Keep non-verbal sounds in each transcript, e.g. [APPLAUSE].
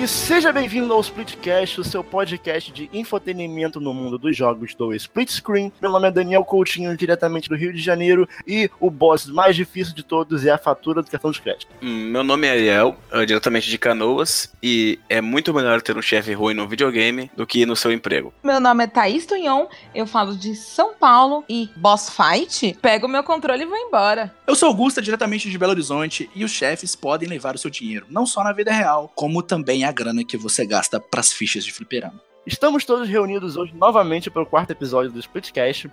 E seja bem-vindo ao Splitcast, o seu podcast de infotenimento no mundo dos jogos do Split Screen. Meu nome é Daniel Coutinho, diretamente do Rio de Janeiro, e o boss mais difícil de todos é a fatura do cartão de crédito. Hum, meu nome é Ariel, diretamente de Canoas, e é muito melhor ter um chefe ruim no videogame do que no seu emprego. Meu nome é Thaís Tunhon, eu falo de São Paulo e boss fight, pego o meu controle e vou embora. Eu sou Augusta, diretamente de Belo Horizonte, e os chefes podem levar o seu dinheiro, não só na vida real, como também a grana que você gasta pras fichas de fliperama. Estamos todos reunidos hoje novamente para o quarto episódio do Splitcast,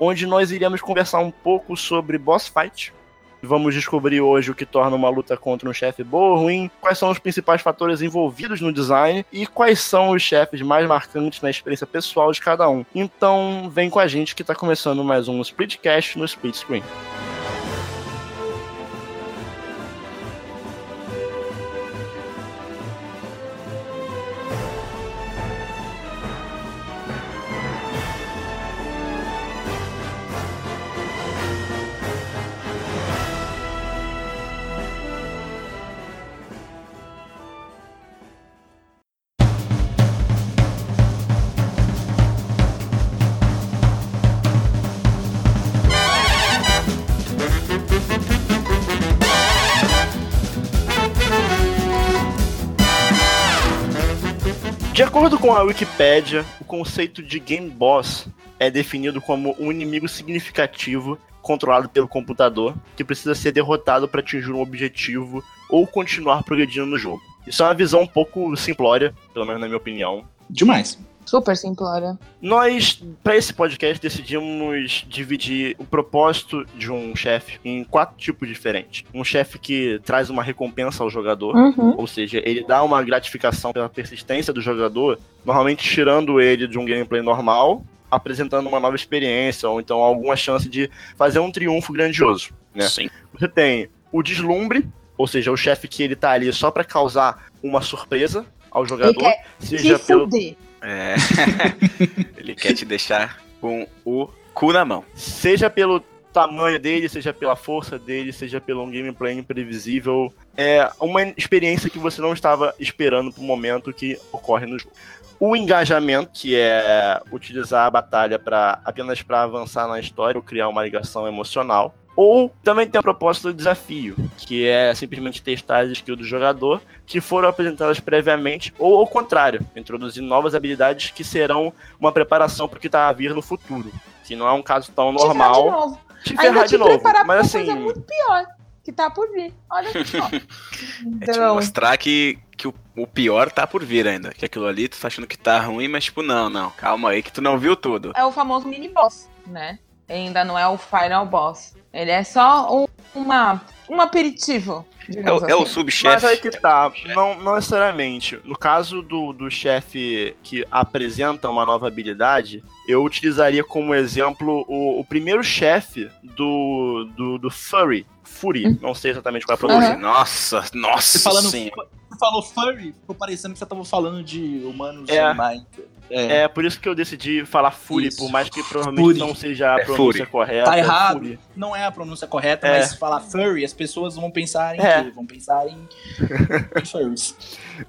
onde nós iremos conversar um pouco sobre boss fight. Vamos descobrir hoje o que torna uma luta contra um chefe boa ou ruim, quais são os principais fatores envolvidos no design e quais são os chefes mais marcantes na experiência pessoal de cada um. Então, vem com a gente que está começando mais um Splitcast no Split Screen. Com a Wikipédia, o conceito de Game Boss é definido como um inimigo significativo controlado pelo computador que precisa ser derrotado para atingir um objetivo ou continuar progredindo no jogo. Isso é uma visão um pouco simplória, pelo menos na minha opinião. Demais. Super simplória. Nós, para esse podcast, decidimos dividir o propósito de um chefe em quatro tipos diferentes. Um chefe que traz uma recompensa ao jogador, Uhum. ou seja, ele dá uma gratificação pela persistência do jogador, normalmente tirando ele de um gameplay normal, apresentando uma nova experiência, ou então alguma chance de fazer um triunfo grandioso. Né? Sim. Você tem o deslumbre, ou seja, o chefe que ele tá ali só para causar uma surpresa ao Ele jogador, quer seja te pelo. É. [LAUGHS] Ele quer te deixar com o cu na mão. seja pelo tamanho dele, seja pela força dele, seja pelo um gameplay imprevisível, é uma experiência que você não estava esperando pro momento que ocorre no jogo. O engajamento, que é utilizar a batalha para apenas para avançar na história ou criar uma ligação emocional. Ou também tem a proposta do desafio, que é simplesmente testar as skills do jogador que foram apresentadas previamente, ou ao contrário, introduzir novas habilidades que serão uma preparação para o que está a vir no futuro. Que não é um caso tão Te ferrar de normal novo. te Ainda ferrar te de novo. preparar Mas assim, coisa muito pior. Que tá por vir. Olha só. [LAUGHS] É te [LAUGHS] Então, mostrar que, que o, o pior tá por vir ainda. Que aquilo ali tu tá achando que tá ruim, mas tipo, não, não. Calma aí que tu não viu tudo. é o famoso mini boss, né? Ainda não é o final boss. Ele é só um, uma, um aperitivo. É, o- é o assim. subchefe. Mas aí que tá, não, não necessariamente. No caso do, do chefe que apresenta uma nova habilidade, eu utilizaria como exemplo o, o primeiro chefe do, do, do Furry. Fury, não sei exatamente qual é a pronúncia. Aham. Nossa, nossa Você, falando, falou furry, ficou parecendo que você tava falando de humanos É. É. É por isso que eu decidi falar Fury, Isso. por mais que provavelmente Fury. não seja a É pronúncia Fury. correta. Tá é errado. Fury. Não é a pronúncia correta, É. mas falar furry, as pessoas vão pensar em É. quê? Vão pensar em, [LAUGHS] em furries.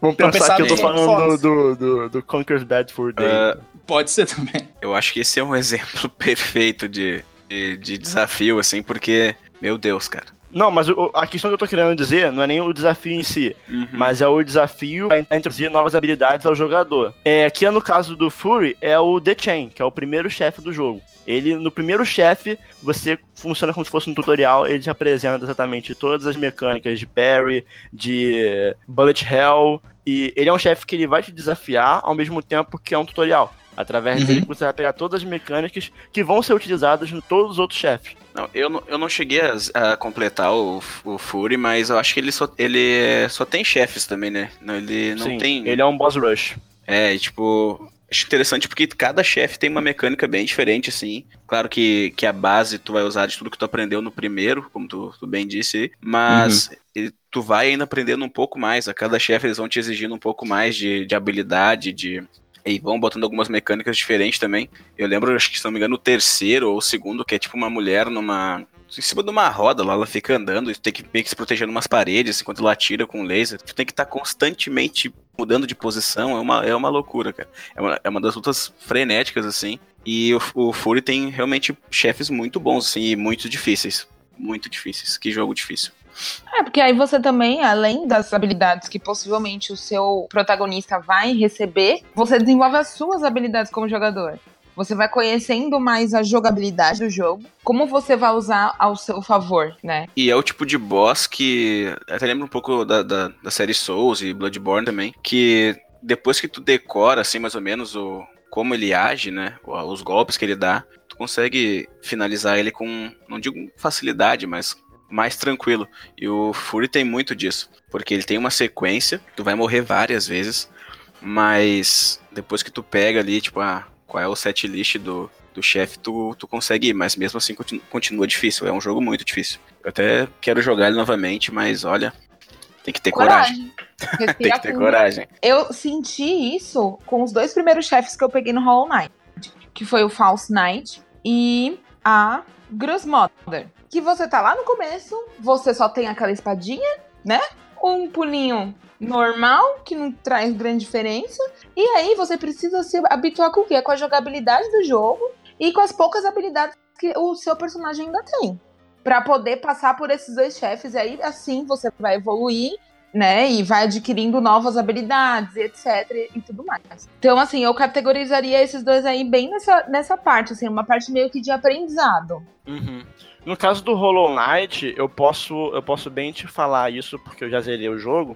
Vão pensar, pensar que eu tô falando do, do, do Conquer's Bad Fur Day. Ah, Pode ser também. eu acho que esse é um [LAUGHS] exemplo perfeito de, de, de desafio, assim, porque, meu Deus, cara. Não, mas o- a questão que eu tô querendo dizer não é nem o desafio em si. Uhum. mas é o desafio a introduzir novas habilidades ao jogador. É, aqui no caso do Fury é o The Chain, que é o primeiro chefe do jogo. Ele, no primeiro chefe, você funciona como se fosse um tutorial, ele te apresenta exatamente todas as mecânicas de parry, de bullet hell, e ele é um chefe que ele vai te desafiar ao mesmo tempo que é um tutorial. Através Uhum. dele você vai pegar todas as mecânicas que vão ser utilizadas em todos os outros chefes. Não, eu não, eu não cheguei a, a completar o, o Fury, mas eu acho que ele só, ele só tem chefes também, né? Não, ele não Sim, tem. ele é um boss rush. É, tipo. Acho interessante porque cada chefe tem uma mecânica bem diferente, assim. Claro que, que a base tu vai usar de tudo que tu aprendeu no primeiro, como tu, tu bem disse, mas e tu vai ainda aprendendo um pouco mais. A cada chefe eles vão te exigindo um pouco mais de, de habilidade, de, E vão botando algumas mecânicas diferentes também. Eu lembro, acho que se não me engano, o terceiro ou o segundo, que é tipo uma mulher numa. Em cima de uma roda lá, ela fica andando e tem que meio que se proteger umas paredes enquanto ela atira com laser. Tu tem que estar tá constantemente mudando de posição, é uma, é uma loucura, cara. É uma, é uma das lutas frenéticas, assim. E o, o Fury tem realmente chefes muito bons, assim, e muito difíceis. Muito difíceis. Que jogo difícil. É, porque aí você também, além das habilidades que possivelmente o seu protagonista vai receber, você desenvolve as suas habilidades como jogador. Você vai conhecendo mais a jogabilidade do jogo, como você vai usar ao seu favor, né? E é o tipo de boss que. Até lembra um pouco da, da, da série Souls e Bloodborne também, que depois que tu decora, assim, mais ou menos, o, como ele age, né? Os golpes que ele dá, tu consegue finalizar ele com, não digo facilidade, mas mais tranquilo. E o Fury tem muito disso, porque ele tem uma sequência, tu vai morrer várias vezes, mas depois que tu pega ali, tipo, ah, qual é o set list do, do chefe, tu, tu consegue ir, mas mesmo assim continua, continua difícil. É um jogo muito difícil. Eu até quero jogar ele novamente, mas olha, tem que ter coragem. coragem. [LAUGHS] tem que ter coragem. Eu senti isso com os dois primeiros chefes que eu peguei no Hollow Knight, que foi o False Knight e a Grossmother que você tá lá no começo, você só tem aquela espadinha, né? Um pulinho normal, que não traz grande diferença. E aí você precisa se habituar com o quê? Com a jogabilidade do jogo e com as poucas habilidades que o seu personagem ainda tem. para poder passar por esses dois chefes. E aí, assim, você vai evoluir né? E vai adquirindo novas habilidades, etc. e tudo mais. Então, assim, eu categorizaria esses dois aí bem nessa, nessa parte, assim, uma parte meio que de aprendizado. Uhum. No caso do Hollow Knight, eu posso, eu posso bem te falar isso porque eu já zerei o jogo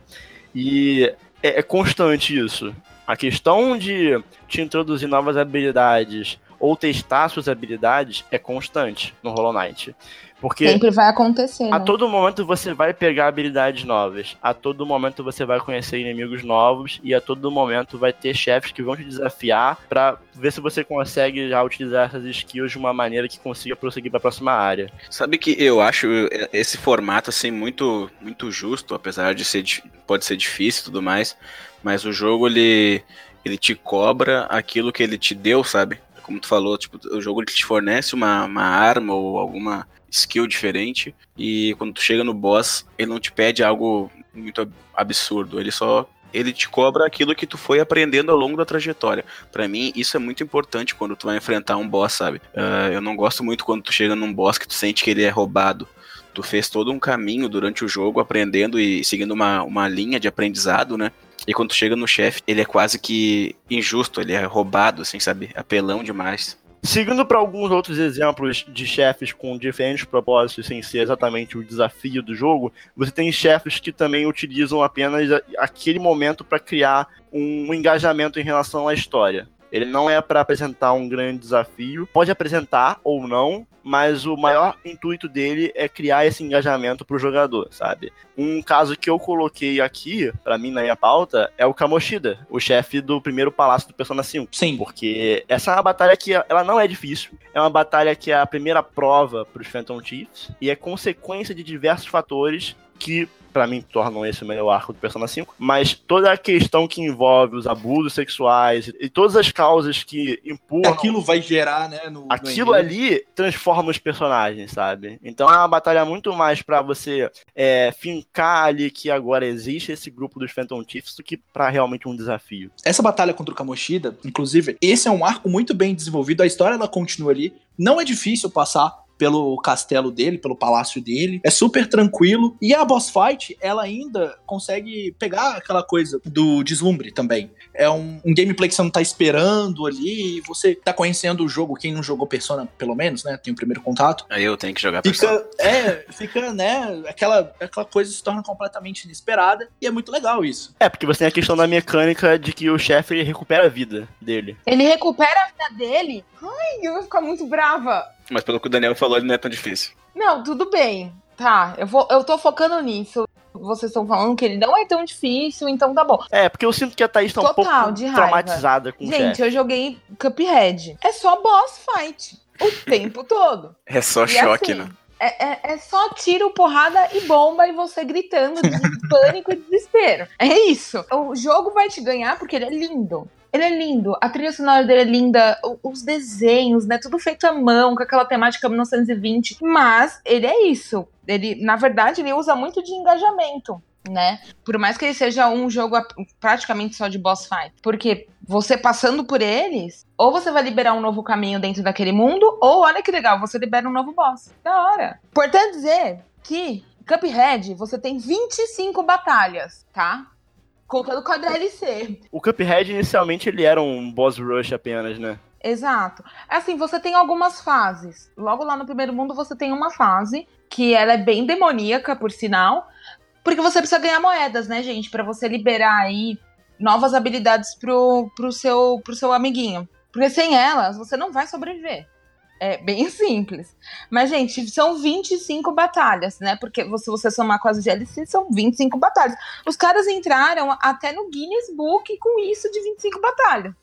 e é, é constante isso. A questão de te introduzir novas habilidades ou testar suas habilidades é constante no Hollow Knight. Porque sempre vai acontecer. A né? todo momento você vai pegar habilidades novas. A todo momento você vai conhecer inimigos novos e a todo momento vai ter chefes que vão te desafiar para ver se você consegue já utilizar essas skills de uma maneira que consiga prosseguir para a próxima área. Sabe que eu acho esse formato assim muito muito justo, apesar de ser pode ser difícil e tudo mais, mas o jogo ele ele te cobra aquilo que ele te deu, sabe? Como tu falou, tipo, o jogo ele te fornece uma, uma arma ou alguma skill diferente. E quando tu chega no boss, ele não te pede algo muito absurdo. Ele só ele te cobra aquilo que tu foi aprendendo ao longo da trajetória. Para mim, isso é muito importante quando tu vai enfrentar um boss, sabe? Uh, eu não gosto muito quando tu chega num boss que tu sente que ele é roubado. Tu fez todo um caminho durante o jogo aprendendo e seguindo uma, uma linha de aprendizado, né? E quando tu chega no chefe, ele é quase que injusto, ele é roubado, assim, sabe? Apelão demais. Seguindo para alguns outros exemplos de chefes com diferentes propósitos, sem ser exatamente o desafio do jogo, você tem chefes que também utilizam apenas aquele momento para criar um engajamento em relação à história. Ele não é para apresentar um grande desafio, pode apresentar ou não, mas o maior intuito dele é criar esse engajamento pro jogador, sabe? Um caso que eu coloquei aqui, para mim na minha pauta, é o Kamoshida, o chefe do primeiro palácio do Persona 5. Sim. Porque essa é uma batalha que ela não é difícil, é uma batalha que é a primeira prova pros Phantom Chiefs e é consequência de diversos fatores que para mim tornam esse o melhor arco do Persona 5, mas toda a questão que envolve os abusos sexuais e todas as causas que empurram. Aquilo vai gerar, né? No, aquilo no ali transforma os personagens, sabe? Então é uma batalha muito mais para você é, fincar ali que agora existe esse grupo dos Phantom Chiefs do que para realmente um desafio. Essa batalha contra o Kamoshida, inclusive, esse é um arco muito bem desenvolvido, a história ela continua ali. Não é difícil passar pelo castelo dele, pelo palácio dele. É super tranquilo. E a boss fight, ela ainda consegue pegar aquela coisa do deslumbre também. É um, um gameplay que você não tá esperando ali, você tá conhecendo o jogo, quem não jogou Persona, pelo menos, né? Tem o primeiro contato. Aí eu tenho que jogar fica, Persona. É, fica, né? Aquela, aquela coisa se torna completamente inesperada e é muito legal isso. É, porque você tem a questão da mecânica de que o chefe recupera a vida dele. Ele recupera a vida dele? Ai, eu vou ficar muito brava. Mas pelo que o Daniel falou, ele não é tão difícil. Não, tudo bem. Tá, eu, vou, eu tô focando nisso. Vocês estão falando que ele não é tão difícil, então tá bom. É, porque eu sinto que a Thaís tá um pouco traumatizada com Gente, o Gente, eu joguei Cuphead. É só boss fight. O tempo todo. [LAUGHS] É só e choque, assim, né? É, é, é, só tiro, porrada e bomba e você gritando de [LAUGHS] pânico e desespero. É isso. O jogo vai te ganhar porque ele é lindo. Ele é lindo. A trilha sonora dele é linda, os desenhos, né? Tudo feito à mão, com aquela temática 1920. Mas ele é isso. Ele, na verdade, ele usa muito de engajamento né? Por mais que ele seja um jogo praticamente só de boss fight. Porque você passando por eles, ou você vai liberar um novo caminho dentro daquele mundo, ou olha que legal, você libera um novo boss. Da hora. Importante dizer que Cuphead, você tem 25 batalhas, tá? Contando com a DLC. O Cuphead, inicialmente, ele era um boss rush apenas, né? Exato. Assim, você tem algumas fases. Logo lá no primeiro mundo, você tem uma fase que ela é bem demoníaca, por sinal, porque você precisa ganhar moedas, né, gente? para você liberar aí novas habilidades pro, pro, seu, pro seu amiguinho. Porque sem elas, você não vai sobreviver. É bem [LAUGHS] simples. Mas, gente, são 25 batalhas, né? Porque se você somar com as DLC, são 25 batalhas. Os caras entraram até no Guinness Book com isso de 25 batalhas.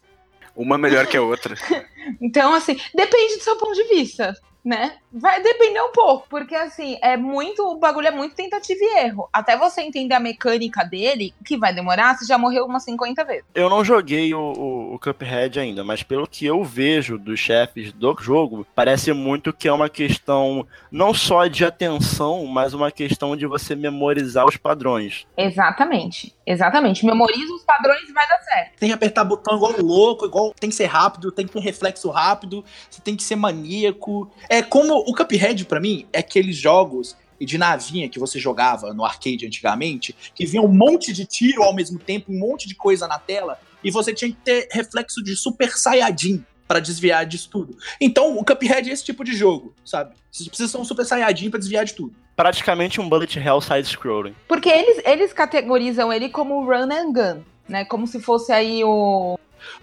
Uma melhor que a outra. [LAUGHS] então, assim, depende do seu ponto de vista né? Vai depender um pouco, porque assim, é muito. O bagulho é muito tentativa e erro. Até você entender a mecânica dele, que vai demorar, você já morreu umas 50 vezes. Eu não joguei o, o, o Cuphead ainda, mas pelo que eu vejo dos chefes do jogo, parece muito que é uma questão não só de atenção, mas uma questão de você memorizar os padrões. Exatamente. Exatamente. Memoriza os padrões e vai dar certo. Tem que apertar botão igual louco, igual tem que ser rápido, tem que ter reflexo rápido, você tem que ser maníaco. É é como o Cuphead, para mim, é aqueles jogos de navinha que você jogava no arcade antigamente, que vinha um monte de tiro ao mesmo tempo, um monte de coisa na tela, e você tinha que ter reflexo de Super Saiyajin para desviar disso tudo. Então, o Cuphead é esse tipo de jogo, sabe? Você precisa ser um Super Saiyajin pra desviar de tudo. Praticamente um bullet hell side-scrolling. Porque eles, eles categorizam ele como run and gun, né? Como se fosse aí o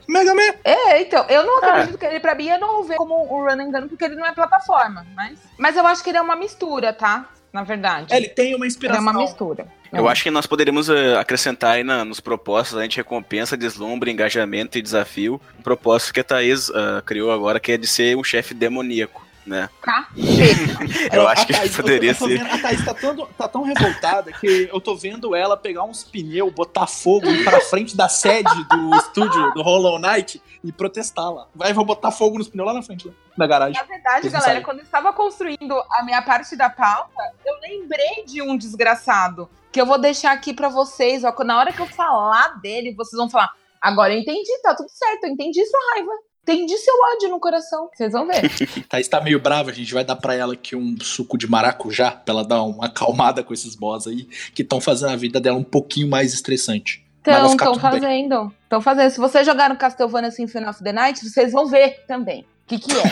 Mega Man. É, então, eu não acredito é. que ele, pra mim, eu não vejo como o Run and Gun, porque ele não é plataforma, mas, mas eu acho que ele é uma mistura, tá? Na verdade. É, ele tem uma inspiração. É uma mistura. Eu acho que nós poderíamos uh, acrescentar aí na, nos propósitos, a gente recompensa, deslumbre, engajamento e desafio. Um propósito que a Thaís uh, criou agora, que é de ser um chefe demoníaco né? Tá. [LAUGHS] eu acho que Thaís, poderia eu ser. Vendo, a Thaís tá, tão, tá tão revoltada que eu tô vendo ela pegar uns pneus, botar fogo pra frente da sede do estúdio do Hollow Knight e protestar lá. Vai, vou botar fogo nos pneus lá na frente, lá, na garagem. Na verdade, galera, quando eu estava construindo a minha parte da pauta, eu lembrei de um desgraçado que eu vou deixar aqui para vocês. Ó, na hora que eu falar dele, vocês vão falar. Agora eu entendi, tá tudo certo, eu entendi sua raiva. Entendi seu ódio no coração. Vocês vão ver. [LAUGHS] Thaís tá meio brava, a gente vai dar pra ela aqui um suco de maracujá pra ela dar uma acalmada com esses boss aí, que estão fazendo a vida dela um pouquinho mais estressante. Então, estão fazendo. Estão fazendo. Se vocês jogaram Castlevania Symphony of the Night, vocês vão ver também. O que que é?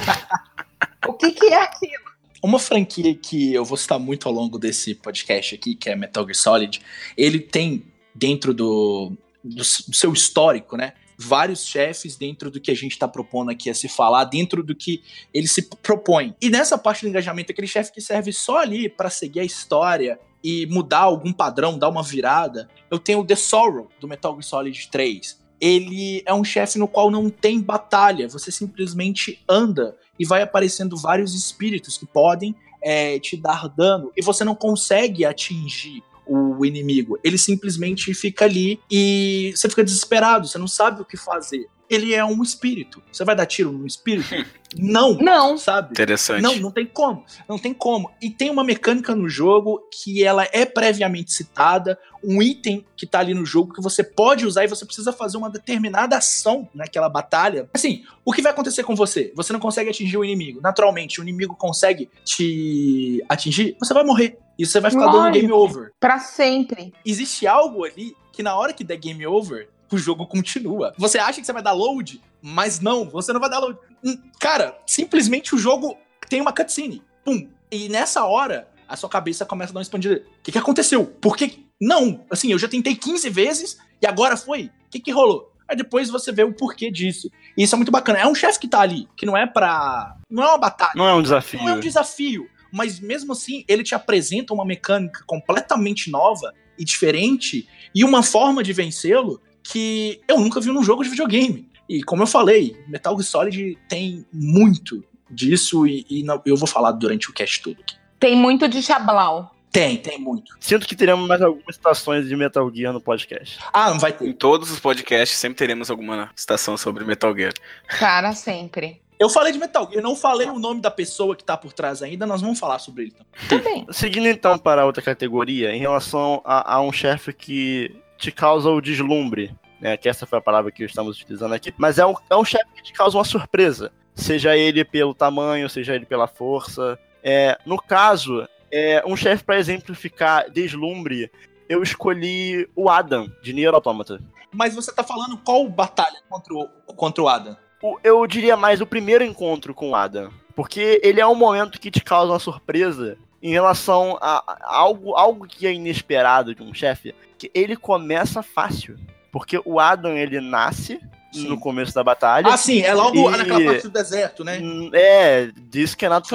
[LAUGHS] o que que é aquilo? Uma franquia que eu vou citar muito ao longo desse podcast aqui, que é Metal Gear Solid, ele tem dentro do, do, do seu histórico, né? Vários chefes dentro do que a gente está propondo aqui a se falar, dentro do que ele se propõe. E nessa parte do engajamento, aquele chefe que serve só ali para seguir a história e mudar algum padrão, dar uma virada, eu tenho o The Sorrow do Metal Gear Solid 3. Ele é um chefe no qual não tem batalha, você simplesmente anda e vai aparecendo vários espíritos que podem é, te dar dano e você não consegue atingir o inimigo. Ele simplesmente fica ali e você fica desesperado, você não sabe o que fazer. Ele é um espírito. Você vai dar tiro num espírito? [LAUGHS] Não. Não. Sabe? Interessante. Não, não tem como. Não tem como. E tem uma mecânica no jogo que ela é previamente citada, um item que tá ali no jogo que você pode usar e você precisa fazer uma determinada ação naquela batalha. Assim, o que vai acontecer com você? Você não consegue atingir o inimigo. Naturalmente, o inimigo consegue te atingir, você vai morrer. E você vai ficar Lógico. dando game over. Pra sempre. Existe algo ali que na hora que der game over, o jogo continua. Você acha que você vai dar load, mas não, você não vai dar load. Hum, cara, simplesmente o jogo tem uma cutscene. Pum. E nessa hora, a sua cabeça começa a dar uma expandida. O que, que aconteceu? Por que. Não! Assim, eu já tentei 15 vezes e agora foi. O que, que rolou? Aí depois você vê o porquê disso. E isso é muito bacana. É um chefe que tá ali, que não é pra. Não é uma batalha. Não é um desafio. Não é um desafio mas mesmo assim ele te apresenta uma mecânica completamente nova e diferente e uma forma de vencê-lo que eu nunca vi num jogo de videogame. E como eu falei, Metal Gear Solid tem muito disso e, e não, eu vou falar durante o cast todo aqui. Tem muito de Chablau. Tem, tem muito. Sinto que teremos mais algumas citações de Metal Gear no podcast. Ah, não vai Em ter. todos os podcasts sempre teremos alguma citação sobre Metal Gear. Cara, sempre. Eu falei de Metal Gear, eu não falei o nome da pessoa que tá por trás ainda, nós vamos falar sobre ele também. Também. Seguindo então para outra categoria, em relação a, a um chefe que te causa o deslumbre, né? Que essa foi a palavra que estamos utilizando aqui. Mas é um, é um chefe que te causa uma surpresa. Seja ele pelo tamanho, seja ele pela força. É, no caso, é, um chefe para exemplificar deslumbre, eu escolhi o Adam, de Nier Automata. Mas você tá falando qual batalha contra o, contra o Adam? O- eu diria mais o primeiro encontro com o Adam. Porque ele é um momento que te causa uma surpresa em relação a, algo, algo que é inesperado de um chefe. Que ele começa fácil. Porque o Adam, ele nasce Sim. no começo da batalha. Ah, sim, é logo E- naquela parte do deserto, né? Hum, É, diz que é not.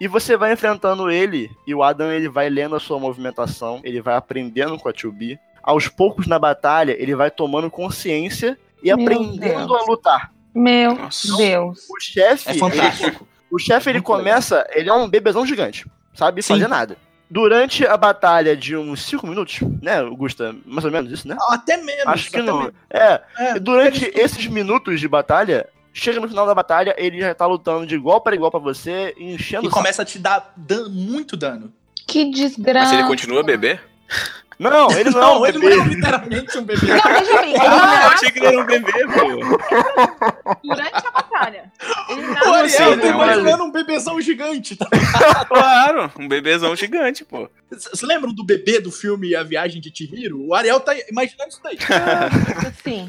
E você vai enfrentando ele, e o Adam ele vai lendo a sua movimentação, ele vai aprendendo com a 2B. Aos poucos na batalha, ele vai tomando consciência e Meu aprendendo Deus. a lutar. Meu Nossa. Deus. O chefe, É fantástico. ele- o chefe ele Muito começa, ele é um bebezão gigante, sabe Sim. fazer nada. Durante a batalha de uns 5 minutos, né, Augusta? Mais ou menos isso, né? Até menos. Acho que não. É, É, durante eles- esses minutos de batalha, chega no final da batalha, ele já tá lutando de igual para igual pra você, e enchendo E começa a te dar dan- muito dano. Que desgraça. Mas ele continua a beber? Não, ele não, é um ele bebê. não é literalmente um bebê. Não, veja bem, Ah, eu achei que ele era um bebê, pô. durante a batalha. Ele O nasce Ariel assim, tá né, imaginando um bebezão gigante. Tá? Claro, um bebezão gigante, pô. Vocês lembram do bebê do filme A Viagem de Chihiro? O Ariel tá imaginando isso daí. Sim,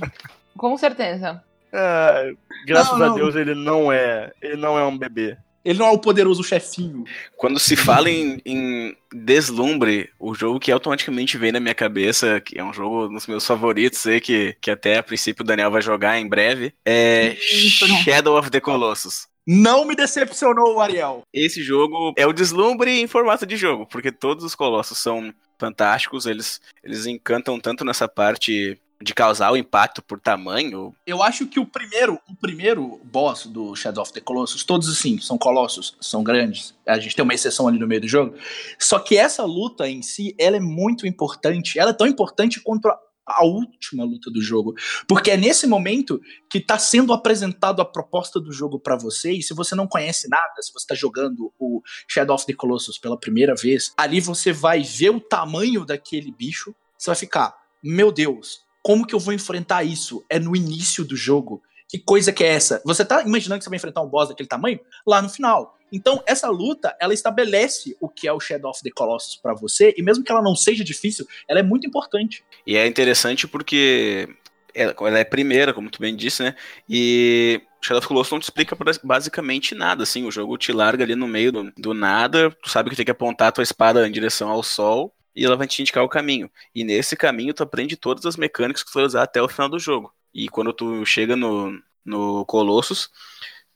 com certeza. É, graças Não, a não. Deus ele não é, ele não é um bebê. Ele não é o poderoso chefinho. Quando se fala em, em deslumbre, o jogo que automaticamente vem na minha cabeça, que é um jogo dos meus favoritos, sei que, que até a princípio o Daniel vai jogar em breve, é Isso. Shadow of the Colossus. Não me decepcionou o Ariel. Esse jogo é o deslumbre em formato de jogo, porque todos os colossos são fantásticos, eles, eles encantam tanto nessa parte de causar o impacto por tamanho. Eu acho que o primeiro, o primeiro boss do Shadow of the Colossus, todos assim, são colossos, são grandes. A gente tem uma exceção ali no meio do jogo. Só que essa luta em si, ela é muito importante. Ela é tão importante quanto a, a última luta do jogo, porque é nesse momento que tá sendo apresentado a proposta do jogo pra você. E se você não conhece nada, se você tá jogando o Shadow of the Colossus pela primeira vez, ali você vai ver o tamanho daquele bicho. Você vai ficar, meu Deus, como que eu vou enfrentar isso? É no início do jogo. Que coisa que é essa? Você tá imaginando que você vai enfrentar um boss daquele tamanho? Lá no final. Então, essa luta, ela estabelece o que é o Shadow of the Colossus pra você, e mesmo que ela não seja difícil, ela é muito importante. E é interessante porque ela ela é primeira, como tu bem disse, né? E Shadow of the Colossus não te explica bas- basicamente nada, assim. O jogo te larga ali no meio do, do nada, tu sabe que tem que apontar a tua espada em direção ao sol, e ela vai te indicar o caminho. E nesse caminho tu aprende todas as mecânicas que tu vai usar até o final do jogo. E quando tu chega no, no Colossus,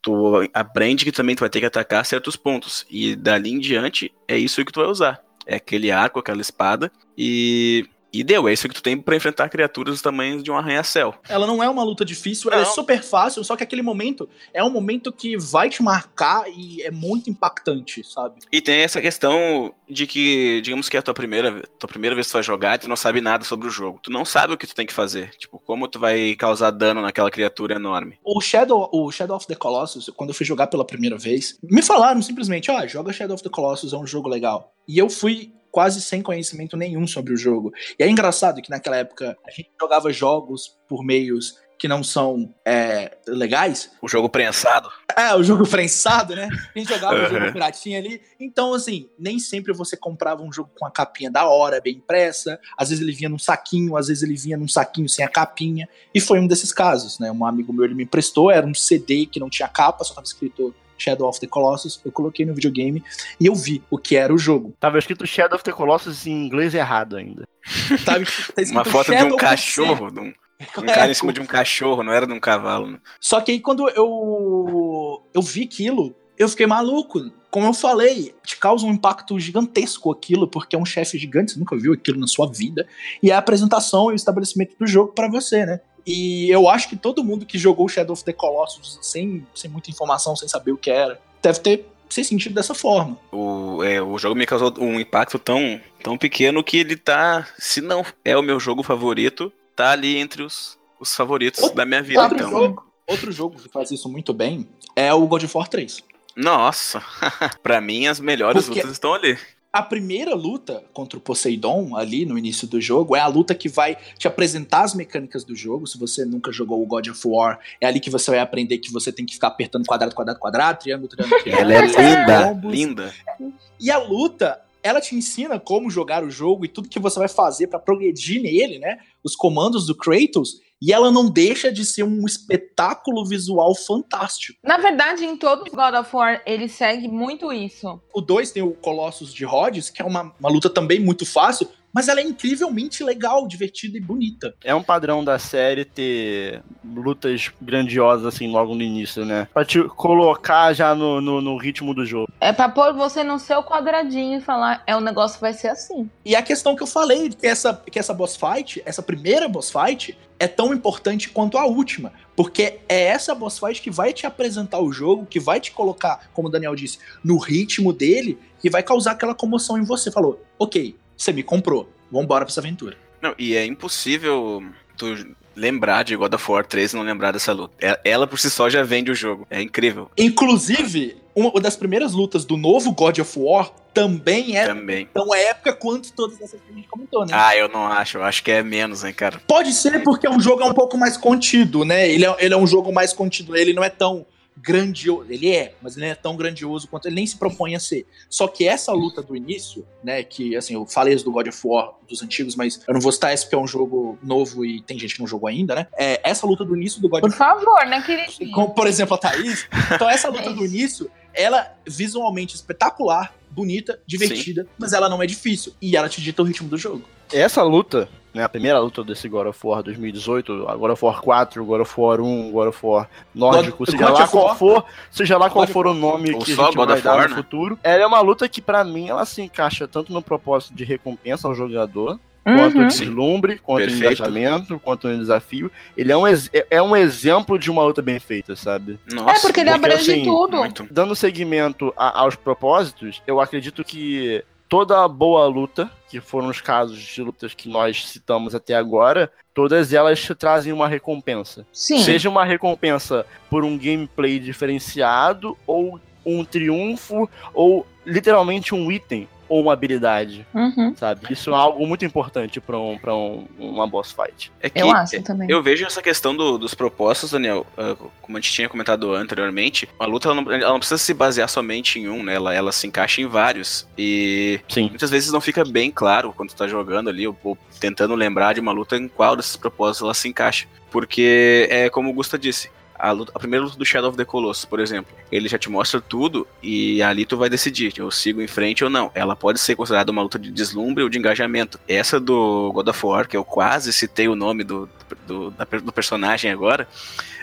tu aprende que também tu vai ter que atacar certos pontos. E dali em diante, é isso que tu vai usar. É aquele arco, aquela espada, e, e deu. É isso que tu tem pra enfrentar criaturas do tamanho de um arranha-céu. Ela não é uma luta difícil, ela é Não. super fácil, só que aquele momento é um momento que vai te marcar e é muito impactante, sabe? E tem essa questão de que, digamos que é a tua primeira, tua primeira vez que tu vai jogar, e tu não sabe nada sobre o jogo. Tu não sabe o que tu tem que fazer. Tipo, como tu vai causar dano naquela criatura enorme. O Shadow, o Shadow of the Colossus, quando eu fui jogar pela primeira vez, me falaram simplesmente, ó, joga Shadow of the Colossus, é um jogo legal. E eu fui quase sem conhecimento nenhum sobre o jogo. E é engraçado que naquela época a gente jogava jogos por meios que não são é, legais. O jogo prensado. É, o jogo prensado, né? [LAUGHS] A gente jogava o jogo piratinha ali. Então, assim, nem sempre você comprava um jogo com a capinha da hora, bem impressa. Às vezes ele vinha num saquinho, às vezes ele vinha num saquinho sem a capinha. E foi um desses casos, né? Um amigo meu ele me emprestou, era um CD que não tinha capa, só tava escrito Shadow of the Colossus. Eu coloquei no videogame e eu vi o que era o jogo. Tava escrito Shadow of the Colossus em inglês errado ainda. Tava escrito- tá escrito Uma foto de Shadow um com C. cachorro, de um, um cara em cima de um cachorro, não era de um cavalo. né? Só que aí quando eu, eu vi aquilo, eu fiquei maluco. Como eu falei, te causa um impacto gigantesco aquilo, porque é um chefe gigante, você nunca viu aquilo na sua vida. E é a apresentação e o estabelecimento do jogo pra você, né? E eu acho que todo mundo que jogou Shadow of the Colossus sem, sem muita informação, sem saber o que era, deve ter ser sentido dessa forma. O, é, o jogo me causou um impacto tão, tão pequeno que ele tá, se não é o meu jogo favorito, tá ali entre os, os favoritos Outro- da minha vida. outro Então. jogo. Outro jogo que faz isso muito bem é o God of War 3. Nossa, [LAUGHS] pra mim as melhores Porque- lutas estão ali. A primeira luta contra o Poseidon, ali no início do jogo, é a luta que vai te apresentar as mecânicas do jogo. Se você nunca jogou o God of War, é ali que você vai aprender que você tem que ficar apertando quadrado, quadrado, quadrado, triângulo, triângulo, triângulo. Ela é linda, linda. E a luta, ela te ensina como jogar o jogo e tudo que você vai fazer pra progredir nele, né? Os comandos do Kratos. E ela não deixa de ser um espetáculo visual fantástico. Na verdade, em todos os God of War, ele segue muito isso. O 2 tem o Colossus de Rhodes, que é uma, uma luta também muito fácil, mas ela é incrivelmente legal, divertida e bonita. É um padrão da série ter lutas grandiosas assim logo no início, né? Pra te colocar já no, no, no ritmo do jogo. É pra pôr você no seu quadradinho e falar, é o negócio vai ser assim. E a questão que eu falei, que essa, que essa boss fight, essa primeira boss fight, é tão importante quanto a última. Porque é essa boss fight que vai te apresentar o jogo, que vai te colocar, como o Daniel disse, no ritmo dele, que vai causar aquela comoção em você. Falou, ok, você me comprou, vambora pra essa aventura. Não, e é impossível tu lembrar de God of War 3 e não lembrar dessa luta. É- Ela por si só já vende o jogo. É incrível. Inclusive, uma das primeiras lutas do novo God of War também é Também. tão épica quanto todas essas que a gente comentou, né? Ah, eu não acho. Eu acho que é menos, hein, cara. Pode ser porque o jogo é um pouco mais contido, né? Ele é, ele é um jogo mais contido, ele não é tão grandioso. Ele é, mas ele não é tão grandioso quanto ele nem se propõe a ser. Só que essa luta do início, né? Que assim, eu falei do God of War dos antigos, mas eu não vou citar esse porque é um jogo novo e tem gente que não jogou ainda, né? É, essa luta do início do God Por of War. favor, né, queridinho? Como, por exemplo, a Thaís. Então, essa luta [LAUGHS] É do início, ela visualmente espetacular, bonita, divertida, mas ela não é difícil. E ela te dita o ritmo do jogo. Essa luta, né, a primeira luta desse God of War 2018, a God of War 4, God of War 1, God of War nórdico, God- seja God lá of qual for, seja lá qual for o nome Ou que a gente God vai dar War, no né? futuro, ela é uma luta que pra mim ela se encaixa tanto no propósito de recompensa ao jogador, quanto Uhum. deslumbre, quanto Perfeito. engajamento, quanto no desafio. Ele é um, é- é um exemplo de uma luta bem feita, sabe? Nossa, É, porque ele porque, abrange assim, tudo. muito. Dando seguimento a- aos propósitos, eu acredito que toda boa luta, que foram os casos de lutas que nós citamos até agora, todas elas trazem uma recompensa. Sim. Seja uma recompensa por um gameplay diferenciado, ou um triunfo, ou literalmente um item ou uma habilidade, Uhum. sabe? Isso é algo muito importante pra um, pra um, uma boss fight. É que Eu acho também. Eu vejo essa questão do- dos propósitos, Daniel, ah, como a gente tinha comentado anteriormente, a luta ela não, ela não precisa se basear somente em um, né? Ela, ela se encaixa em vários. E Sim. muitas vezes não fica bem claro quando tu tá jogando ali, ou, ou tentando lembrar de uma luta em qual desses propósitos ela se encaixa. Porque é como o Gusta disse. A, luta- a primeira luta do Shadow of the Colossus, por exemplo, ele já te mostra tudo e ali tu vai decidir, eu sigo em frente ou não. Ela pode ser considerada uma luta de deslumbre ou de engajamento. Essa do God of War, que eu quase citei o nome do, do, da- do personagem agora,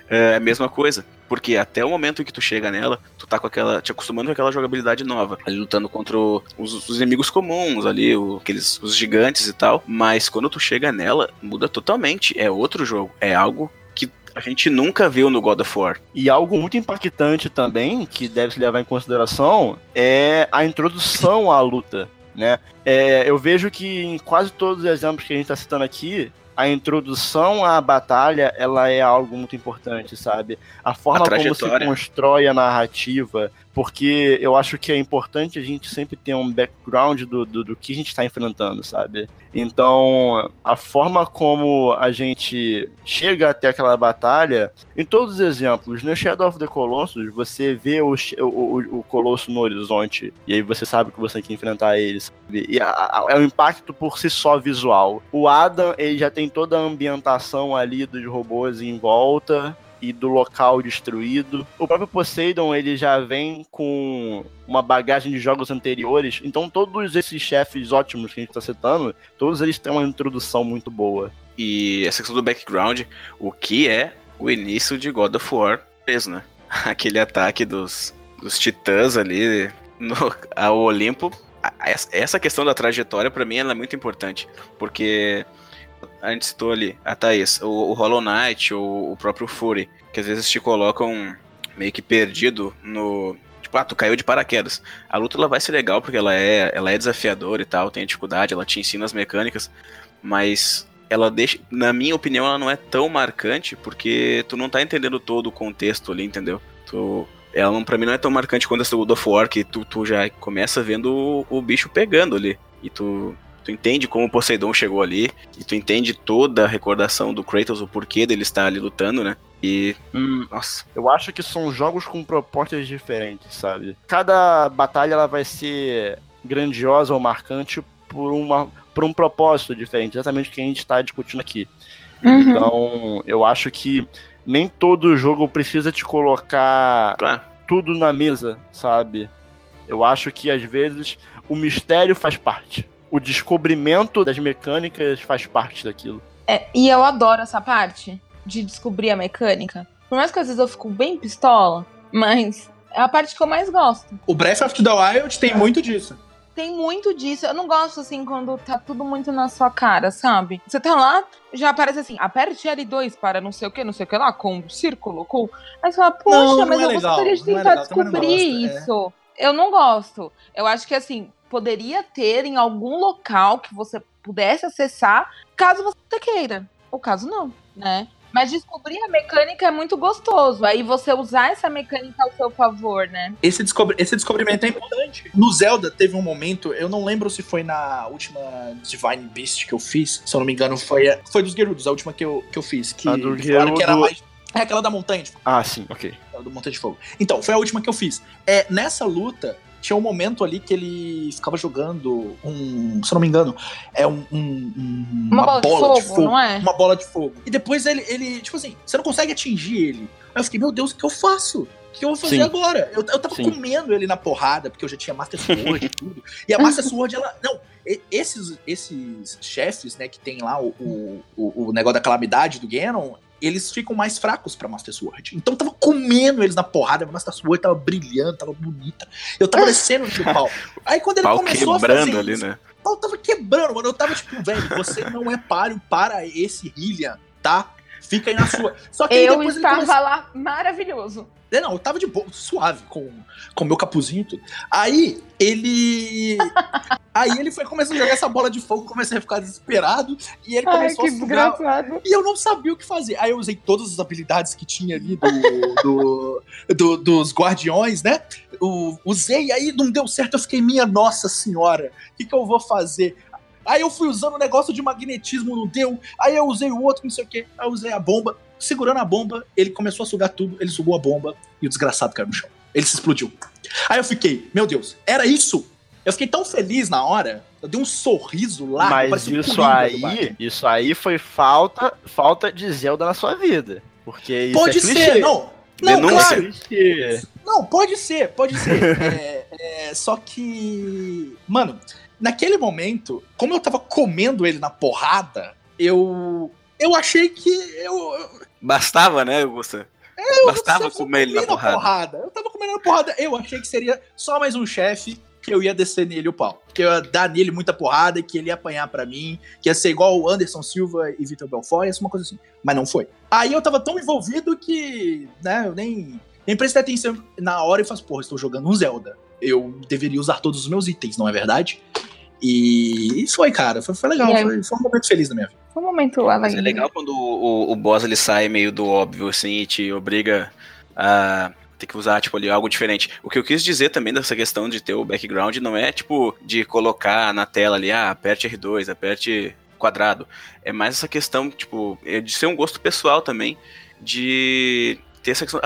é a mesma coisa. Porque até o momento em que tu chega nela, tu tá com aquela. te acostumando com aquela jogabilidade nova. Ali lutando contra os, os inimigos comuns ali, o- aqueles os gigantes e tal. Mas quando tu chega nela, muda totalmente. É outro jogo. É algo a gente nunca viu no God of War. E algo muito impactante também, que deve se levar em consideração, é a introdução à luta, né? É, eu vejo que em quase todos os exemplos que a gente está citando aqui, a introdução à batalha, ela é algo muito importante, sabe? A forma A como se constrói a narrativa, porque eu acho que é importante a gente sempre ter um background do, do, do que a gente está enfrentando, sabe? Então, a forma como a gente chega até aquela batalha, em todos os exemplos, no Shadow of the Colossus, você vê o, o, o, Colosso no horizonte, e aí você sabe que você tem que enfrentar ele, sabe? E é um impacto por si só visual. O Adam, ele já tem toda a ambientação ali dos robôs em volta, e do local destruído. O próprio Poseidon, ele já vem com uma bagagem de jogos anteriores, então todos esses chefes ótimos que a gente tá citando, todos eles têm uma introdução muito boa. E essa questão do background, o que é o início de God of War 3, né? [LAUGHS] Aquele ataque dos, dos titãs ali no, ao Olimpo. Essa questão da trajetória, pra mim, ela é muito importante. Porque a gente citou ali, a Thaís, o, o Hollow Knight ou o próprio Fury, que às vezes te colocam meio que perdido no. Tipo, ah, tu caiu de paraquedas. A luta ela vai ser legal porque ela é, ela é desafiadora e tal, tem dificuldade, ela te ensina as mecânicas, mas ela deixa, na minha opinião, ela não é tão marcante porque tu não tá entendendo todo o contexto ali, entendeu? Tu, ela pra mim não é tão marcante quando essa God of War que tu, tu já começa vendo o, o bicho pegando ali. E tu, tu entende como o Poseidon chegou ali, e tu entende toda a recordação do Kratos, o porquê dele estar ali lutando, né? E. Hum, nossa. Eu acho que são jogos com propostas diferentes, sabe? Cada batalha ela vai ser grandiosa ou marcante por, uma, por um propósito diferente, exatamente o que a gente está discutindo aqui. Uhum. Então, eu acho que nem todo jogo precisa te colocar claro. tudo na mesa, sabe? Eu acho que às vezes o mistério faz parte. O descobrimento das mecânicas faz parte daquilo. É, e eu adoro essa parte de descobrir a mecânica. Por mais que às vezes eu fico bem pistola, mas é a parte que eu mais gosto. O Breath of the Wild tem muito disso. Tem muito disso. Eu não gosto assim quando tá tudo muito na sua cara, sabe? Você tá lá, já aparece assim, aperte L2 para não sei o que, não sei o que lá, com um círculo, com. Aí você fala, poxa, não, não mas é eu legal, gostaria de é tentar é descobrir gosto, isso. É. Eu não gosto. Eu acho que assim, poderia ter em algum local que você pudesse acessar, caso você queira. Ou caso não, né? Mas descobrir a mecânica é muito gostoso. Aí você usar essa mecânica ao seu favor, né? Esse, descobri esse descobrimento é importante. No Zelda teve um momento, eu não lembro se foi na última Divine Beast que eu fiz. Se eu não me engano, foi, foi dos Gerudos, a última que eu, que eu fiz. Que a do Gerudo... que era mais. É aquela da montanha. Tipo. Ah, sim, ok. do Montanha de Fogo. Então, foi a última que eu fiz. É, nessa luta, tinha um momento ali que ele ficava jogando um, se eu não me engano, é um, um, uma, uma, bola, bola de, fogo, de, fogo, não é? Uma bola de fogo. E depois ele, ele, tipo assim, você não consegue atingir ele. Aí eu fiquei, meu Deus, o que eu faço? O que eu vou fazer Sim. agora? Eu, eu tava Sim. comendo ele na porrada, porque eu já tinha Master Sword e tudo. E a Master Sword, ela. Não, esses, esses chefes, né, que tem lá o, o, o, negócio da calamidade do Ganon, eles ficam mais fracos pra Master Sword. Então eu tava comendo eles na porrada, a Master Sword tava brilhando, tava bonita. Eu tava descendo no pau. Aí quando ele pau começou a fazer ali, isso, né? o pau tava quebrando, mano. Eu tava tipo, velho, você não é páreo para esse Hylian, tá? Fica aí na sua. Só que eu estava começou... lá maravilhoso. É, não, eu tava de boa, suave, com o meu capuzinho e tudo. Aí, ele. [LAUGHS] aí ele foi começando a jogar essa bola de fogo, comecei a ficar desesperado. E ele começou Ai, que a sugar. Desgraçado. E eu não sabia o que fazer. Aí eu usei todas as habilidades que tinha ali do, do, do dos guardiões, né? O, usei, aí não deu certo. Eu fiquei, minha nossa senhora, o que, que eu vou fazer? Aí eu fui usando o negócio de magnetismo, não deu. Aí eu usei o outro, não sei o que. Aí eu usei a bomba segurando a bomba, ele começou a sugar tudo, ele sugou a bomba e o desgraçado caiu no chão. Ele se explodiu. Aí eu fiquei, meu Deus, era isso? Eu fiquei tão feliz na hora, eu dei um sorriso lá. Mas isso aí, isso aí foi falta, falta de Zelda na sua vida. Porque isso Pode é ser, não. Não, Denúncia. claro. Não, pode ser, pode ser. [LAUGHS] é, é, só que, mano, naquele momento, como eu tava comendo ele na porrada, eu eu achei que eu, Bastava, né, Augusto? É, Bastava comer ele na porrada. porrada. Eu tava comendo na porrada. Eu achei que seria só mais um chefe que eu ia descer nele o pau. Que eu ia dar nele muita porrada e que ele ia apanhar para mim. Que ia ser igual o Anderson Silva e Vitor Belfort, ia ser uma coisa assim. Mas não foi. Aí eu tava tão envolvido que, né, eu nem, nem prestei atenção na hora e faço, porra, estou jogando um Zelda. Eu deveria usar todos os meus itens, não é verdade? E foi, cara, foi, foi legal. Foi, foi um momento feliz na minha vida. Foi um momento alegre. é legal quando o, o, o boss ele sai meio do óbvio, assim, e te obriga a ter que usar, tipo, ali algo diferente. O que eu quis dizer também dessa questão de ter o background não é, tipo, de colocar na tela ali, ah, aperte R2, aperte quadrado. É mais essa questão, tipo, é de ser um gosto pessoal também, de ter essa questão,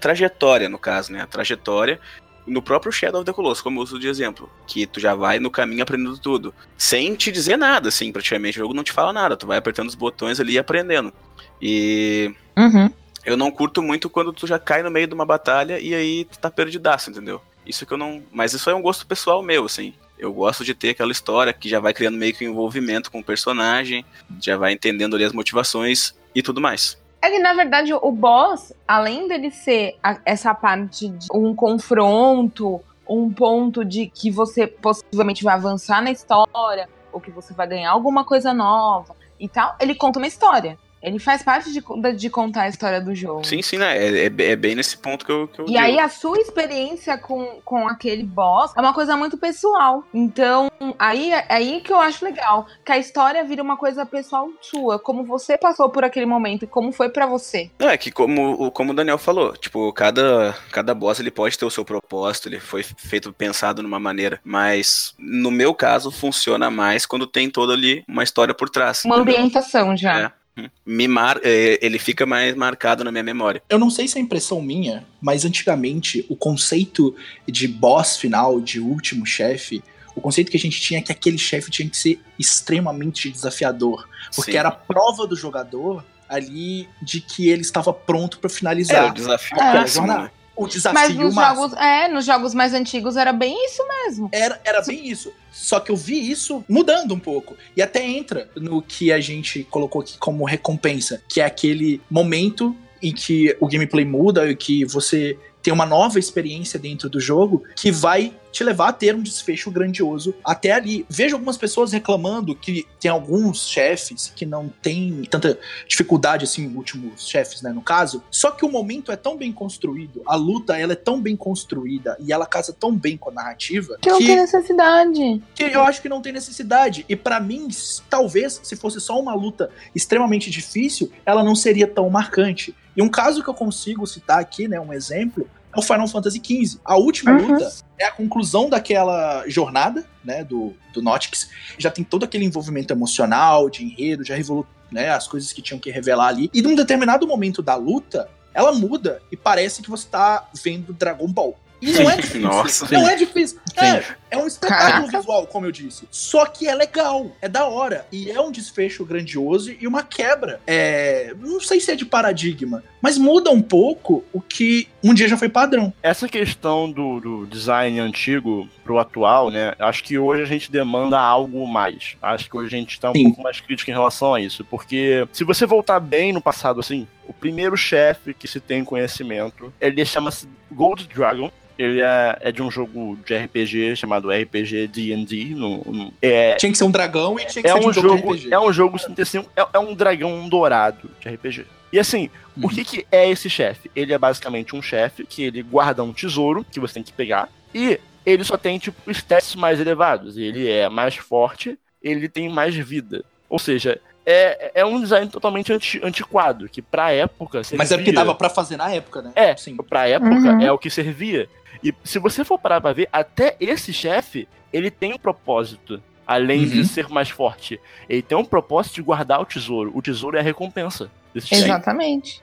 trajetória, no caso, né? A trajetória no próprio Shadow of the Colossus, como eu uso de exemplo, que tu já vai no caminho aprendendo tudo, sem te dizer nada, assim, praticamente, o jogo não te fala nada, tu vai apertando os botões ali e aprendendo. E uhum. eu não curto muito quando tu já cai no meio de uma batalha e aí tu tá perdidaço, entendeu? Isso que eu não. Mas isso é um gosto pessoal meu, assim. Eu gosto de ter aquela história que já vai criando meio que um envolvimento com o personagem, já vai entendendo ali as motivações e tudo mais. É que, na verdade, o boss, além dele ser a, essa parte de um confronto, um ponto de que você possivelmente vai avançar na história, ou que você vai ganhar alguma coisa nova e tal, ele conta uma história. Ele faz parte de, de contar a história do jogo. Sim, sim, né? É, é, é bem nesse ponto que eu. Que eu e digo. aí a sua experiência com, com aquele boss é uma coisa muito pessoal. Então, aí é aí que eu acho legal. Que a história vira uma coisa pessoal sua. Como você passou por aquele momento e como foi para você. É, que como, como o Daniel falou, tipo, cada, cada boss ele pode ter o seu propósito, ele foi feito pensado numa maneira. Mas no meu caso, funciona mais quando tem toda ali uma história por trás. Uma entendeu? ambientação já. É. Me mar... é, ele fica mais marcado na minha memória. Eu não sei se é impressão minha, mas antigamente o conceito de boss final, de último chefe, o conceito que a gente tinha é que aquele chefe tinha que ser extremamente desafiador. Porque Sim. era a prova do jogador ali de que ele estava pronto pra É, finalizar o desafio É, máximo, o Mas desafio nos máximo. jogos, é, nos jogos mais antigos era bem isso mesmo. Era, era bem isso. Só que eu vi isso mudando um pouco. E até entra no que a gente colocou aqui como recompensa, que é aquele momento em que o gameplay muda e que você tem uma nova experiência dentro do jogo que vai te levar a ter um desfecho grandioso até ali. Vejo algumas pessoas reclamando que tem alguns chefes que não tem tanta dificuldade assim, últimos chefes, né, no caso. Só que o momento é tão bem construído, a luta ela é tão bem construída e ela casa tão bem com a narrativa Que não tem necessidade. que eu acho que não tem necessidade. E pra mim, talvez, se fosse só uma luta extremamente difícil, ela não seria tão marcante. E um caso que eu consigo citar aqui, né, um exemplo, é o Final Fantasy XV. A última Uhum. luta é a conclusão daquela jornada, né, do, do Notix. Já tem todo aquele envolvimento emocional, de enredo, já revelou né, as coisas que tinham que revelar ali. E num determinado momento da luta, ela muda e parece que você tá vendo Dragon Ball. E não é difícil. Nossa. não é difícil. É, é um espetáculo Caraca. visual, como eu disse. Só que é legal, é da hora. E é um desfecho grandioso e uma quebra. É. Não sei se é de paradigma, mas muda um pouco o que um dia já foi padrão. Essa questão do, do design antigo pro atual, né? Acho que hoje a gente demanda algo mais. Acho que hoje a gente tá um Sim. pouco mais crítico em relação a isso. Porque se você voltar bem no passado, assim, o primeiro chefe que se tem conhecimento, ele chama-se Gold Dragon. Ele é, é de um jogo de RPG chamado RPG D&D. No, no- é, Tinha que ser um dragão e tinha que é ser um um jogo RPG. é um jogo 65, é, é um dragão dourado de RPG. E assim, o Uhum. que, que é esse chefe? Ele é basicamente um chefe que ele guarda um tesouro que você tem que pegar e ele só tem tipo stats mais elevados. Ele é mais forte, ele tem mais vida. Ou seja, é, é um design totalmente anti- antiquado, que pra época Mas é porque servia- dava pra fazer na época, né? É, Sim. pra época Uhum. é o que servia. E se você for parar pra ver, até esse chefe, ele tem um propósito. Além de Uhum. ser mais forte. Ele tem um propósito de guardar o tesouro. O tesouro é a recompensa desse chefe. Exatamente.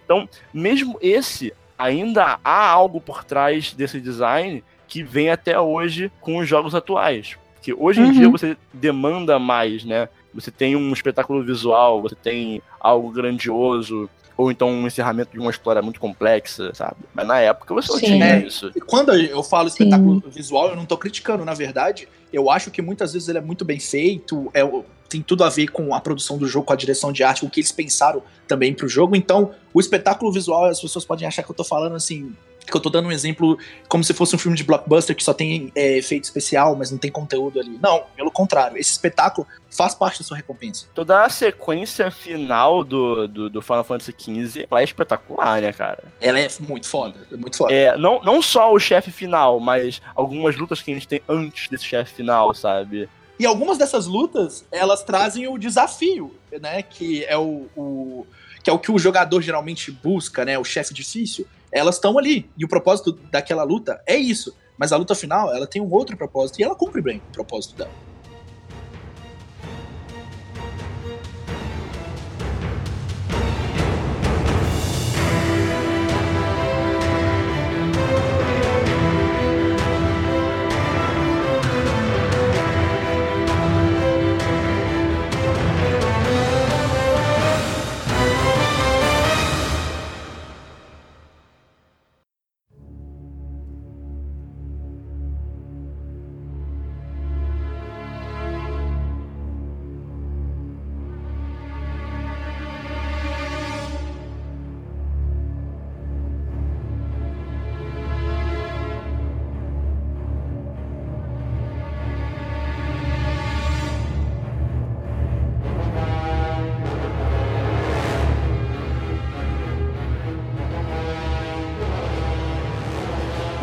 Mesmo esse, ainda há algo por trás desse design que vem até hoje com os jogos atuais. Porque hoje em Uhum. dia você demanda mais, né? Você tem um espetáculo visual, você tem algo grandioso, ou então um encerramento de uma história muito complexa, sabe? Mas na época você não Sim. tinha É. isso. E quando eu falo espetáculo visual, eu não tô criticando, na verdade. Eu acho que muitas vezes ele é muito bem feito, é, tem tudo a ver com a produção do jogo, com a direção de arte, o que eles pensaram também pro jogo. Então, o espetáculo visual, as pessoas podem achar que eu tô falando assim. Que eu tô dando um exemplo como se fosse um filme de blockbuster que só tem é, efeito especial, mas não tem conteúdo ali. Não, pelo contrário. Esse espetáculo faz parte da sua recompensa. Toda a sequência final do, do, do Final Fantasy XV é espetacular, né, cara? Ela é muito foda, é muito foda. É, não, não só o chefe final, mas algumas lutas que a gente tem antes desse chefe final, sabe? E algumas dessas lutas, elas trazem o desafio, né? Que é o, o- que é o que o jogador geralmente busca, né? O chefe difícil. Elas estão ali. E o propósito daquela luta é isso. Mas a luta final, ela tem um outro propósito. E ela cumpre bem o propósito dela.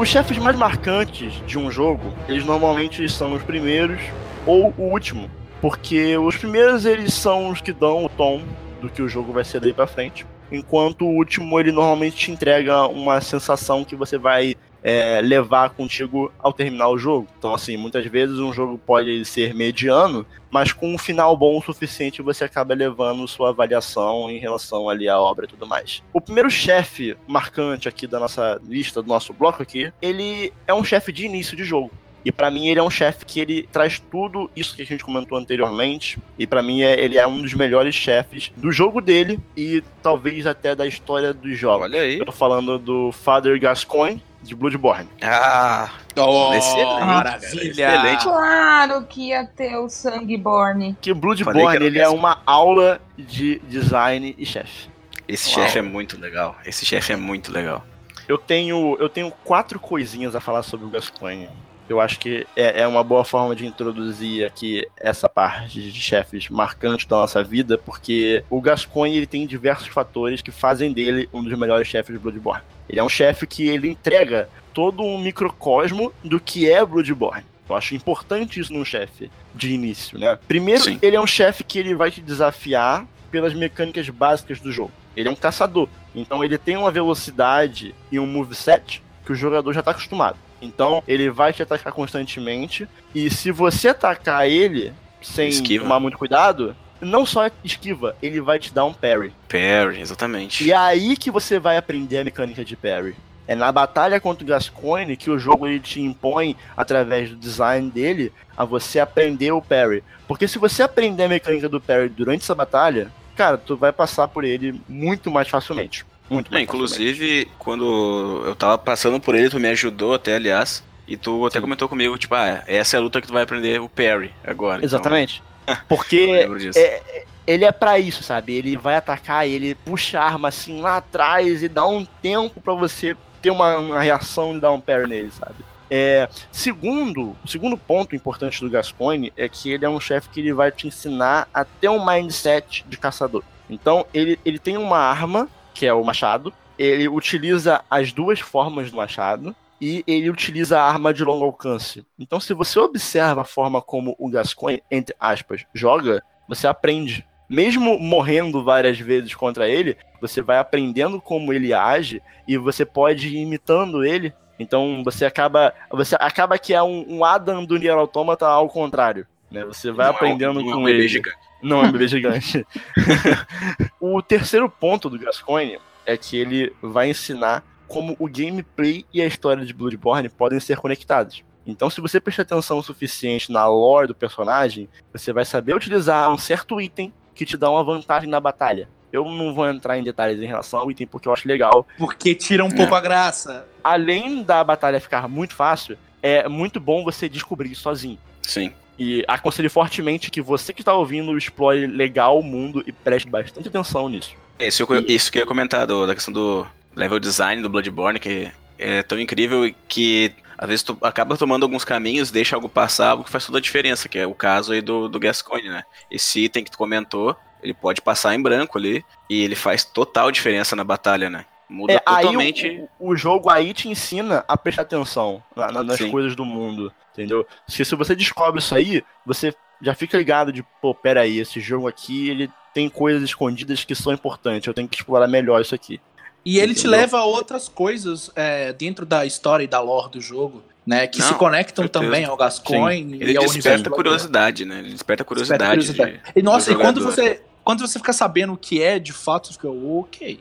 Os chefes mais marcantes de um jogo, eles normalmente são os primeiros ou o último. Porque os primeiros eles são os que dão o tom do que o jogo vai ser daí pra frente. Enquanto o último ele normalmente te entrega uma sensação que você vai é, levar contigo ao terminar o jogo. Então, assim, muitas vezes um jogo pode ser mediano, mas com um final bom o suficiente você acaba levando sua avaliação em relação ali à obra e tudo mais. O primeiro chefe marcante aqui da nossa lista, do nosso bloco aqui, ele é um chefe de início de jogo. E para mim ele é um chefe que ele traz tudo isso que a gente comentou anteriormente. E para mim é, ele é um dos melhores chefes do jogo dele e talvez até da história dos jogos. Olha aí. Eu tô falando do Father Gascoigne de Bloodborne. Ah, Oh, Excelente. maravilha. Excelente. Claro que ia ter o Sangueborn. Que Bloodborne que ele é uma aula de design e chefe. esse chefe é muito legal. Esse chefe é muito legal. Eu tenho, eu tenho quatro coisinhas a falar sobre o Gascoigne. Eu acho que é, é uma boa forma de introduzir aqui essa parte de chefes marcantes da nossa vida, porque o Gascoigne ele tem diversos fatores que fazem dele um dos melhores chefes de Bloodborne. Ele é um chefe que ele entrega todo um microcosmo do que é Bloodborne. Eu acho importante isso num chefe de início, né? Primeiro, Sim. ele é um chefe que ele vai te desafiar pelas mecânicas básicas do jogo. Ele é um caçador. Então ele tem uma velocidade e um moveset que o jogador já está acostumado. Então ele vai te atacar constantemente. E se você atacar ele sem Esquiva. tomar muito cuidado, não só esquiva, ele vai te dar um parry. Parry, exatamente. E é aí que você vai aprender a mecânica de parry. É na batalha contra o Gascoigne que o jogo ele te impõe, através do design dele, a você aprender o parry. Porque se você aprender a mecânica do parry durante essa batalha, cara, tu vai passar por ele muito mais facilmente. Muito É, facilmente. inclusive, quando eu tava passando por ele, tu me ajudou até, aliás. E tu até Sim. comentou comigo, tipo, ah, essa é a luta que tu vai aprender o parry agora. Então, Exatamente. [LAUGHS] eu Porque disso. é, ele é pra isso, sabe? Ele vai atacar, ele puxa a arma assim lá atrás e dá um tempo pra você ter uma, uma reação e dar um parry nele, sabe? É, segundo, o segundo ponto importante do Gascoigne é que ele é um chefe que ele vai te ensinar a ter um mindset de caçador. Então, ele, ele tem uma arma, que é o machado, ele utiliza as duas formas do machado, e ele utiliza a arma de longo alcance. Então, se você observa a forma como o Gascoigne, entre aspas, joga, você aprende. Mesmo morrendo várias vezes contra ele, você vai aprendendo como ele age e você pode ir imitando ele. Então você acaba, você acaba que é um, um Adam do Nier Automata ao contrário. Né? Você vai Não é um- aprendendo não é com um bebê ele. gigante. Não é um bebê gigante. [LAUGHS] o terceiro ponto do Gascoigne é que ele vai ensinar como o gameplay e a história de Bloodborne podem ser conectados. Então, se você prestar atenção o suficiente na lore do personagem, você vai saber utilizar um certo item que te dá uma vantagem na batalha. Eu não vou entrar em detalhes em relação ao item porque eu acho legal. Porque tira um pouco a graça. Além da batalha ficar muito fácil, é muito bom você descobrir sozinho. Sim. E aconselho fortemente que você que está ouvindo explore legal o mundo e preste bastante atenção nisso. Isso, eu- isso que eu ia comentar do- da questão do level design do Bloodborne, que é tão incrível que às vezes tu acaba tomando alguns caminhos, deixa algo passar, algo que faz toda a diferença, que é o caso aí do, do Gascoigne, né? Esse item que tu comentou, ele pode passar em branco ali, e ele faz total diferença na batalha, né? Muda É, aí totalmente. o, o jogo aí te ensina a prestar atenção na- na- nas Sim. coisas do mundo, entendeu? Se, se você descobre isso aí, você já fica ligado de, pô, pera aí, esse jogo aqui, ele tem coisas escondidas que são importantes, eu tenho que explorar melhor isso aqui. E ele te Entendeu? leva a outras coisas é, dentro da história e da lore do jogo, né? Que Não, se conectam certeza. também ao Gascoigne Ele e ao desperta universo. curiosidade, né? Ele desperta curiosidade. curiosidade. de- E nossa, e quando você, quando você fica sabendo o que é, de fato, você fica, ok.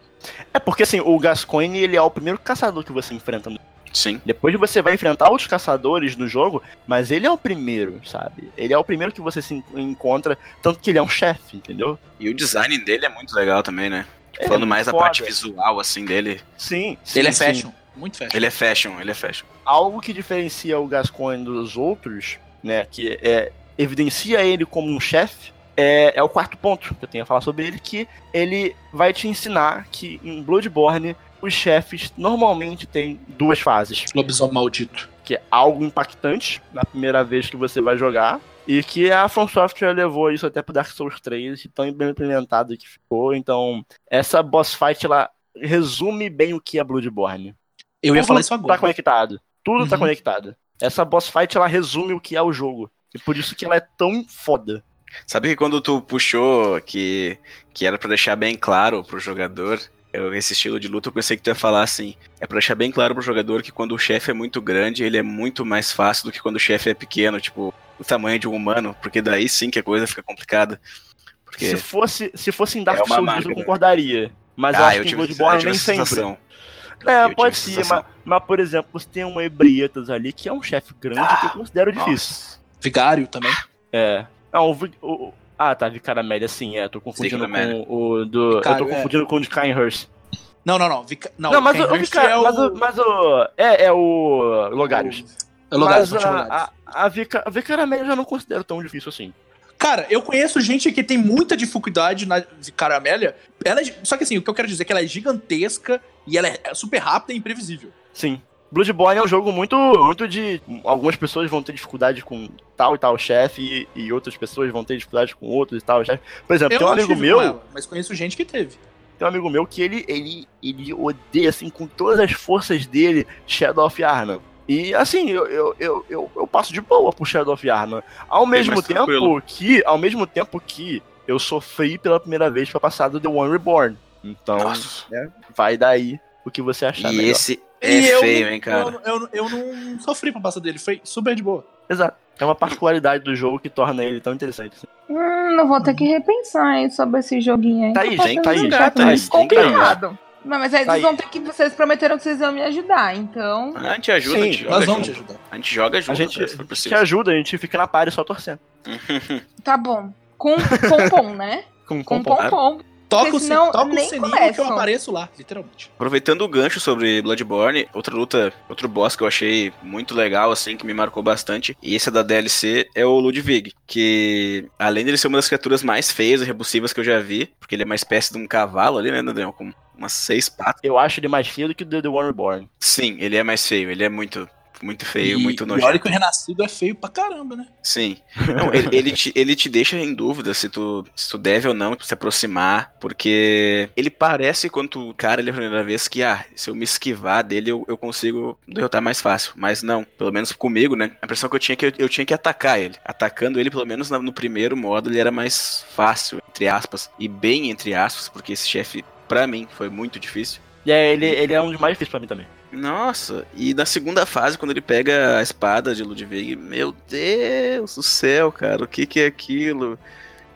É porque assim, o Gascoigne, ele é o primeiro caçador que você enfrenta. no- Sim. Depois você vai enfrentar outros caçadores no jogo, mas ele é o primeiro, sabe? Ele é o primeiro que você se en- encontra, tanto que ele é um chefe, entendeu? E o design dele é muito legal também, né? É Falando mais da foda. parte visual, assim, dele. Sim, sim ele é sim. fashion, muito fashion. Ele é fashion, ele é fashion. algo que diferencia o Gascoigne dos outros, né, que é, evidencia ele como um chefe, é, é o quarto ponto que eu tenho a falar sobre ele, que ele vai te ensinar que em Bloodborne os chefes normalmente têm duas fases, Lobisomem maldito. que é algo impactante na primeira vez que você vai jogar, e que a From Software levou isso até pro Dark Souls 3, e tão bem implementado que ficou, então essa boss fight, ela resume bem o que é Bloodborne. Eu ia Tudo falar isso Tá agora. conectado. Tudo tá Uhum. conectado. Essa boss fight, ela resume o que é o jogo. E por isso que ela é tão foda. Sabe que quando tu puxou que, que era pra deixar bem claro pro jogador eu- esse estilo de luta, eu pensei que tu ia falar assim. É pra deixar bem claro pro jogador que quando o chefe é muito grande, ele é muito mais fácil do que quando o chefe é pequeno, tipo, o tamanho de um humano, porque daí sim que a coisa fica complicada. Porque. Se fosse, se fosse em Dark É Souls, marca, eu concordaria. Mas eu ah, acho eu que em tive, eu Bloodborne nem sempre. sensação. É, Eu pode ser, mas, mas, por exemplo, você tem uma Ebrietas ali, que é um chefe grande que eu considero difícil. Nossa. Vigário também. É. Não, o, o, o- Ah, tá, Vicara Média, sim, é. Tô confundindo com o do. eu Vicário, tô é. confundindo com o de Kainhurst. Não, não, não. Vica... Não, Não, mas o, o Vicara. é o... Mas, o, mas o. É, é o. Logarius. É Logarius, mas Monte a, Logarius. a, a, a Vicara Média eu já não considero tão difícil assim. Cara, eu conheço gente que tem muita dificuldade na Vicara Amélia. Ela é... Só que assim, o que eu quero dizer é que ela é gigantesca e ela é super rápida e imprevisível. Sim. Bloodborne é um jogo muito, muito de. Algumas pessoas vão ter dificuldade com tal e tal chefe, e, e outras pessoas vão ter dificuldade com outros e tal chefe. Por exemplo, Eu tem um não amigo tive meu. com ela, mas conheço gente que teve. Tem um amigo meu que ele, ele, ele odeia, assim, com todas as forças dele, Shadow of Arna. E assim, eu, eu, eu, eu, eu passo de boa pro Shadow of Arna. Ao mesmo tempo tranquilo. que. Ao mesmo tempo que eu sofri pela primeira vez pra passar do The One Reborn. Então, Nossa. vai daí o que você achar E melhor. esse é E eu feio, não- hein, cara. Eu, eu, eu não sofri pra passar dele, foi super de boa. Exato. É uma particularidade do jogo que torna ele tão interessante. assim. Hum, não vou ter que repensar hein, sobre esse joguinho aí. Tá aí, Tá gente, tá aí, parecendo tá aí, tem que complicado. Não, mas aí Tá vocês aí. vão ter que. Vocês prometeram que vocês iam me ajudar, então. A gente ajuda, Sim, a gente joga Nós vamos te junto. ajudar. A gente joga junto, A gente né, te ajuda, a gente fica na party só torcendo. [LAUGHS] Tá bom. Com pompom, né? Com, Com com, pompom. Toca, o, Porque sin- senão toca o nem sininho começam. que eu apareço lá, literalmente. Aproveitando o gancho sobre Bloodborne, outra luta, outro boss que eu achei muito legal, assim, que me marcou bastante, e esse é da DLC, é o Ludwig, que além dele ser uma das criaturas mais feias e repulsivas que eu já vi, porque ele é uma espécie de um cavalo ali, né, Daniel, com umas seis patas. Eu acho ele mais feio do que o The The One Reborn. Sim, ele é mais feio, ele é muito, muito feio, e, muito e nojento. olha que o Renascido é feio pra caramba, né? Sim. Não, ele, ele te, ele te deixa em dúvida se tu, se tu deve ou não se aproximar, porque ele parece, quando tu cara ele a primeira vez, que, ah, se eu me esquivar dele, eu, eu consigo derrotar mais fácil. Mas não, pelo menos comigo, né? A impressão que eu tinha é que eu, eu tinha que atacar ele. Atacando ele, pelo menos no primeiro modo, ele era mais fácil, entre aspas, e bem entre aspas, porque esse chefe, pra mim, foi muito difícil. E é, ele, ele é um dos mais difíceis pra mim também. Nossa, e na segunda fase, quando ele pega a espada de Ludwig, meu Deus do céu, cara, o que que é aquilo?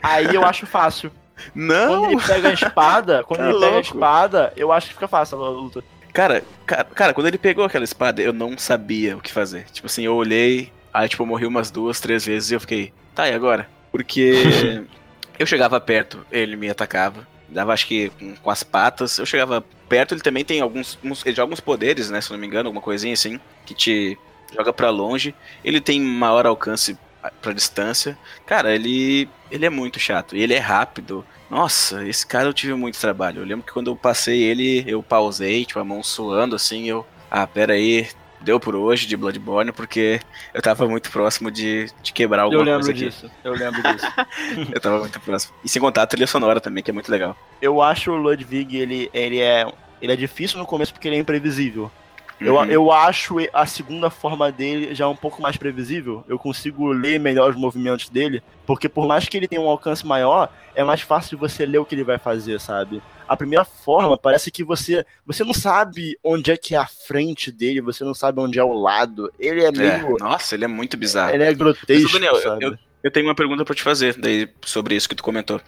Aí eu acho fácil. Não! Quando ele pega a espada, [LAUGHS] quando Tá ele pega a louco. espada, eu acho que fica fácil a luta. Cara, cara, cara, quando ele pegou aquela espada, eu não sabia o que fazer. Tipo assim, eu olhei, aí tipo, eu morri umas duas, três vezes e eu fiquei, tá, e agora? Porque [LAUGHS] eu chegava perto, ele me atacava. Dava acho que com, com as patas. Eu chegava perto, ele também tem alguns. uns- ele joga uns poderes, né? Se não me engano, alguma coisinha assim, que te joga pra longe. Ele tem maior alcance pra distância. Cara, ele. Ele é muito chato. E ele é rápido. Nossa, esse cara eu tive muito trabalho. Eu lembro que quando eu passei ele, eu pausei, tipo, a mão suando assim, eu. Ah, pera aí. Deu por hoje de Bloodborne, porque eu tava muito próximo de, de quebrar alguma Eu lembro coisa aqui. disso. Eu lembro disso. [LAUGHS] Eu tava muito próximo. E sem contar a trilha sonora também, que é muito legal. eu acho o Ludwig, ele, ele é. Ele é difícil no começo porque ele é imprevisível. Eu, Uhum. eu acho a segunda forma dele já um pouco mais previsível. Eu consigo ler melhor os movimentos dele, porque por mais que ele tenha um alcance maior, é mais fácil de você ler o que ele vai fazer, sabe? A primeira forma parece que você você não sabe onde é que é a frente dele, você não sabe onde é o lado. Ele é É, meio, nossa, ele é muito bizarro. ele é Mas, grotesco, Daniel, eu- sabe? eu, eu tenho uma pergunta pra te fazer daí, sobre isso que tu comentou.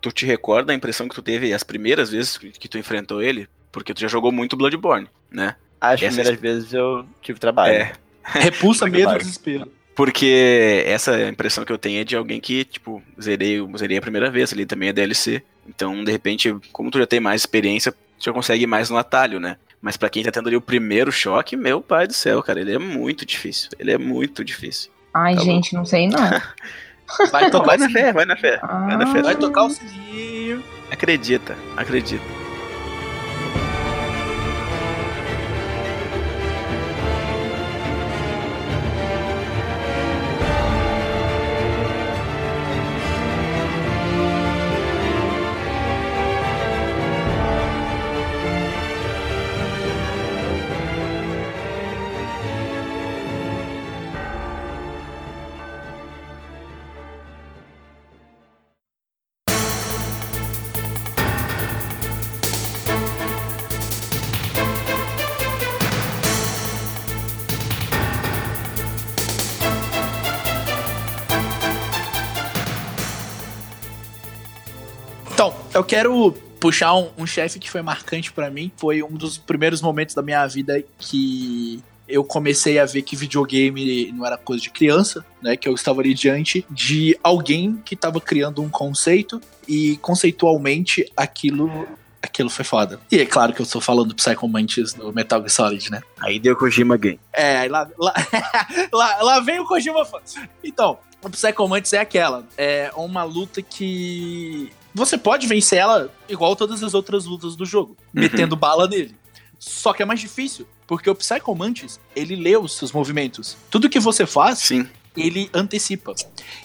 Tu te recorda a impressão que tu teve as primeiras vezes que tu enfrentou ele? Porque tu já jogou muito Bloodborne, né? As essa- primeiras vezes eu tive trabalho. É. [LAUGHS] Repulsa, [LAUGHS] medo e desespero. Porque essa impressão que eu tenho é de alguém que, tipo, zerei, zerei a primeira vez, ali também é DLC. Então, de repente, como tu já tem mais experiência, tu já consegue ir mais no atalho, né? Mas pra quem tá tendo ali o primeiro choque, meu pai do céu, cara, ele é muito difícil. Ele é muito difícil. Ai, Tá bom. gente, não sei não. [LAUGHS] Vai tocar, Vai na fé, vai na fé. Vai na fé. Vai tocar o sininho. Acredita, acredita. Quero puxar um, um chefe que foi marcante pra mim. Foi um dos primeiros momentos da minha vida que eu comecei a ver que videogame não era coisa de criança, né? Que eu estava ali diante de alguém que estava criando um conceito e conceitualmente aquilo aquilo foi foda. E é claro que eu estou falando Psycho Mantis do Metal Gear Solid, né? Aí deu Kojima Game. É, lá, lá, [LAUGHS] lá, lá vem o Kojima fã. Então, o Psycho Mantis é aquela. É uma luta que você pode vencer ela igual todas as outras lutas do jogo, Uhum. metendo bala nele. Só que é mais difícil, porque o Psycho Mantis, ele lê os seus movimentos. Tudo que você faz, Sim. ele antecipa.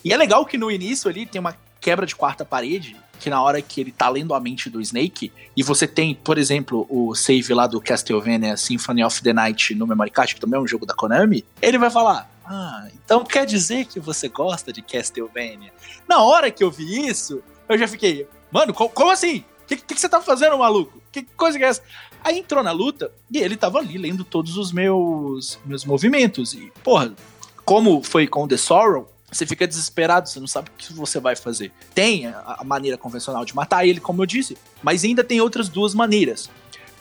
E é legal que no início ali tem uma quebra de quarta parede, que na hora que ele tá lendo a mente do Snake, e você tem, por exemplo, o save lá do Castlevania Symphony of the Night no Memory Card, que também é um jogo da Konami, ele vai falar: Ah, então quer dizer que você gosta de Castlevania? Na hora que eu vi isso, eu já fiquei, mano, co- como assim? O que, que, que você tá fazendo, maluco? Que coisa que é essa? Aí entrou na luta e ele tava ali lendo todos os meus, meus movimentos. E, porra, como foi com The Sorrow, você fica desesperado, você não sabe o que você vai fazer. Tem a, a maneira convencional de matar ele, como eu disse, mas ainda tem outras duas maneiras.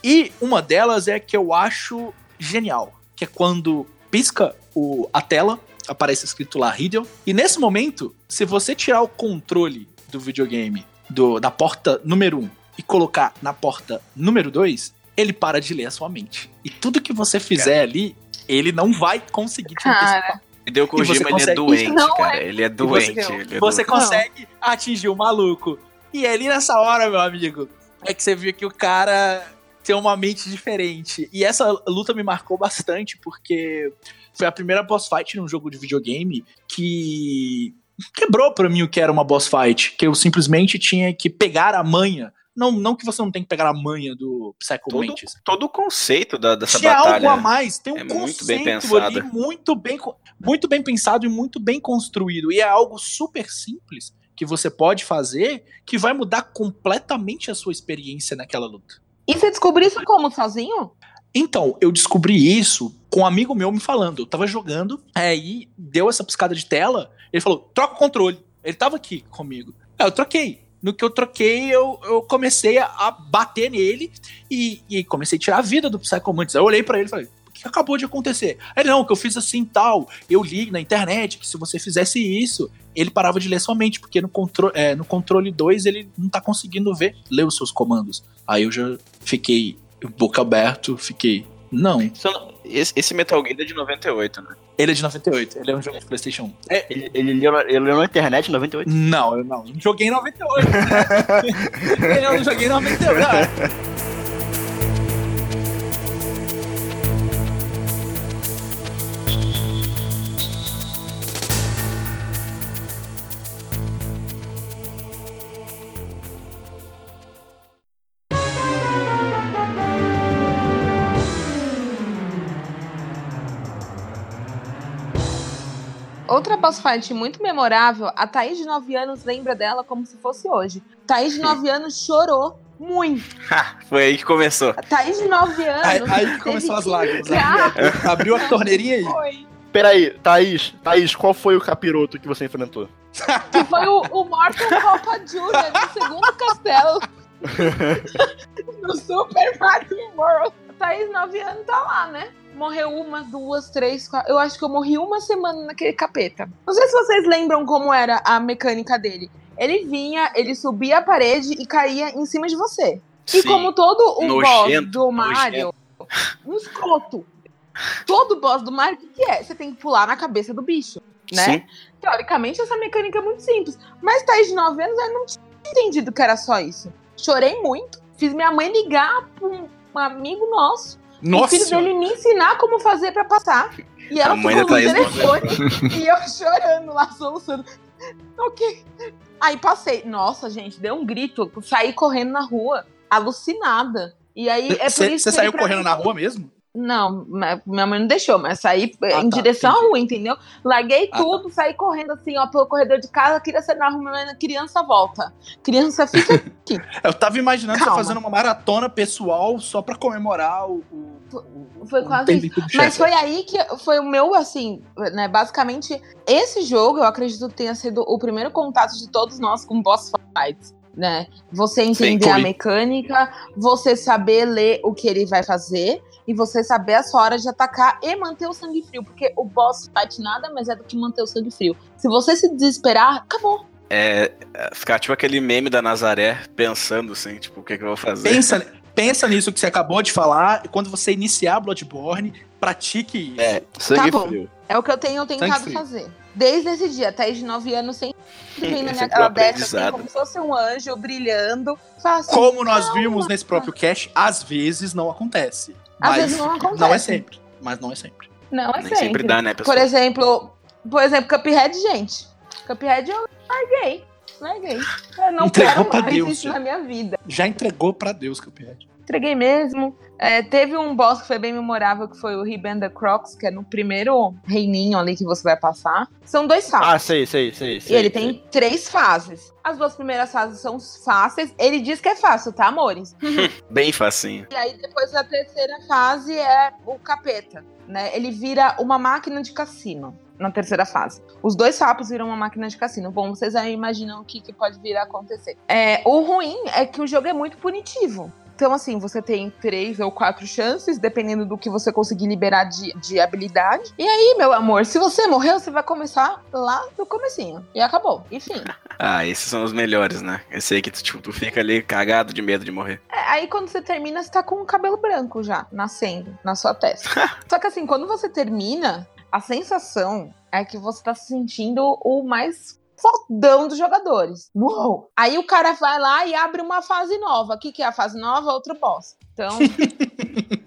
E uma delas é que eu acho genial, que é quando pisca o, a tela, aparece escrito lá Riddle, e nesse momento, se você tirar o controle do videogame do, da porta número 1 um, e colocar na porta número 2, ele para de ler a sua mente. E tudo que você fizer ali, ele não vai conseguir te antecipar. Cara, E deu você Kojima, ele é consegue- doente, Isso não cara. é- Ele é você- doente. ele é Você doente. consegue atingir o maluco. E ali nessa hora, meu amigo, é que você viu que o cara tem uma mente diferente. E essa luta me marcou bastante, porque foi a primeira boss fight num jogo de videogame que quebrou pra mim o que era uma boss fight. Que eu simplesmente tinha que pegar a manha. Não, não que você não tem que pegar a manha do Psycho Todo, Mantis. todo o conceito da, dessa Tinha batalha. algo a mais, tem um é muito bem conceito ali muito bem, muito bem pensado e muito bem construído. E é algo super simples que você pode fazer que vai mudar completamente a sua experiência naquela luta. e você descobriu isso como? Sozinho? Então, eu descobri isso com um amigo meu me falando. Eu tava jogando, aí deu essa piscada de tela, ele falou, troca o controle. Ele tava aqui comigo. Aí eu troquei. No que eu troquei, eu, eu comecei a, a bater nele e, e comecei a tirar a vida do Psycho Mantis. Aí eu olhei pra ele e falei, o que acabou de acontecer? Aí ele, não, que eu fiz assim tal. Eu li na internet que se você fizesse isso, ele parava de ler sua mente, porque no, contro é, no controle 2 ele não tá conseguindo ver, ler os seus comandos. Aí eu já fiquei boca aberto, fiquei, não. Esse, esse Metal Gear é de 98, né? Ele é de 98, ele é um jogo de PlayStation 1. É, Ele, ele, leu, na- ele leu na internet em 98. não, eu não, não joguei em 98. né? eu não joguei em 98. Não. [LAUGHS] Outra boss fight muito memorável, a Thaís de 9 anos lembra dela como se fosse hoje. Thaís de 9 anos chorou muito. [LAUGHS] Ha, foi aí que começou. A Thaís de 9 anos. Aí, aí que começou as lágrimas. entrar. Abriu, [LAUGHS] abriu a torneirinha aí. Foi. Peraí, Thaís, Thaís, qual foi o capiroto que você enfrentou? Que foi o, o Mortal Copa Junior no segundo castelo. [LAUGHS] no Super Mario World. A Thaís, 9 anos, tá lá, né? Morreu uma, duas, três, quatro. Eu acho que eu morri uma semana naquele capeta. Não sei se vocês lembram como era a mecânica dele. Ele vinha, ele subia a parede e caía em cima de você. E Sim. como todo o Nojento, boss do Mario, um escroto. Todo boss do Mario, o que, que é? Você tem que pular na cabeça do bicho, né? Sim. Teoricamente, essa mecânica é muito simples. Mas Thaís de 9 anos, eu não tinha entendido que era só isso. Chorei muito. Fiz minha mãe ligar pra um amigo nosso. O Nossa, filho dele me ensinar como fazer pra passar. E ela ficou no telefone e eu chorando lá, soluçando. Ok. Aí passei. Nossa, gente, deu um grito. Saí correndo na rua, alucinada. E aí é por Você isso você que saiu correndo mim, na rua mesmo? Não, minha mãe não deixou, mas saí Ah, em tá, direção à entendi. rua, entendeu? Larguei Ah, tá. tudo, saí correndo assim, ó, pelo corredor de casa, queria ser na rua, mas criança volta. Criança fica. [LAUGHS] Eu tava imaginando Calma. você fazendo uma maratona pessoal só pra comemorar o. o- Foi o quase isso. Mas foi aí que foi o meu, assim, né? Basicamente, esse jogo eu acredito que tenha sido o primeiro contato de todos nós com boss fights. né? Você entender Sim, a mecânica, você saber ler o que ele vai fazer e você saber a sua hora de atacar e manter o sangue frio, porque o boss fight nada mais é do que manter o sangue frio. Se você se desesperar, acabou. É, é, ficar tipo aquele meme da Nazaré pensando assim, tipo, o que, que eu vou fazer? Pensa, [LAUGHS] pensa nisso que você acabou de falar. e Quando você iniciar Bloodborne, pratique isso. É, sangue Tá bom. frio. É o que eu tenho tentado fazer. Desde esse dia, até de 9 anos, sempre [LAUGHS] vem na minha é cabeça, assim, como se fosse um anjo brilhando. Faço, Como nós vimos nesse próprio cast, às vezes não acontece. Às mas vezes não acontece. não é sempre. Mas não é sempre. Não, é Nem sempre dá, né, pessoal? Por exemplo, por exemplo, Cuphead, gente. Cuphead eu larguei. Larguei. Eu não Entregou quero pra mais Deus, isso já. na minha vida. Já entregou pra Deus, Cuphead. Entreguei mesmo. É, teve um boss que foi bem memorável, que foi o the Crocs, que é no primeiro reininho ali que você vai passar. São dois fases. Ah, sei, sei, sei. E sei, ele sei. tem três fases. As duas primeiras fases são fáceis. Ele diz que é fácil, tá, amores? [LAUGHS] Bem facinho. E aí depois a terceira fase é o capeta, né? Ele vira uma máquina de cassino na terceira fase. Os dois sapos viram uma máquina de cassino. Bom, vocês aí imaginam o que, que pode vir a acontecer. É, o ruim é que o jogo é muito punitivo. Então, assim, você tem três ou quatro chances, dependendo do que você conseguir liberar de, de habilidade. E aí, meu amor, se você morreu, você vai começar lá do comecinho. E acabou. Enfim. [LAUGHS] Ah, esses são os melhores, né? Esse aí que tu, tipo, tu fica ali cagado de medo de morrer. É, aí quando você termina, você tá com o cabelo branco já, nascendo na sua testa. [LAUGHS] Só que assim, quando você termina, a sensação é que você tá se sentindo o mais fodão dos jogadores. Uou! Aí o cara vai lá e abre uma fase nova. O que, que é a fase nova? Outro boss. Então, que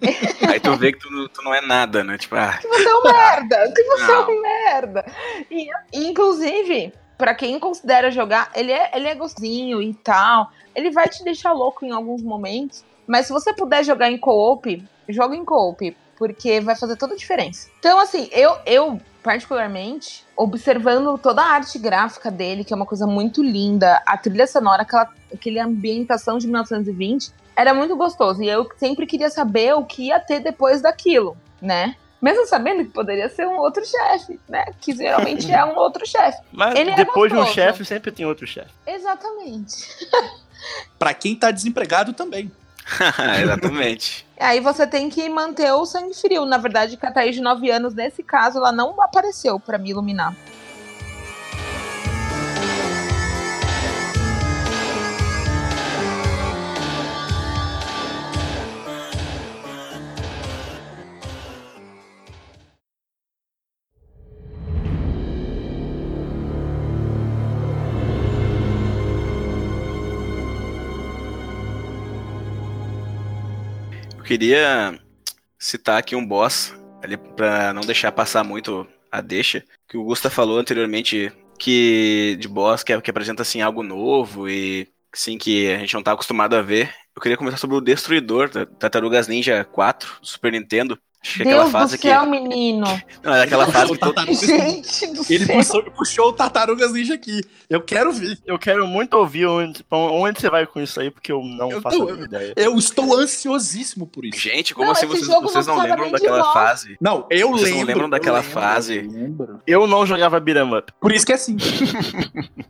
[LAUGHS] Aí tu vê que tu, tu não é nada, né? Tipo, ah, você é um merda! Que você é Não. um merda! E, inclusive, pra quem considera jogar, ele é, ele é gostosinho e tal. Ele vai te deixar louco em alguns momentos. Mas se você puder jogar em co-op, joga em co-op. Porque vai fazer toda a diferença. Então, assim, eu, eu particularmente, observando toda a arte gráfica dele, que é uma coisa muito linda, a trilha sonora, aquela, aquela ambientação de 1920, era muito gostoso. E eu sempre queria saber o que ia ter depois daquilo, né? Mesmo sabendo que poderia ser um outro chefe, né? Que geralmente é um outro chefe. [LAUGHS] Mas Ele é depois de um chefe, sempre tem outro chefe. Exatamente. Pra quem tá desempregado também. [LAUGHS] exatamente. Aí você tem que manter o sangue frio. Na verdade, que a Thaís de 9 anos, nesse caso, ela não apareceu pra me iluminar. Queria citar aqui um boss, ali pra não deixar passar muito a deixa, que o Gusta falou anteriormente que de boss que, que apresenta assim algo novo e sim que a gente não tá acostumado a ver. Eu queria comentar sobre o Destruidor da Tartarugas Ninja 4 do Super Nintendo. Acho que é aquela Deus do fase que céu, menino. [LAUGHS] não, é aquela fase que todo... Tartarugas- Gente do Ele céu. puxou, puxou o Tartarugas Ninja aqui. Eu quero ver. Eu quero muito ouvir onde, onde você vai com isso aí, porque eu não Eu faço tô- ideia. Eu estou ansiosíssimo por isso. Gente, como Não, assim vocês, vocês não não lembram daquela LOL. fase? Não, eu Vocês não lembro. lembram eu daquela lembro, fase? eu lembro. Eu não jogava beat'em up. Por isso que é assim.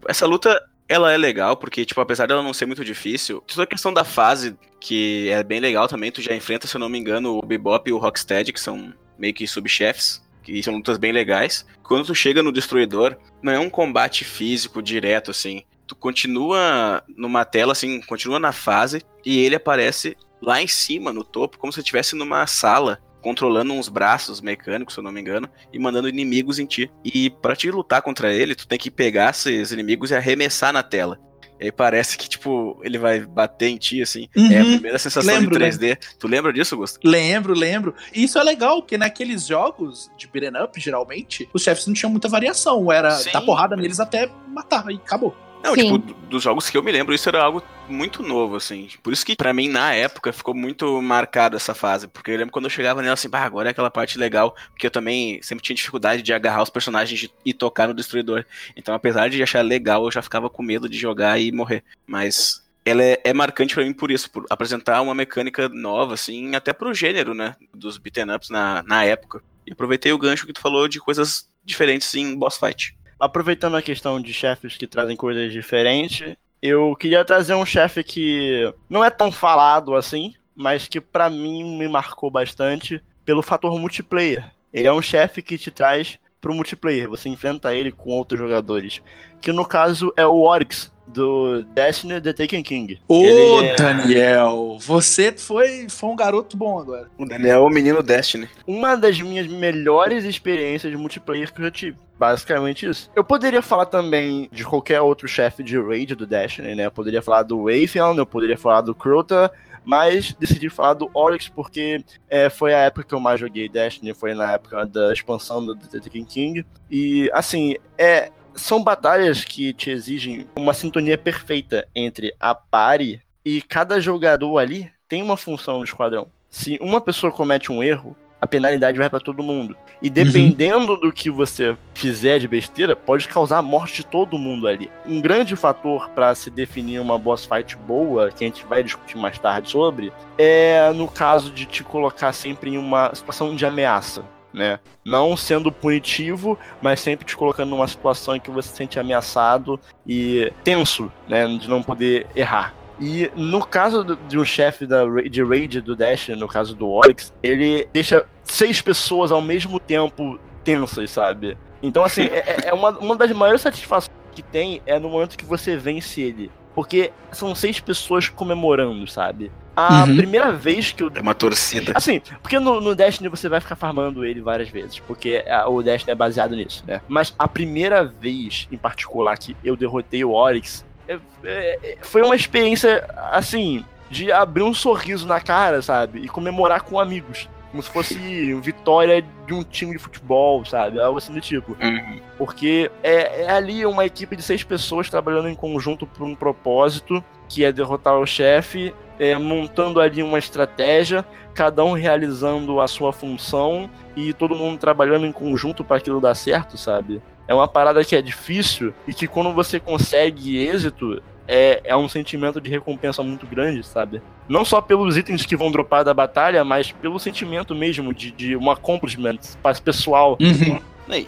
Essa luta, ela é legal, porque, tipo, apesar dela não ser muito difícil, toda a questão da fase, que é bem legal também, tu já enfrenta, se eu não me engano, o Bebop e o Rocksteady, que são meio que subchefes, que são lutas bem legais. Quando tu chega no Destruidor, não é um combate físico direto, assim. Tu continua numa tela, assim, continua na fase, e ele aparece lá em cima, no topo, como se estivesse numa sala, controlando uns braços mecânicos, se eu não me engano, e mandando inimigos em ti. E pra te lutar contra ele, tu tem que pegar esses inimigos e arremessar na tela. E aí parece que, tipo, ele vai bater em ti, assim. É a Uhum. primeira sensação Lembro, de 3D. Tu lembra disso, Gusto? Lembro, lembro. E isso é legal, porque naqueles jogos de beat'em up, geralmente, os chefes não tinham muita variação. Era Sim. dar porrada neles até matar, e acabou. Não, Sim. tipo, do- dos jogos que eu me lembro, isso era algo muito novo, assim. Por isso que, pra mim, na época, ficou muito marcado essa fase. Porque eu lembro quando eu chegava nela assim, bah, agora é aquela parte legal. Porque eu também sempre tinha dificuldade de agarrar os personagens e tocar no destruidor. Então, apesar de achar legal, eu já ficava com medo de jogar e morrer. Mas ela é, é marcante pra mim por isso, por apresentar uma mecânica nova, assim, até pro gênero, né? Dos beaten ups na, na época. E aproveitei o gancho que tu falou de coisas diferentes em boss fight. Aproveitando a questão de chefes que trazem coisas diferentes, eu queria trazer um chefe que não é tão falado assim, mas que para mim me marcou bastante pelo fator multiplayer. Ele é um chefe que te traz pro multiplayer, você enfrenta ele com outros jogadores. Que no caso é o Oryx, do Destiny The Taken King. Ô, é... Daniel, você foi, foi um garoto bom agora. O Daniel é o menino Destiny. Uma das minhas melhores experiências de multiplayer que eu já tive. Basicamente isso. Eu poderia falar também de qualquer outro chefe de raid do Destiny, né? Eu poderia falar do Wayfield, eu poderia falar do Crota, mas decidi falar do Oryx porque é, foi a época que eu mais joguei Destiny, foi na época da expansão do The Taken King. E, assim, é, são batalhas que te exigem uma sintonia perfeita entre a pare e cada jogador ali tem uma função no esquadrão. Se uma pessoa comete um erro, a penalidade vai para todo mundo. E uhum. dependendo uhum. do que você fizer de besteira, pode causar a morte de todo mundo ali. Um grande fator para se definir uma boss fight boa, que a gente vai discutir mais tarde sobre, é no caso de te colocar sempre em uma situação de ameaça né? Não sendo punitivo, mas sempre te colocando numa situação em que você se sente ameaçado e tenso, né? De não poder errar. E no caso de um chefe da, de raid do Dash, no caso do Oryx, ele deixa seis pessoas ao mesmo tempo tensas, sabe? Então, assim, [LAUGHS] é, é uma, uma das maiores satisfações que tem é no momento que você vence ele. Porque são seis pessoas comemorando, sabe? A uhum. primeira vez que o. É uma torcida. Assim, porque no, no, Destiny você vai ficar farmando ele várias vezes, porque a, o Destiny é baseado nisso, né? Mas a primeira vez, em particular, que eu derrotei o Oryx, é, é, foi uma experiência, assim, de abrir um sorriso na cara, sabe? E comemorar com amigos. Como se fosse [LAUGHS] vitória de um time de futebol, sabe? Algo assim do tipo. Uhum. Porque é, é ali uma equipe de seis pessoas trabalhando em conjunto por um propósito, que é derrotar o chefe é, montando ali uma estratégia, cada um realizando a sua função e todo mundo trabalhando em conjunto para aquilo dar certo, sabe? É uma parada que é difícil e que quando você consegue êxito, é, é um sentimento de recompensa muito grande, sabe? Não só pelos itens que vão dropar da batalha, mas pelo sentimento mesmo de, de um accomplishment pessoal. Uhum.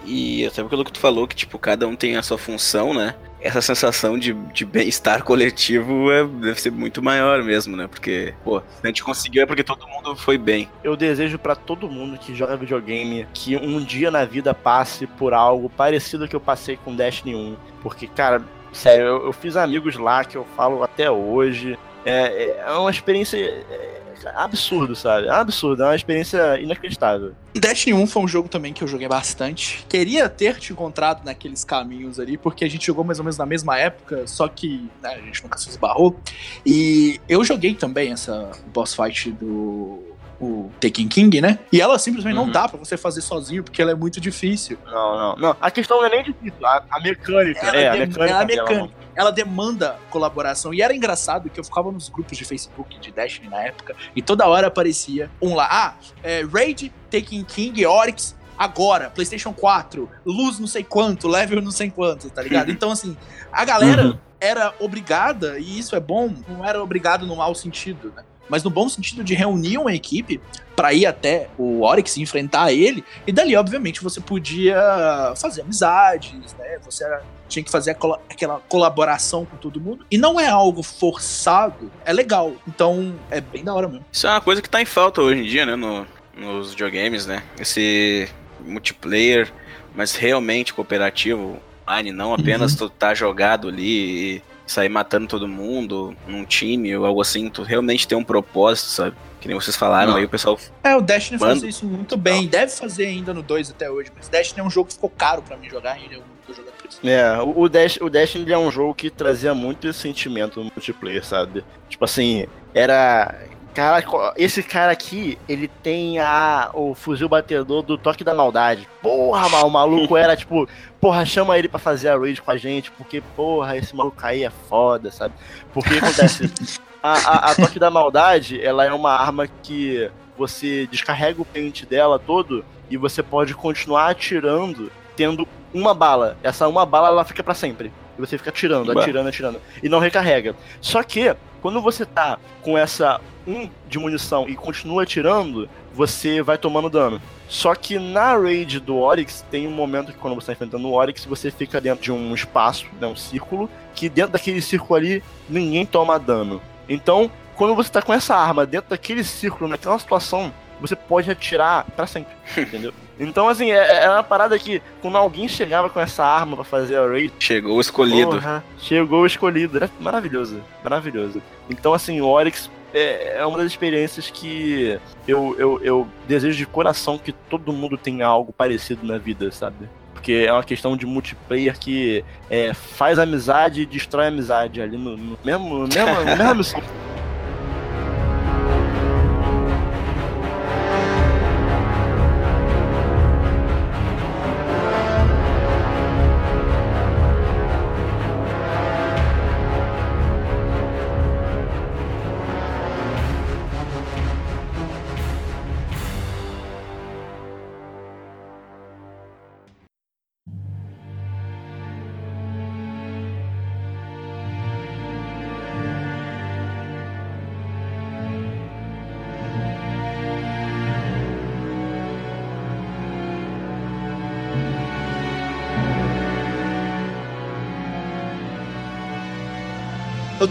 E até pelo que tu falou, que tipo, cada um tem a sua função, né? Essa sensação de, de bem-estar coletivo é, deve ser muito maior mesmo, né? Porque, pô, se a gente conseguiu é porque todo mundo foi bem. Eu desejo para todo mundo que joga videogame que um dia na vida passe por algo parecido que eu passei com Destiny 1. Porque, cara, sério, eu, eu fiz amigos lá que eu falo até hoje. É, é uma experiência é, absurdo, sabe? É absurdo, é uma experiência inacreditável. Destiny 1 foi um jogo também que eu joguei bastante. Queria ter te encontrado naqueles caminhos ali, porque a gente jogou mais ou menos na mesma época, só que né, a gente nunca se esbarrou. E eu joguei também essa boss fight do o Taken King, né? E ela simplesmente uhum. não dá para você fazer sozinho, porque ela é muito difícil. Não, não, não. A questão não é nem difícil, a, a mecânica. Ela é, a mecânica. Ela, mecânica. ela demanda colaboração. E era engraçado que eu ficava nos grupos de Facebook de Destiny na época, e toda hora aparecia um lá, ah, é, Raid, Taken King, Oryx, agora, PlayStation 4, luz não sei quanto, level não sei quanto, tá ligado? [LAUGHS] Então, assim, a galera uhum. era obrigada, e isso é bom, não era obrigado no mau sentido, né? Mas no bom sentido de reunir uma equipe para ir até o Oryx e enfrentar ele, e dali, obviamente, você podia fazer amizades, né? Você tinha que fazer aquela colaboração com todo mundo, e não é algo forçado, é legal, então é bem da hora mesmo. Isso é uma coisa que tá em falta hoje em dia, né, no, nos videogames, né? Esse multiplayer, mas realmente cooperativo, online, não apenas uhum. tu tá jogado ali e sair matando todo mundo num time ou algo assim, tu realmente tem um propósito, sabe? Que nem vocês falaram não. aí, o pessoal. É, o Destiny Mano. faz isso muito bem. Não. Deve fazer ainda no 2 até hoje, mas Destiny é um jogo que ficou caro para mim jogar ainda. Eu tô jogando por isso. É, o, Dash, o Destiny é um jogo que trazia muito esse sentimento no multiplayer, sabe? Tipo assim, era. Cara, esse cara aqui, ele tem a, o fuzil batedor do toque da maldade. Porra, o maluco era [LAUGHS] tipo, porra, chama ele para fazer a raid com a gente, porque, porra, esse maluco aí é foda, sabe? Porque acontece. [LAUGHS] a, a, a toque da maldade, ela é uma arma que você descarrega o pente dela todo e você pode continuar atirando tendo uma bala. Essa uma bala ela fica para sempre. E você fica atirando, atirando, atirando. E não recarrega. Só que, quando você tá com essa um de munição e continua atirando, você vai tomando dano. Só que na raid do Oryx tem um momento que quando você está enfrentando o Oryx, você fica dentro de um espaço, né, um círculo, que dentro daquele círculo ali ninguém toma dano. Então, quando você está com essa arma dentro daquele círculo, naquela situação, você pode atirar para sempre, [LAUGHS] entendeu? Então, assim, é, é, uma parada que quando alguém chegava com essa arma para fazer a raid. Chegou o escolhido. Porra, chegou o escolhido. Era maravilhoso, maravilhoso. Então, assim, o Oryx é, é uma das experiências que eu, eu, eu desejo de coração que todo mundo tenha algo parecido na vida, sabe? Porque é uma questão de multiplayer que é, faz amizade e destrói amizade ali no, no mesmo, no mesmo, no mesmo [LAUGHS]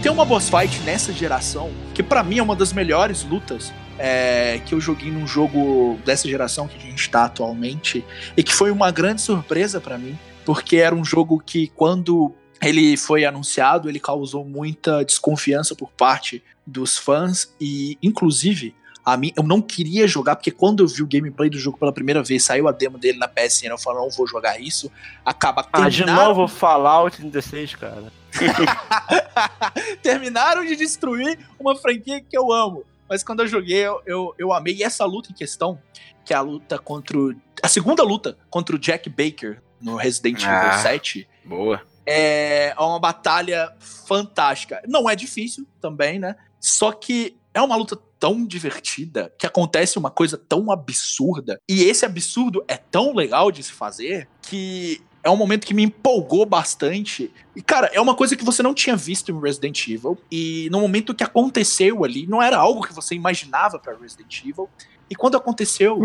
tenho uma boss fight nessa geração que para mim é uma das melhores lutas é, que eu joguei num jogo dessa geração que a gente tá atualmente e que foi uma grande surpresa para mim, porque era um jogo que quando ele foi anunciado, ele causou muita desconfiança por parte dos fãs e inclusive a mim, eu não queria jogar, porque quando eu vi o gameplay do jogo pela primeira vez, saiu a demo dele na PSN, eu falei, não vou jogar isso. Acaba Ah, de novo Fallout 36, cara. [LAUGHS] terminaram de destruir uma franquia que eu amo. Mas quando eu joguei, eu, eu, eu amei. E essa luta em questão, que é a luta contra. O, a segunda luta contra o Jack Baker no Resident Ah. Evil 7. Boa. É uma batalha fantástica. Não é difícil também, né? Só que é uma luta tão divertida que acontece uma coisa tão absurda. E esse absurdo é tão legal de se fazer que é um momento que me empolgou bastante. E, cara, é uma coisa que você não tinha visto em Resident Evil. E no momento que aconteceu ali, não era algo que você imaginava para Resident Evil. E quando aconteceu,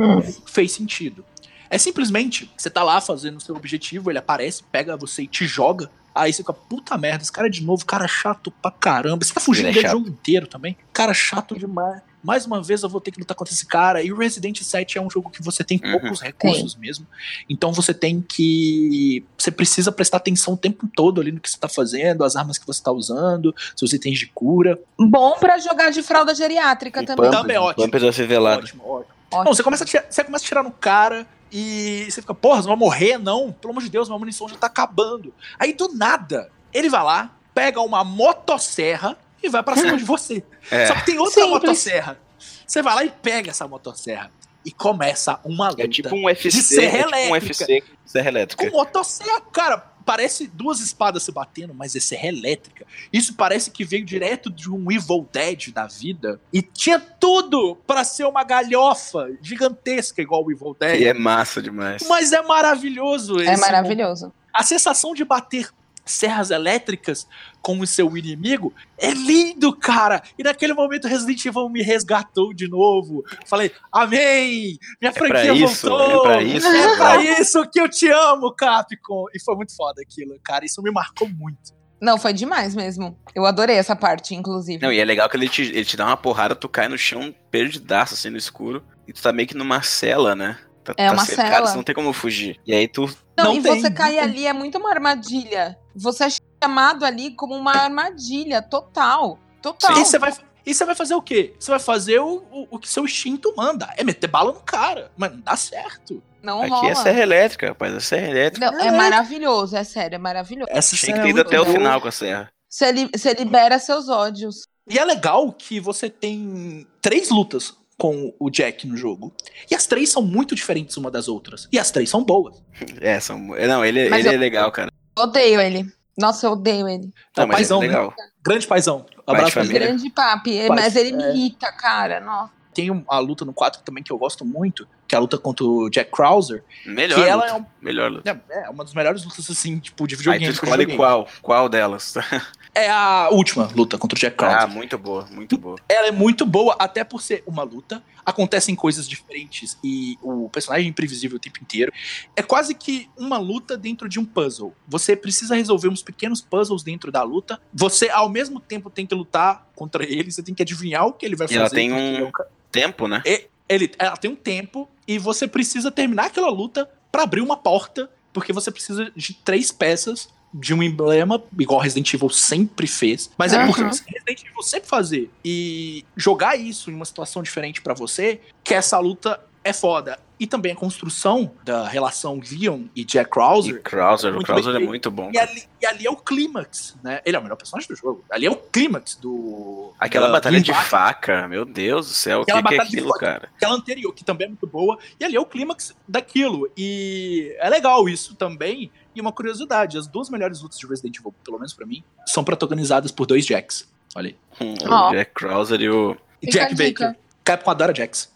fez sentido. É simplesmente, você tá lá fazendo o seu objetivo, ele aparece, pega você e te joga. Aí você fica, puta merda, esse cara é de novo, cara chato pra caramba. Você tá fugindo é dele o jogo inteiro também. Cara chato demais. Mais uma vez eu vou ter que lutar contra esse cara. E o Resident 7 é um jogo que você tem Uhum. poucos recursos mesmo. Então você tem que. Você precisa prestar atenção o tempo todo ali no que você tá fazendo, as armas que você tá usando, seus itens de cura. Bom pra jogar de fralda geriátrica E também. Pampers, Também é ótimo. Velado. Ótimo, ótimo. Ótimo. Não, você começa, a tirar, você começa a tirar no cara e você fica, porra, você vai morrer? Não, pelo amor de Deus, minha munição já tá acabando. Aí do nada, ele vai lá, pega uma motosserra e vai pra cima de [LAUGHS] você. É. Só que tem outra Simples. motosserra. Você vai lá e pega essa motosserra. E começa uma luta. É tipo um UFC, de serra é tipo um elétrica. UFC com serra elétrica. Com motosserra, cara, parece duas espadas se batendo, mas é serra elétrica. Isso parece que veio direto de um Evil Dead da vida. E tinha tudo pra ser uma galhofa gigantesca igual o Evil Dead. E é massa demais. Mas é maravilhoso É maravilhoso. a sensação de bater serras elétricas com o seu inimigo é lindo, cara. E naquele momento Resident Evil me resgatou de novo. Falei, amém! Minha pra franquia isso, voltou! é pra isso, É é pra isso que eu te amo, Capcom! E foi muito foda aquilo, cara. Isso me marcou muito. Não, foi demais mesmo. Eu adorei essa parte, inclusive. Não, e é legal que ele te, ele te dá uma porrada, tu cai no chão perdidaço, assim, no escuro. E tu tá meio que numa cela, né? Tá, É tá uma cercado, cela. Você não tem como fugir. E aí tu. Não, Não e tem, você tem. ali é muito uma armadilha. Você é chamado ali como uma armadilha total. Total. E você vai, e você vai fazer o quê? Você vai fazer o, o, o que seu instinto manda. É meter bala no cara. Mas não dá certo. Não Aqui rola. é serra elétrica, rapaz. É serra elétrica. Não, é maravilhoso, é sério, é maravilhoso. Essa Tinha que ter é ido até o final com a serra. Você, li- você libera seus ódios. E é legal que você tem três lutas com o Jack no jogo. E as três são muito diferentes uma das outras. E as três são boas. [LAUGHS] É, são. Não, ele, Mas ele eu- é legal, cara. Eu odeio ele. Nossa, eu odeio ele. É Não, o mas paizão, é né? legal. Grande paizão. Abraço pra. Grande papi. Pai- Mas ele me é. irrita, cara. Nossa. Tem a luta no 4 também que eu gosto muito, que é a luta contra o Jack Krauser. Melhor que ela luta. é, um- Melhor luta. é, é uma das melhores lutas, assim, tipo, de Aí videogame. tu que eu escolhe qual? Qual delas? [LAUGHS] É a última luta contra o Jack Krauser. Ah, muito boa, muito boa. Ela é muito boa, até por ser uma luta. Acontecem coisas diferentes e o personagem é imprevisível o tempo inteiro. É quase que uma luta dentro de um puzzle. Você precisa resolver uns pequenos puzzles dentro da luta. Você, ao mesmo tempo, tem que lutar contra ele. Você tem que adivinhar o que ele vai E fazer. ela tem um- ele é Tempo, né? ele, ela tem um tempo e você precisa terminar aquela luta pra abrir uma porta, porque você precisa de três peças de um emblema, igual Resident Evil sempre fez. Mas é Aham. porque Resident Evil sempre fazer e jogar isso em uma situação diferente pra você, que essa luta é foda. E também a construção da relação Leon e Jack E Krauser. Krauser, o Krauser bem é muito bom. E ali, e ali é o clímax, né? Ele é o melhor personagem do jogo. Ali é o clímax do. Aquela da- batalha do de faca, meu Deus do céu, o que, Aquela que é aquilo, faca. cara? aquela anterior, que também é muito boa, e ali é o clímax daquilo. E é legal isso também. E uma curiosidade: as duas melhores lutas de Resident Evil, pelo menos pra mim, são protagonizadas por dois Jacks. Olha aí. Hum, Ó. O Jack Krauser e o. E Fica Jack. Baker. Capcom adora Jacks.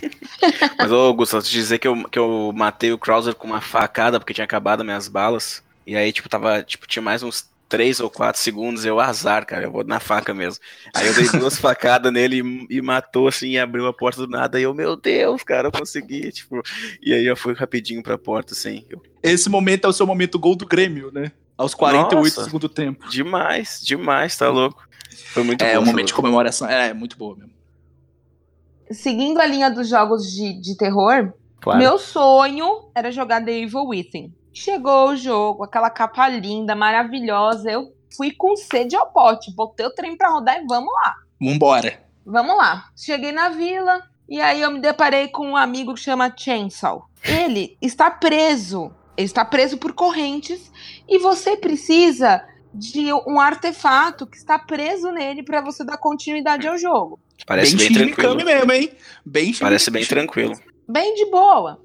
[LAUGHS] Mas, ô, Augusto, antes de dizer que eu, que eu matei o Krauser com uma facada porque tinha acabado as minhas balas. E aí, tipo, tava, tipo, tinha mais uns 3 ou 4 segundos, eu azar, cara, eu vou na faca mesmo. Aí eu dei duas facadas nele e, e matou assim, e abriu a porta do nada. E eu, meu Deus, cara, eu consegui, tipo. E aí eu fui rapidinho pra porta, assim. Eu- Esse momento é o seu momento gol do Grêmio, né? Aos 48 Nossa. do segundo tempo. demais, demais, tá louco. Foi muito É bom. um momento de comemoração. É, é muito boa mesmo. Seguindo a linha dos jogos de, de terror, Claro. meu sonho era jogar The Evil Within. Chegou o jogo, aquela capa linda, maravilhosa. Eu fui com sede ao pote, botei o trem pra rodar e vamos lá. Vambora. Vamos lá. Cheguei na vila e aí eu me deparei com um amigo que chama Chainsaw. Ele está preso. Ele está preso por correntes e você precisa de um artefato que está preso nele para você dar continuidade ao jogo. Parece bem, Shin tranquilo. Mesmo, hein? Bem Parece bem tranquilo. Bem de boa.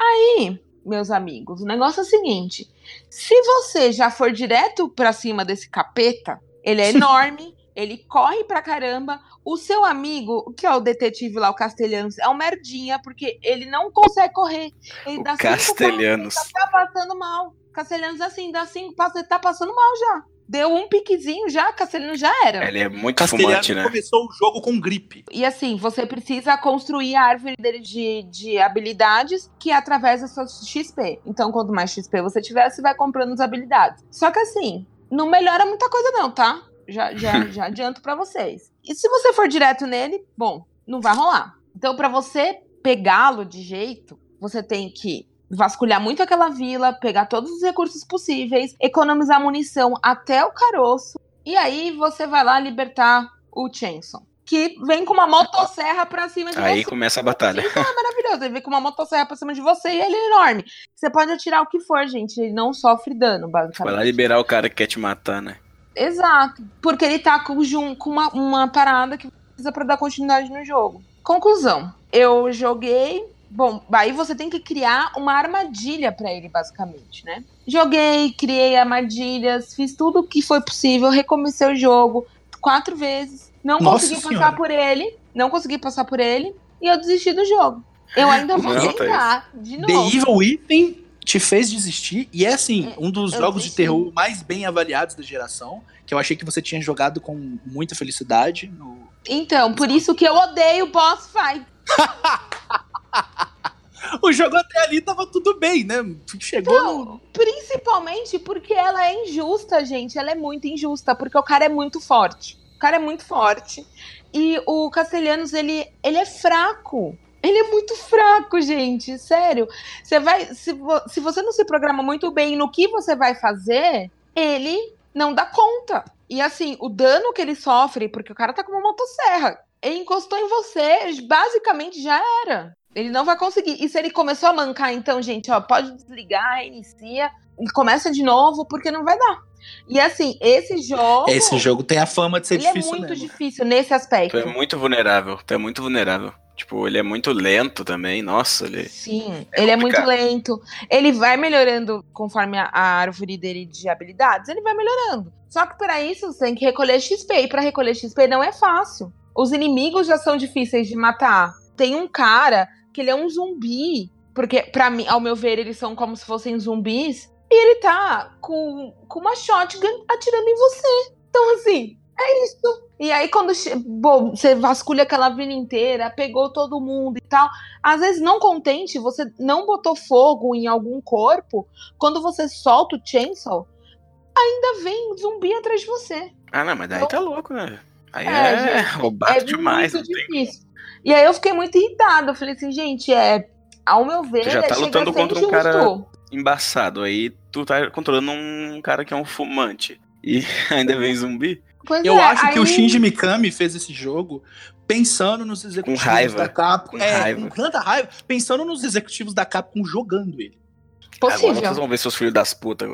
Aí, meus amigos, o negócio é o seguinte: se você já for direto pra cima desse capeta, ele é [LAUGHS] enorme, ele corre pra caramba. O seu amigo, que é o detetive lá, o Castelhanos, é um merdinha, porque ele não consegue correr. Ele O dá cinco passos, Castelhanos. tá passando mal. Castelhanos assim, dá cinco passos, ele tá passando mal já. Deu um piquezinho já, Castelhanos já era. Ele é muito Castelhano fumante, né? começou o jogo com gripe. E assim, você precisa construir a árvore dele de, de habilidades que é através da sua XP. Então, quanto mais XP você tiver, você vai comprando as habilidades. Só que assim, não melhora muita coisa, não, tá? Já, já, [LAUGHS] já adianto pra vocês. E se você for direto nele, bom, não vai rolar. Então, pra você pegá-lo de jeito, você tem que vasculhar muito aquela vila, pegar todos os recursos possíveis, economizar munição até o caroço. E aí você vai lá libertar o Chainsaw. Que vem com uma motosserra pra cima de Aí você. começa a batalha. Isso [LAUGHS] é maravilhoso. Ele vem com uma motosserra pra cima de você e ele é enorme. Você pode atirar o que for, gente. Ele não sofre dano, Vai lá basicamente. liberar o cara que quer te matar, né? Exato. Porque ele tá com, com uma, uma parada que precisa pra dar continuidade no jogo. Conclusão. Eu joguei. Bom, aí você tem que criar uma armadilha pra ele, basicamente, né? Joguei, criei armadilhas, fiz tudo o que foi possível, recomecei o jogo quatro vezes. Não Nossa consegui Senhora. passar por ele. Não consegui passar por ele. E eu desisti do jogo. Eu ainda vou Não, tentar de The novo. Evil Within te fez desistir e é assim, um dos eu jogos de desisti. terror mais bem avaliados da geração, que eu achei que você tinha jogado com muita felicidade. no- Então, por isso que eu odeio boss fight. [LAUGHS] [LAUGHS] O jogo até ali tava tudo bem, né? Chegou no. Principalmente porque ela é injusta, gente. Ela é muito injusta, porque o cara é muito forte. O cara é muito forte. E o Castelhanos, ele, ele é fraco. Ele é muito fraco, gente. Sério. Você vai. Se, vo- se você não se programa muito bem no que você vai fazer, ele não dá conta. E assim, o dano que ele sofre, porque o cara tá com uma motosserra. Ele encostou em você, basicamente já era. Ele não vai conseguir. E se ele começou a mancar, então, gente, ó, pode desligar, inicia e começa de novo, porque não vai dar. E assim, esse jogo. Esse jogo tem a fama de ser ele é difícil muito mesmo. difícil nesse aspecto. Tu é muito vulnerável, tu é muito vulnerável. Tipo, ele é muito lento também, nossa, ele... Sim, ele é muito complicado. lento. Ele vai melhorando conforme a, a árvore dele de habilidades, ele vai melhorando. Só que para isso você tem que recolher XP. E para recolher XP não é fácil. Os inimigos já são difíceis de matar. Tem um cara que ele é um zumbi. Porque, pra mim, ao meu ver, eles são como se fossem zumbis. E ele tá com, com uma shotgun atirando em você. Então, assim, é isso. E aí, quando bom, você vasculha aquela vila inteira, pegou todo mundo e tal. Às vezes, não contente, você não botou fogo em algum corpo. Quando você solta o chainsaw, ainda vem um zumbi atrás de você. Ah, não, mas daí então, tá louco, né? Aí é, é roubado é demais. Muito difícil. E aí eu fiquei muito irritada. Eu falei assim, gente, é. Ao meu ver, tu já tá lutando contra um cara embaçado. Aí tu tá controlando um cara que é um fumante. E [LAUGHS] ainda vem zumbi. Pois eu é, acho aí... que o Shinji Mikami fez esse jogo pensando nos executivos da Capcom. Com é, raiva. com tanta raiva, pensando nos executivos da Capcom jogando ele. Possível. Agora vocês vão ver seus filhos das putas.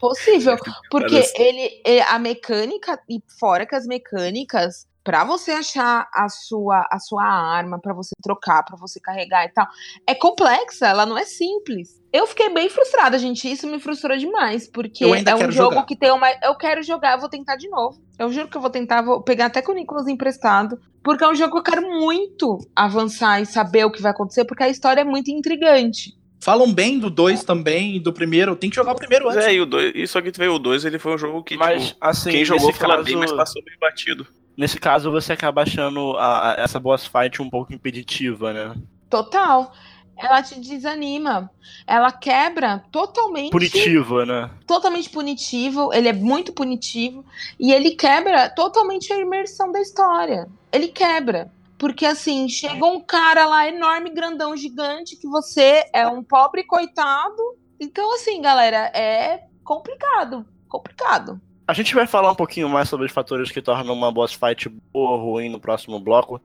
Possível. [LAUGHS] Porque ele, a mecânica, e fora que as mecânicas, para você achar a sua, a sua arma, para você trocar, para você carregar e tal, é complexa, ela não é simples. Eu fiquei bem frustrada, gente. Isso me frustrou demais, porque é um jogo jogar. que tem uma. Eu quero jogar, eu vou tentar de novo. Eu juro que eu vou tentar, vou pegar até com o Nicolas emprestado, porque é um jogo que eu quero muito avançar e saber o que vai acontecer, porque a história é muito intrigante. Falam bem do 2 também, do primeiro. Tem que jogar o primeiro antes. É, e o dois, isso aqui veio o 2, ele foi um jogo que, mas, tipo, assim, quem jogou caso, bem, mas passou meio batido. Nesse caso, você acaba achando a, a, essa boss fight um pouco impeditiva, né? Total. Ela te desanima. Ela quebra totalmente. Punitiva, né? Totalmente punitivo. Ele é muito punitivo. E ele quebra totalmente a imersão da história. Ele quebra. Porque assim, chega um cara lá enorme, grandão, gigante, que você é um pobre coitado. Então, assim, galera, é complicado. Complicado. A gente vai falar um pouquinho mais sobre os fatores que tornam uma boss fight boa ou ruim no próximo bloco.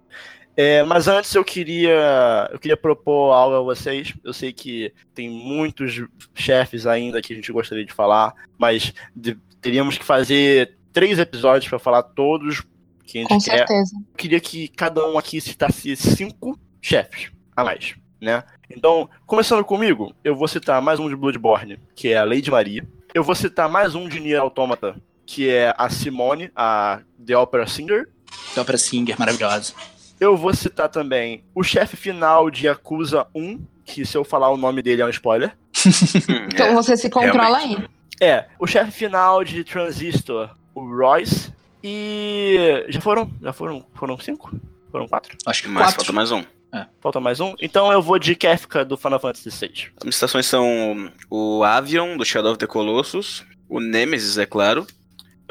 É, mas antes eu queria, eu queria propor algo a vocês. Eu sei que tem muitos chefes ainda que a gente gostaria de falar, mas de, teríamos que fazer três episódios para falar todos que a gente Com quer. certeza. Eu queria que cada um aqui citasse cinco chefes a mais, né? Então, começando comigo, eu vou citar mais um de Bloodborne, que é a Lady Maria. Eu vou citar mais um de Nier Automata, que é a Simone, a The Opera Singer. The Opera Singer, maravilhosa. Eu vou citar também o chefe final de Yakuza 1, que se eu falar o nome dele é um spoiler. [LAUGHS] então é, você se controla realmente. aí. É, o chefe final de Transistor, o Royce, e já foram? Já foram? Foram cinco? Foram quatro? Acho que mais, quatro. falta mais um. É. Falta mais um? Então eu vou de Kefka do Final Fantasy VI. As estações são o Avion do Shadow of the Colossus, o Nemesis, é claro,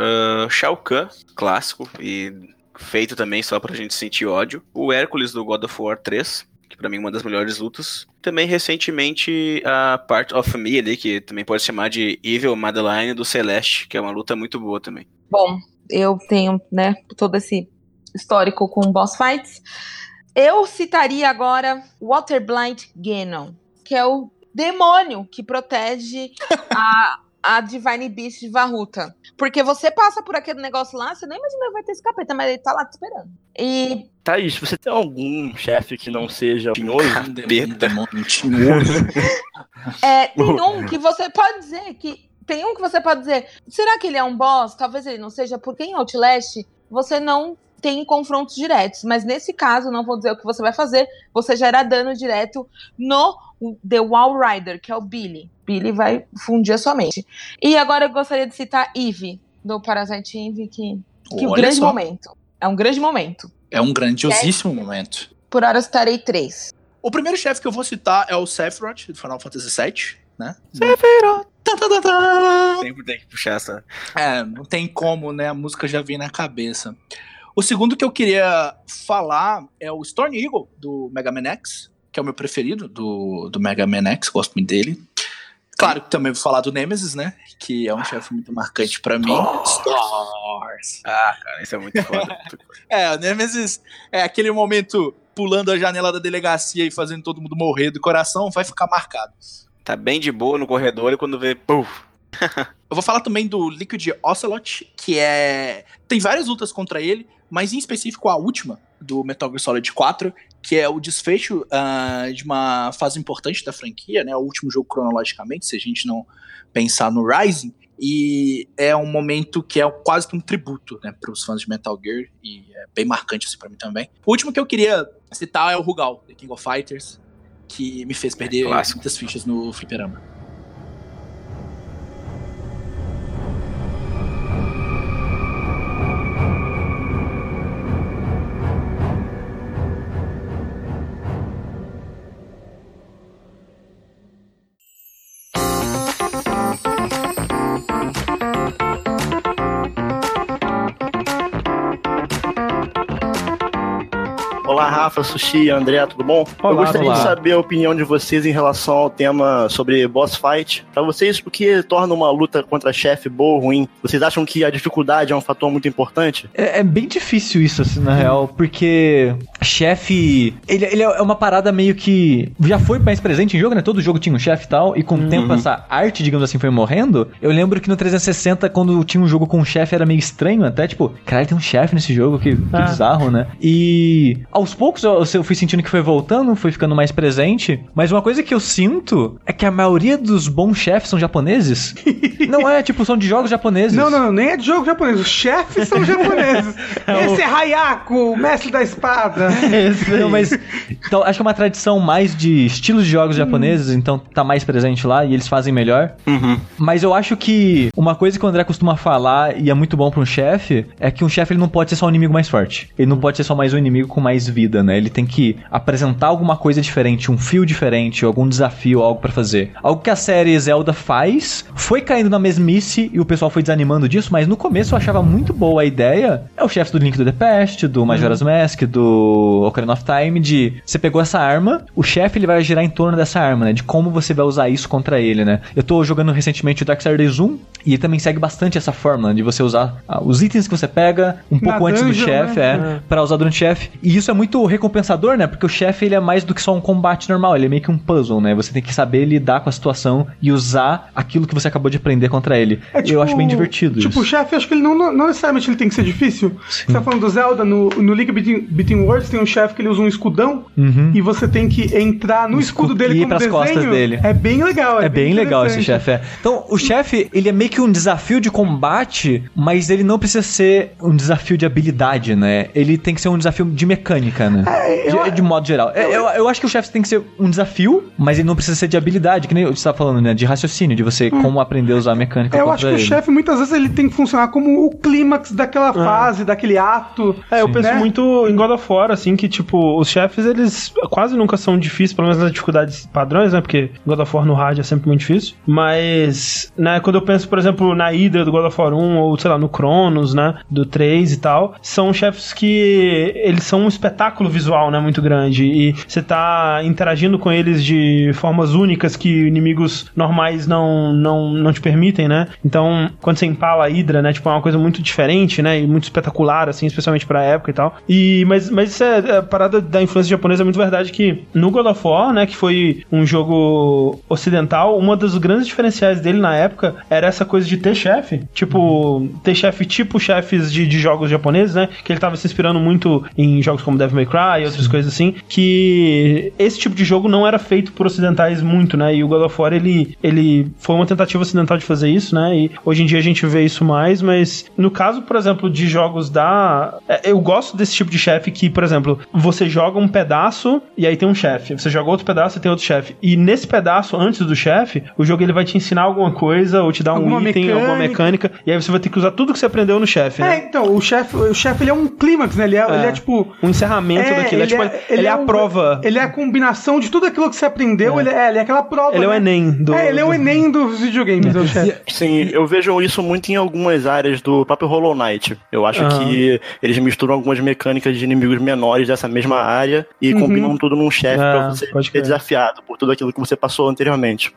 uh, Shao Kahn, clássico e feito também só pra gente sentir ódio, o Hércules do God of War 3, que pra mim é uma das melhores lutas. Também recentemente a Part of Me ali, que também pode chamar de Evil Madeline do Celeste, que é uma luta muito boa também. Bom, eu tenho, né, todo esse histórico com boss fights. Eu citaria agora Waterblind Ganon, que é o demônio que protege a, [LAUGHS] a Divine Beast de Varuta. Porque você passa por aquele negócio lá, você nem imagina que vai ter esse capeta, mas ele tá lá te esperando. E. Thaís, você tem algum chefe que não seja tinhoso? Demônio tinhoso. [LAUGHS] é, tem um que você pode dizer que tem um que você pode dizer, será que ele é um boss? Talvez ele não seja, porque em Outlast você não tem confrontos diretos. Mas nesse caso, não vou dizer o que você vai fazer, você gera dano direto no The Wall Rider, que é o Billy. Billy vai fundir a sua mente. E agora eu gostaria de citar Eve, do Parasite Eve, que, que um grande só. momento. É um grande momento. É um grandiosíssimo é. momento. Por hora eu citarei três. O primeiro chefe que eu vou citar é o Sephiroth, do Final Fantasy VII, né? Sephiroth! Sempre tem que puxar essa. É, não tem como, né? A música já vem na cabeça. O segundo que eu queria falar é o Storm Eagle, do Mega Man X, que é o meu preferido do, do Mega Man X, gosto muito dele. Claro que também vou falar do Nemesis, né? Que é um chefe muito marcante para mim. Stars! Ah, cara, isso é [LAUGHS] muito foda. é, o Nemesis é aquele momento pulando a janela da delegacia e fazendo todo mundo morrer do coração, vai ficar marcado. Tá bem de boa no corredor e quando vê, puf. [LAUGHS] Eu vou falar também do Liquid Ocelot, que é. Tem várias lutas contra ele, mas em específico a última, do Metal Gear Solid 4, que é o desfecho uh, de uma fase importante da franquia, né? O último jogo cronologicamente, se a gente não pensar no Rising. E é um momento que é quase que um tributo, né, para os fãs de Metal Gear, e é bem marcante assim para mim também. O último que eu queria citar é o Rugal, The King of Fighters, que me fez perder clássico. muitas fichas no fliperama. Rafa, Sushi, André, tudo bom? Olá, Eu gostaria olá. de saber a opinião de vocês em relação ao tema sobre boss fight. Pra vocês, o que torna uma luta contra chefe boa ou ruim? Vocês acham que a dificuldade é um fator muito importante? É, é bem difícil isso, assim, na real, porque chefe. Ele, ele é uma parada meio que. Já foi mais presente em jogo, né? Todo jogo tinha um chefe e tal, e com o tempo essa arte, digamos assim, foi morrendo. Eu lembro que no 360, quando tinha um jogo com um chefe, era meio estranho até, tipo, caralho, tem um chefe nesse jogo, que, que Ah. bizarro, né? E aos poucos eu, eu fui sentindo que foi voltando, foi ficando mais presente, mas uma coisa que eu sinto é que a maioria dos bons chefes são japoneses. [LAUGHS] Não é, tipo, são de jogos japoneses. Não, não, nem é de jogo japonês. Os chefes são [LAUGHS] japoneses. Esse é Hayako, o mestre da espada. [LAUGHS] Não, mas então, acho que é uma tradição mais de estilos de jogos japoneses, então tá mais presente lá e eles fazem melhor. Mas eu acho que uma coisa que o André costuma falar e é muito bom pra um chefe é que um chefe ele não pode ser só um inimigo mais forte. Ele não pode ser só mais um inimigo com mais vida, né? Ele tem que apresentar alguma coisa diferente, um fio diferente, algum desafio, algo pra fazer. Algo que a série Zelda faz, foi caindo na mesmice e o pessoal foi desanimando disso, mas no começo eu achava muito boa a ideia. É o chefe do Link to the Past, do Majora's Mask, do Ocarina of Time, de você pegou essa arma, o chefe ele vai girar em torno dessa arma, né? De como você vai usar isso contra ele, né? Eu tô jogando recentemente o Darksiders 1 e ele também segue bastante essa fórmula de você usar ah, os itens que você pega um pouco antes do dungeon, chefe, né? é, pra usar durante o chefe. E isso é muito recompensador, né? Porque o chefe ele é mais do que só um combate normal, ele é meio que um puzzle, né? Você tem que saber lidar com a situação e usar aquilo que você acabou de aprender contra ele. É eu acho bem divertido Tipo, o isso. chefe, acho que ele não, não necessariamente ele tem que ser difícil. Você tá falando do Zelda, no, no Link Between, Between Worlds tem um chefe que ele usa um escudão Uhum. e você tem que entrar no escudo escudo dele e pras desenho. costas dele. É bem legal. É bem legal esse chefe, é. Então, o chefe, ele é meio que um desafio de combate, mas ele não precisa ser um desafio de habilidade, né? Ele tem que ser um desafio de mecânica, É, eu- de, de modo geral. É, Eu, eu acho que o chefe tem que ser um desafio, mas ele não precisa ser de habilidade, que nem você tá falando, né? De raciocínio, de você como aprender a usar a mecânica Eu acho que o ele. chefe, muitas vezes, ele tem que funcionar como o clímax daquela fase, daquele ato. É, eu penso né? muito em God of War, assim, que, tipo, os chefes, eles quase nunca são difíceis, pelo menos nas dificuldades padrões, né? Porque God of War no hard é sempre muito difícil. Mas, né, quando eu penso, por exemplo, na Hydra do God of War 1, ou, sei lá, no Cronos, né? Do 3 e tal, são chefes que eles são um espetáculo visual, né? Muito grande. E você tá interagindo com eles de formas únicas que inimigos normais não, não, não te permitem, né? Então, quando você empala a Hydra, né? Tipo, é uma coisa muito diferente, né? E muito espetacular, assim, especialmente pra época e tal. E, mas, mas isso é, a parada da influência japonesa é muito verdade que no God of War, né? Que foi um jogo ocidental, uma dos grandes diferenciais dele na época era essa coisa de ter chefe. Tipo, ter chefe tipo chefes de, de jogos japoneses, né? Que ele tava se inspirando muito em jogos como Devil May Cry e outras coisas assim. Que esse tipo de jogo não era feito por ocidentais muito, né? E o God of War, ele, ele foi uma tentativa ocidental de fazer isso, né? E hoje em dia a gente vê isso mais, mas no caso, por exemplo, de jogos da. é, Eu gosto desse tipo de chefe que, por exemplo, você joga um pedaço e aí tem um chefe. Você joga outro pedaço e tem outro chefe. E nesse pedaço, antes do chefe, o jogo ele vai te ensinar alguma coisa ou te dar um Alguma item, mecânica. alguma mecânica. E aí você vai ter que usar tudo que você aprendeu no chefe, É, né? então, o chefe, o chefe ele é um clímax, né? Ele é, ele é tipo. Um encerramento daquilo. É, tipo, ele, é, a um- prova. Ele é a combinação de tudo aquilo que você aprendeu. Ele, é, ele é aquela prova. Ele é o né? Enem do. É, ele é o Enem dos videogames, é o chefe. [LAUGHS] Sim, eu vejo isso muito em algumas áreas do próprio Hollow Knight. Eu acho Aham. que eles misturam algumas mecânicas de inimigos menores dessa mesma área e Uhum. combinam tudo num chefe pra Ah, você pode ser desafiado por tudo aquilo que você passou anteriormente.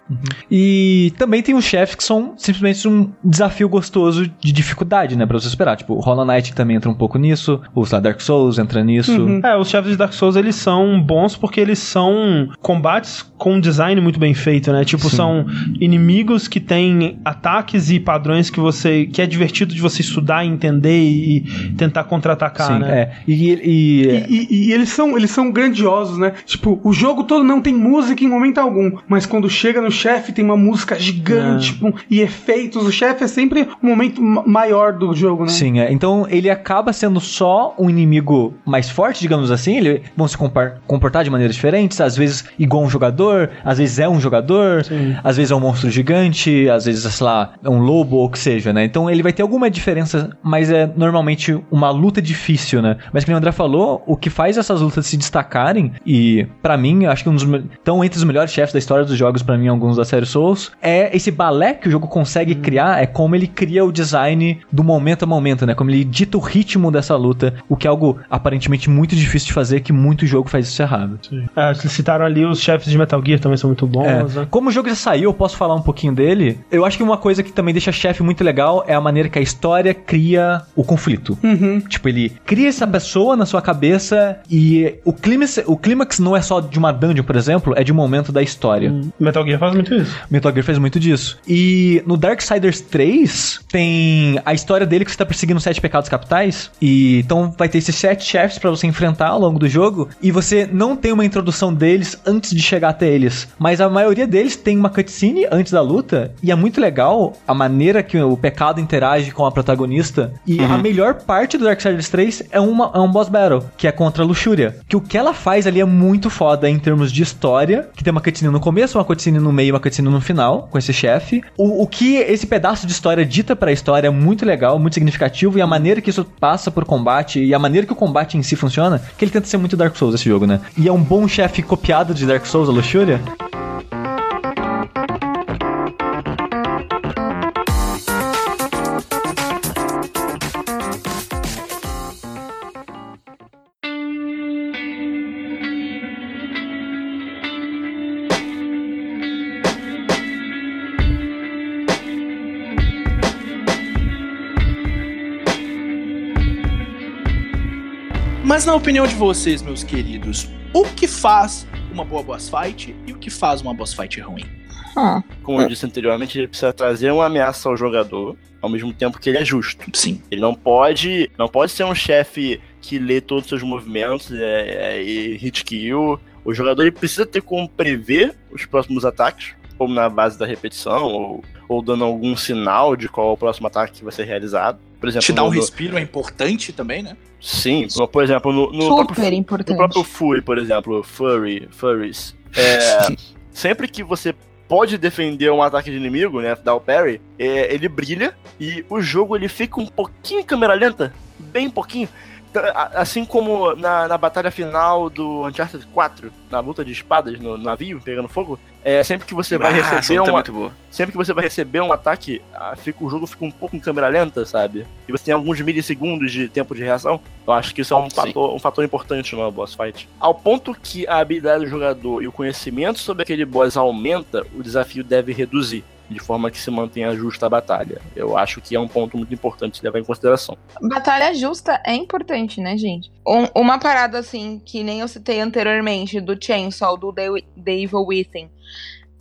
E também tem os chefes que são simplesmente um desafio gostoso de dificuldade, né? Pra você superar. Tipo, o Hollow Knight também entra um pouco nisso, o Dark Souls entra nisso. Uhum. É, os chefes de Dark Souls, eles são bons porque eles são combates com um design muito bem feito, né? Tipo, Sim. são inimigos que têm ataques e padrões que você... que é divertido de você estudar, entender e tentar contra-atacar, Sim, né? é. E, e- E, e- e eles, são, eles são grandiosos, né? Tipo, o jogo todo não tem música em momento algum, mas quando chega no chefe tem uma música gigante É. tipo, e efeitos. O chefe é sempre um momento ma- maior do jogo, né? Sim, é. Então ele acaba sendo só um inimigo mais forte, digamos digamos assim, eles vão se comportar de maneiras diferentes, às vezes igual um jogador, às vezes é um jogador, Sim. às vezes é um monstro gigante, às vezes, sei lá, é um lobo ou o que seja, né? Então ele vai ter alguma diferença, mas é normalmente uma luta difícil, né? Mas como o André falou, o que faz essas lutas se destacarem, e para mim, acho que um dos estão entre os melhores chefes da história dos jogos, para mim, alguns da série Souls, é esse balé que o jogo consegue criar, é como ele cria o design do momento a momento, né? Como ele dita o ritmo dessa luta, o que é algo aparentemente muito difícil de fazer, que muito jogo faz isso errado. É, vocês citaram ali os chefes de Metal Gear também são muito bons, é. né? Como o jogo já saiu, eu posso falar um pouquinho dele. Eu acho que uma coisa que também deixa chefe muito legal é a maneira que a história cria o conflito. Uhum. Tipo, ele cria essa pessoa na sua cabeça e o clímax, o clímax não é só de uma dungeon, por exemplo, é de um momento da história. Hum. Metal Gear faz muito isso. Metal Gear faz muito disso. E no Darksiders 3 tem a história dele que você tá perseguindo sete pecados capitais. E então vai ter esses sete chefes para você enfrentar ao longo do jogo. E você não tem uma introdução deles antes de chegar até eles. Mas a maioria deles tem uma cutscene antes da luta. E é muito legal a maneira que o pecado interage com a protagonista. E uhum. a melhor parte do Darksiders 3 é, uma, é um boss battle, que é contra a Luxúria. Que o que ela faz ali é muito foda em termos de história. Que tem uma cutscene no começo, uma cutscene no meio e uma cutscene no final, com esse chefe. O, o que esse pedaço de história dita pra história é muito legal, muito significativo. E a maneira que isso passa por combate e a maneira que o combate em si funciona, que ele tenta ser muito Dark Souls esse jogo, né? E é um bom chefe copiado de Dark Souls, a Luxúria. Mas na opinião de vocês, meus queridos, o que faz uma boa boss fight e o que faz uma boss fight ruim? Hum. Como eu disse anteriormente, ele precisa trazer uma ameaça ao jogador, ao mesmo tempo que ele é justo. Sim. Ele não pode, não pode ser um chefe que lê todos os seus movimentos é, é, e hit kill. O jogador ele precisa ter como prever os próximos ataques, como na base da repetição, ou, ou dando algum sinal de qual é o próximo ataque que vai ser realizado. Por exemplo, Te dar um no, respiro é importante também, né? Sim, por exemplo, no, no Super próprio, importante. No próprio Furry, por exemplo, Furry, Furries. É, [LAUGHS] sempre que você pode defender um ataque de inimigo, né, dar o parry, é, ele brilha e o jogo ele fica um pouquinho em câmera lenta, bem pouquinho. Assim como na, na batalha final do Uncharted 4, na luta de espadas no navio, pegando fogo, é, sempre que você vai ah, receber um. Sempre que você vai receber um ataque, fica, o jogo fica um pouco em câmera lenta, sabe? E você tem alguns milissegundos de tempo de reação. Eu acho que isso é um, fator, um fator importante no boss fight. Ao ponto que a habilidade do jogador e o conhecimento sobre aquele boss aumenta, o desafio deve reduzir de forma que se mantenha justa a batalha. Eu acho que é um ponto muito importante levar em consideração. Batalha justa é importante, né, gente? Um, uma parada assim, que nem eu citei anteriormente, do Chainsaw, do The Evil Within,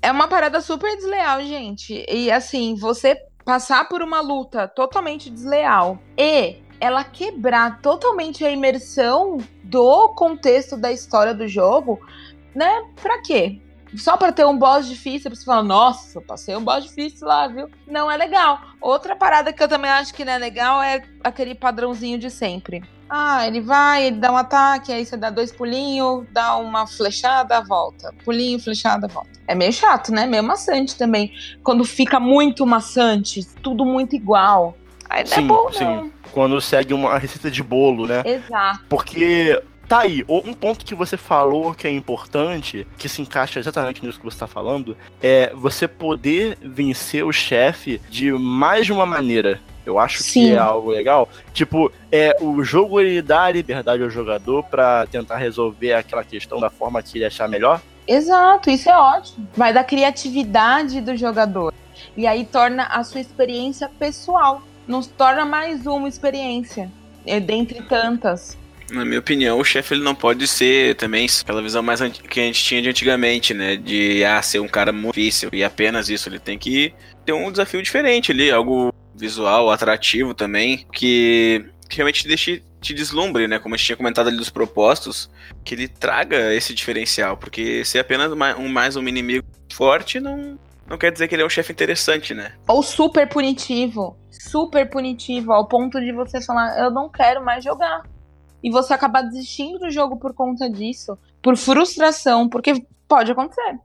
é uma parada super desleal, gente. E assim, você passar por uma luta totalmente desleal e ela quebrar totalmente a imersão do contexto da história do jogo, né? Pra quê? Só para ter um boss difícil, você fala, nossa, passei um boss difícil lá, viu? Não é legal. Outra parada que eu também acho que não é legal é aquele padrãozinho de sempre. Ah, ele vai, ele dá um ataque, aí você dá dois pulinhos, dá uma flechada, volta. Pulinho, flechada, volta. É meio chato, né? Meio maçante também. Quando fica muito maçante, tudo muito igual. Aí não é bom, sim. não. Quando segue uma receita de bolo, né? Exato. Porque Tá aí, um ponto que você falou que é importante, que se encaixa exatamente nisso que você está falando, é você poder vencer o chefe de mais de uma maneira. Eu acho Sim. que é algo legal. Tipo, é, o jogo ele dá a liberdade ao jogador para tentar resolver aquela questão da forma que ele achar melhor. Exato, isso é ótimo. Vai da criatividade do jogador. E aí torna a sua experiência pessoal. Não torna mais uma experiência, é dentre tantas. Na minha opinião, o chefe ele não pode ser também aquela visão mais que a gente tinha de antigamente, né? De ah, ser um cara muito difícil e apenas isso. Ele tem que ter um desafio diferente ali, algo visual, atrativo também, que, que realmente deixe te deslumbre, né? Como a gente tinha comentado ali dos propostos, que ele traga esse diferencial, porque ser apenas um mais um inimigo forte não não quer dizer que ele é um chefe interessante, né? Ou super punitivo, super punitivo ao ponto de você falar, eu não quero mais jogar. E você acabar desistindo do jogo por conta disso, por frustração, porque pode acontecer.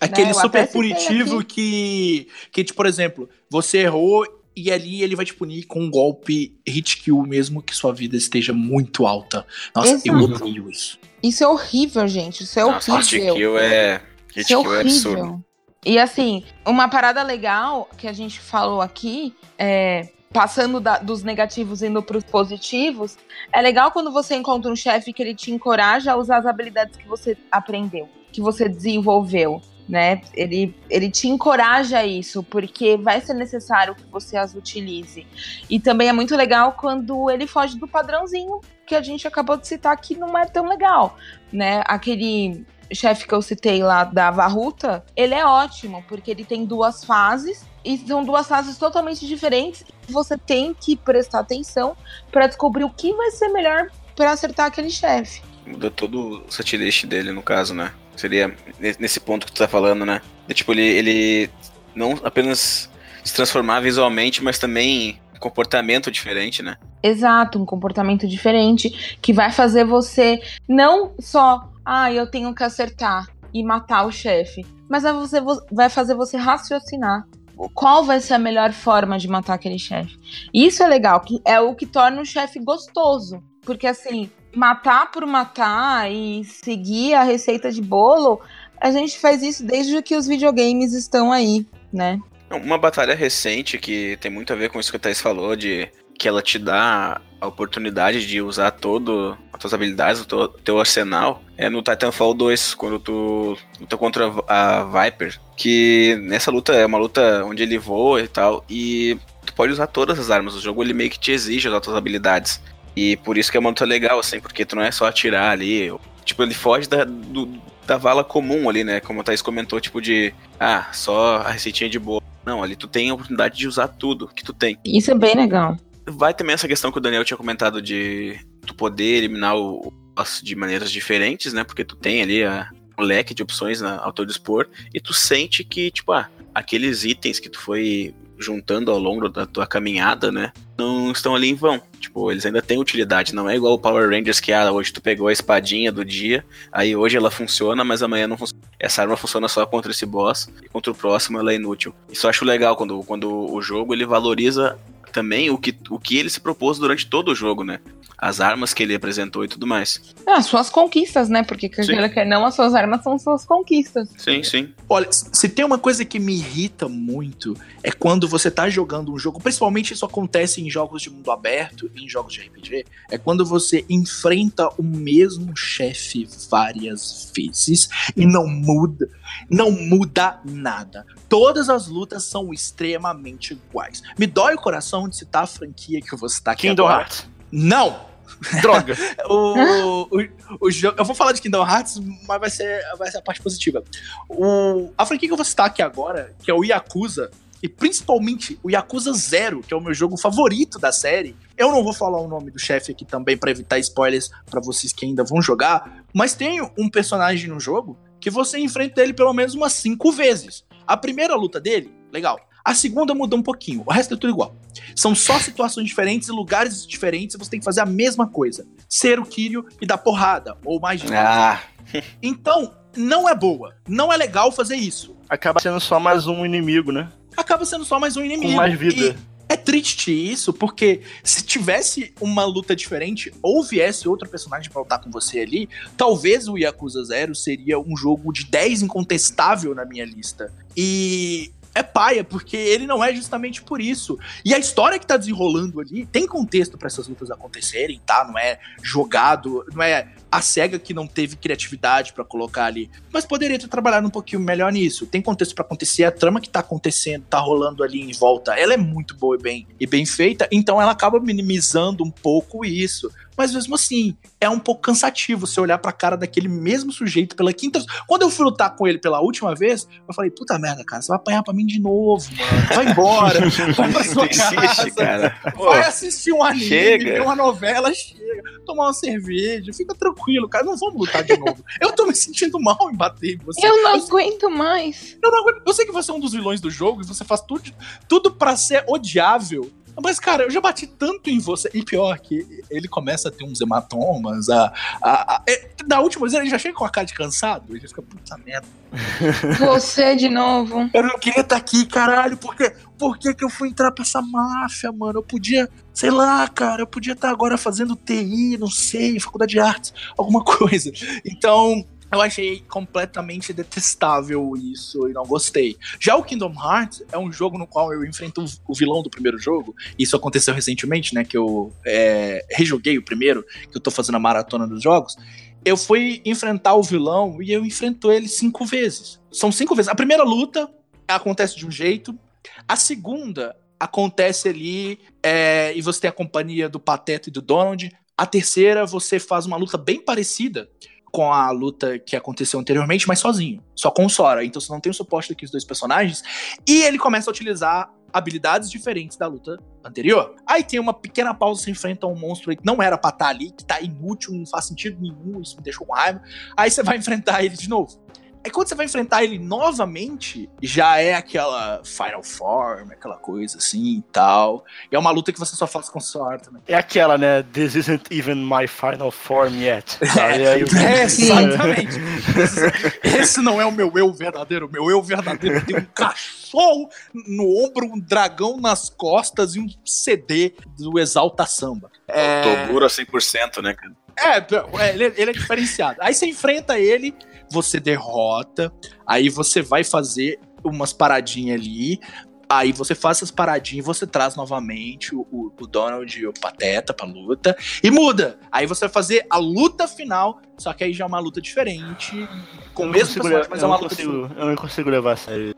Aquele né? Eu super punitivo que, que, tipo, por exemplo, você errou e ali ele vai te punir com um golpe hit kill, mesmo que sua vida esteja muito alta. Nossa, eu Exato. odeio isso. Isso é horrível, gente. Isso é Nossa, hit horrível. kill é. Hit Isso é kill é absurdo. horrível. E assim, uma parada legal que a gente falou aqui, é, passando da- dos negativos indo para os positivos, é legal quando você encontra um chefe que ele te encoraja a usar as habilidades que você aprendeu, que você desenvolveu. Né? Ele, ele te encoraja a isso, porque vai ser necessário que você as utilize. E também é muito legal quando ele foge do padrãozinho que a gente acabou de citar que não é tão legal. Né? Aquele chefe que eu citei lá da Varruta, ele é ótimo, porque ele tem duas fases e são duas fases totalmente diferentes. Você tem que prestar atenção para descobrir o que vai ser melhor para acertar aquele chefe. Muda todo o setlist dele, no caso, né? Seria ne- nesse ponto que tu tá falando, né? De, tipo, ele, ele não apenas se transformar visualmente, mas também comportamento diferente, né? Exato, um comportamento diferente que vai fazer você não só, ah, eu tenho que acertar e matar o chefe, mas vai, você, vai fazer você raciocinar qual vai ser a melhor forma de matar aquele chefe. Isso é legal, que é o que torna o chefe gostoso, porque assim, matar por matar e seguir a receita de bolo, a gente faz isso desde que os videogames estão aí, né? Uma batalha recente que tem muito a ver com isso que o Thais falou, de que ela te dá a oportunidade de usar todo as tuas habilidades, o teu, teu arsenal, é no Titanfall 2, quando tu luta contra a Viper, que nessa luta é uma luta onde ele voa e tal, e tu pode usar todas as armas, o jogo ele meio que te exige usar tuas habilidades. E por isso que é uma luta legal, assim, porque tu não é só atirar ali, tipo, ele foge da, do, da vala comum ali, né, como o Thaís comentou, tipo de, ah, só a receitinha de boa. Não, ali tu tem a oportunidade de usar tudo que tu tem. Isso é bem legal. Vai também essa questão que o Daniel tinha comentado de tu poder eliminar o boss de maneiras diferentes, né? Porque tu tem ali a, um leque de opções na, ao teu dispor e tu sente que, tipo, ah, aqueles itens que tu foi juntando ao longo da tua caminhada, né? Não estão ali em vão. Tipo, eles ainda têm utilidade. Não é igual o Power Rangers que, ah, hoje tu pegou a espadinha do dia, aí hoje ela funciona, mas amanhã não funciona. Essa arma funciona só contra esse boss e contra o próximo ela é inútil. Isso eu acho legal quando, quando o jogo ele valoriza também o que, o que ele se propôs durante todo o jogo, né? As armas que ele apresentou e tudo mais. Ah, suas conquistas, né? Porque quer não, as suas armas são suas conquistas. Sim, sim. Olha, se tem uma coisa que me irrita muito é quando você tá jogando um jogo, principalmente isso acontece em jogos de mundo aberto, em jogos de RPG, é quando você enfrenta o mesmo chefe várias vezes e não muda, não muda nada. Todas as lutas são extremamente iguais. Me dói o coração de citar a franquia que você tá aqui Kingdom agora. Hearts. Não! [LAUGHS] Droga. o, o, o. Eu vou falar de Kingdom Hearts, mas vai ser, vai ser a parte positiva. O, a franquia que eu vou citar aqui agora, que é o Yakuza, e principalmente o Yakuza Zero, que é o meu jogo favorito da série. Eu não vou falar o nome do chefe aqui também pra evitar spoilers pra vocês que ainda vão jogar, mas tem um personagem no jogo que você enfrenta ele pelo menos umas cinco vezes. A primeira luta dele, legal. A segunda muda um pouquinho, o resto é tudo igual. São só situações diferentes e lugares diferentes e você tem que fazer a mesma coisa. Ser o Kiryu e dar porrada, ou magia. Ah, [LAUGHS] Então, não é boa. Não é legal fazer isso. Acaba sendo só mais um inimigo, né? Acaba sendo só mais um inimigo. Com mais vida. E é triste isso, porque se tivesse uma luta diferente ou viesse outro personagem pra lutar com você ali, talvez o Yakuza Zero seria um jogo de 10 incontestável na minha lista. E é paia, porque ele não é justamente por isso. E a história que tá desenrolando ali tem contexto pra essas lutas acontecerem, tá? Não é jogado, não é a SEGA que não teve criatividade pra colocar ali. Mas poderia ter trabalhado um pouquinho melhor nisso. Tem contexto pra acontecer, a trama que tá acontecendo, tá rolando ali em volta, ela é muito boa e bem, e bem feita, então ela acaba minimizando um pouco isso. Mas mesmo assim, é um pouco cansativo você olhar pra cara daquele mesmo sujeito pela quinta Quando eu fui lutar com ele pela última vez, eu falei, puta merda, cara, você vai apanhar pra mim de novo, mano. Vai embora, [LAUGHS] vai pra sua casa, cara. Pô, vai assistir um anime, chega. ver uma novela, chega, tomar uma cerveja, fica tranquilo, cara, não vamos lutar de novo. [LAUGHS] Eu tô me sentindo mal em bater em você. Eu não aguento mais. Eu, não aguento- eu sei que você é um dos vilões do jogo e você faz tudo, tudo para ser odiável. Mas, cara, eu já bati tanto em você. E pior que ele começa a ter uns hematomas. A, a, a, é, na última vez ele já chega com a cara de cansado. Ele já fica, puta merda. [LAUGHS] Você de novo. Eu não queria estar aqui, caralho. Por, quê? por que, que eu fui entrar pra essa máfia, mano? Eu podia, sei lá, cara, eu podia estar agora fazendo TI, não sei, faculdade de artes, alguma [LAUGHS] coisa. Então, eu achei completamente detestável isso e não gostei. Já o Kingdom Hearts é um jogo no qual eu enfrento o vilão do primeiro jogo. Isso aconteceu recentemente, né? Que eu é, rejoguei o primeiro, que eu tô fazendo a maratona dos jogos. Eu fui enfrentar o vilão e eu enfrento ele cinco vezes. São cinco vezes. A primeira luta acontece de um jeito, a segunda acontece ali é, e você tem a companhia do Pateta e do Donald. A terceira você faz uma luta bem parecida com a luta que aconteceu anteriormente, mas sozinho, só com o Sora. Então você não tem o suporte daqueles dois personagens. E ele começa a utilizar habilidades diferentes da luta anterior. Aí tem uma pequena pausa, você enfrenta um monstro que não era pra estar tá ali, que tá inútil, não faz sentido nenhum, isso me deixou com raiva. Aí você vai [LAUGHS] enfrentar ele de novo. É quando você vai enfrentar ele novamente, já é aquela Final Form, aquela coisa assim e tal. E é uma luta que você só faz com sorte também. É aquela, né? This isn't even my final form yet. [LAUGHS] É, é, exatamente. esse, [LAUGHS] esse não é o meu eu verdadeiro. O meu eu verdadeiro tem um cachorro no ombro, um dragão nas costas e um CD do Exalta Samba. É... Toguro 100%, né, cara? É, é ele, ele é diferenciado. Aí você enfrenta ele você derrota, aí você vai fazer umas paradinhas ali, aí você faz essas paradinhas, você traz novamente o, o, o, Donald e o Pateta pra luta, e muda. Aí você vai fazer a luta final, só que aí já é uma luta diferente, com o mesmo personagem, mas é uma luta consigo, Eu não consigo levar a sério.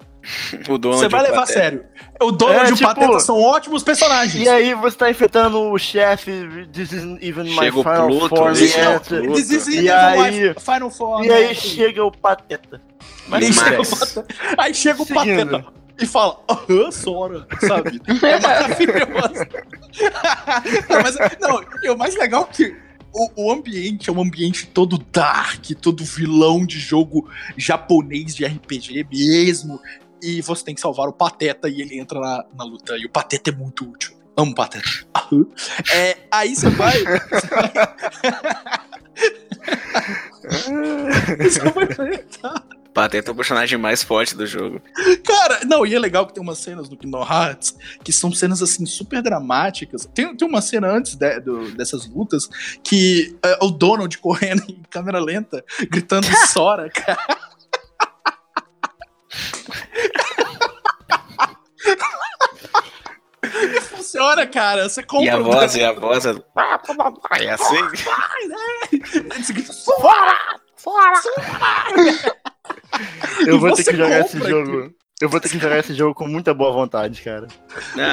O Donald você vai levar a sério. O Donald é, e o tipo, Pateta são ótimos personagens. E aí você tá enfrentando o chefe, this isn't even my chega final Pluto, form yet. This isn't even aí, my final form. E aí chega o Pateta. Mas aí, chega o Pateta. aí chega o Pateta e fala, aham, Sora, sabe? [LAUGHS] É maravilhoso. [LAUGHS] não, mas, não, e o mais legal é que o, o, ambiente é um ambiente todo dark, todo vilão de jogo japonês de RPG mesmo e você tem que salvar o Pateta e ele entra na, na luta. E o Pateta é muito útil. Amo Pateta. [LAUGHS] É, aí você vai. Você vai enfrentar. Pateta é o personagem mais forte do jogo. Cara, não, e é legal que tem umas cenas no Kingdom Hearts que são cenas assim super dramáticas. Tem, tem uma cena antes de, do, dessas lutas que é, o Donald correndo em câmera lenta, gritando [LAUGHS] Sora, cara. E funciona, cara. Você compra. E a voz, e a voz. É, é assim. Fora! Fora! Eu vou ter que jogar esse jogo. Eu vou ter que jogar esse jogo com muita boa vontade, cara.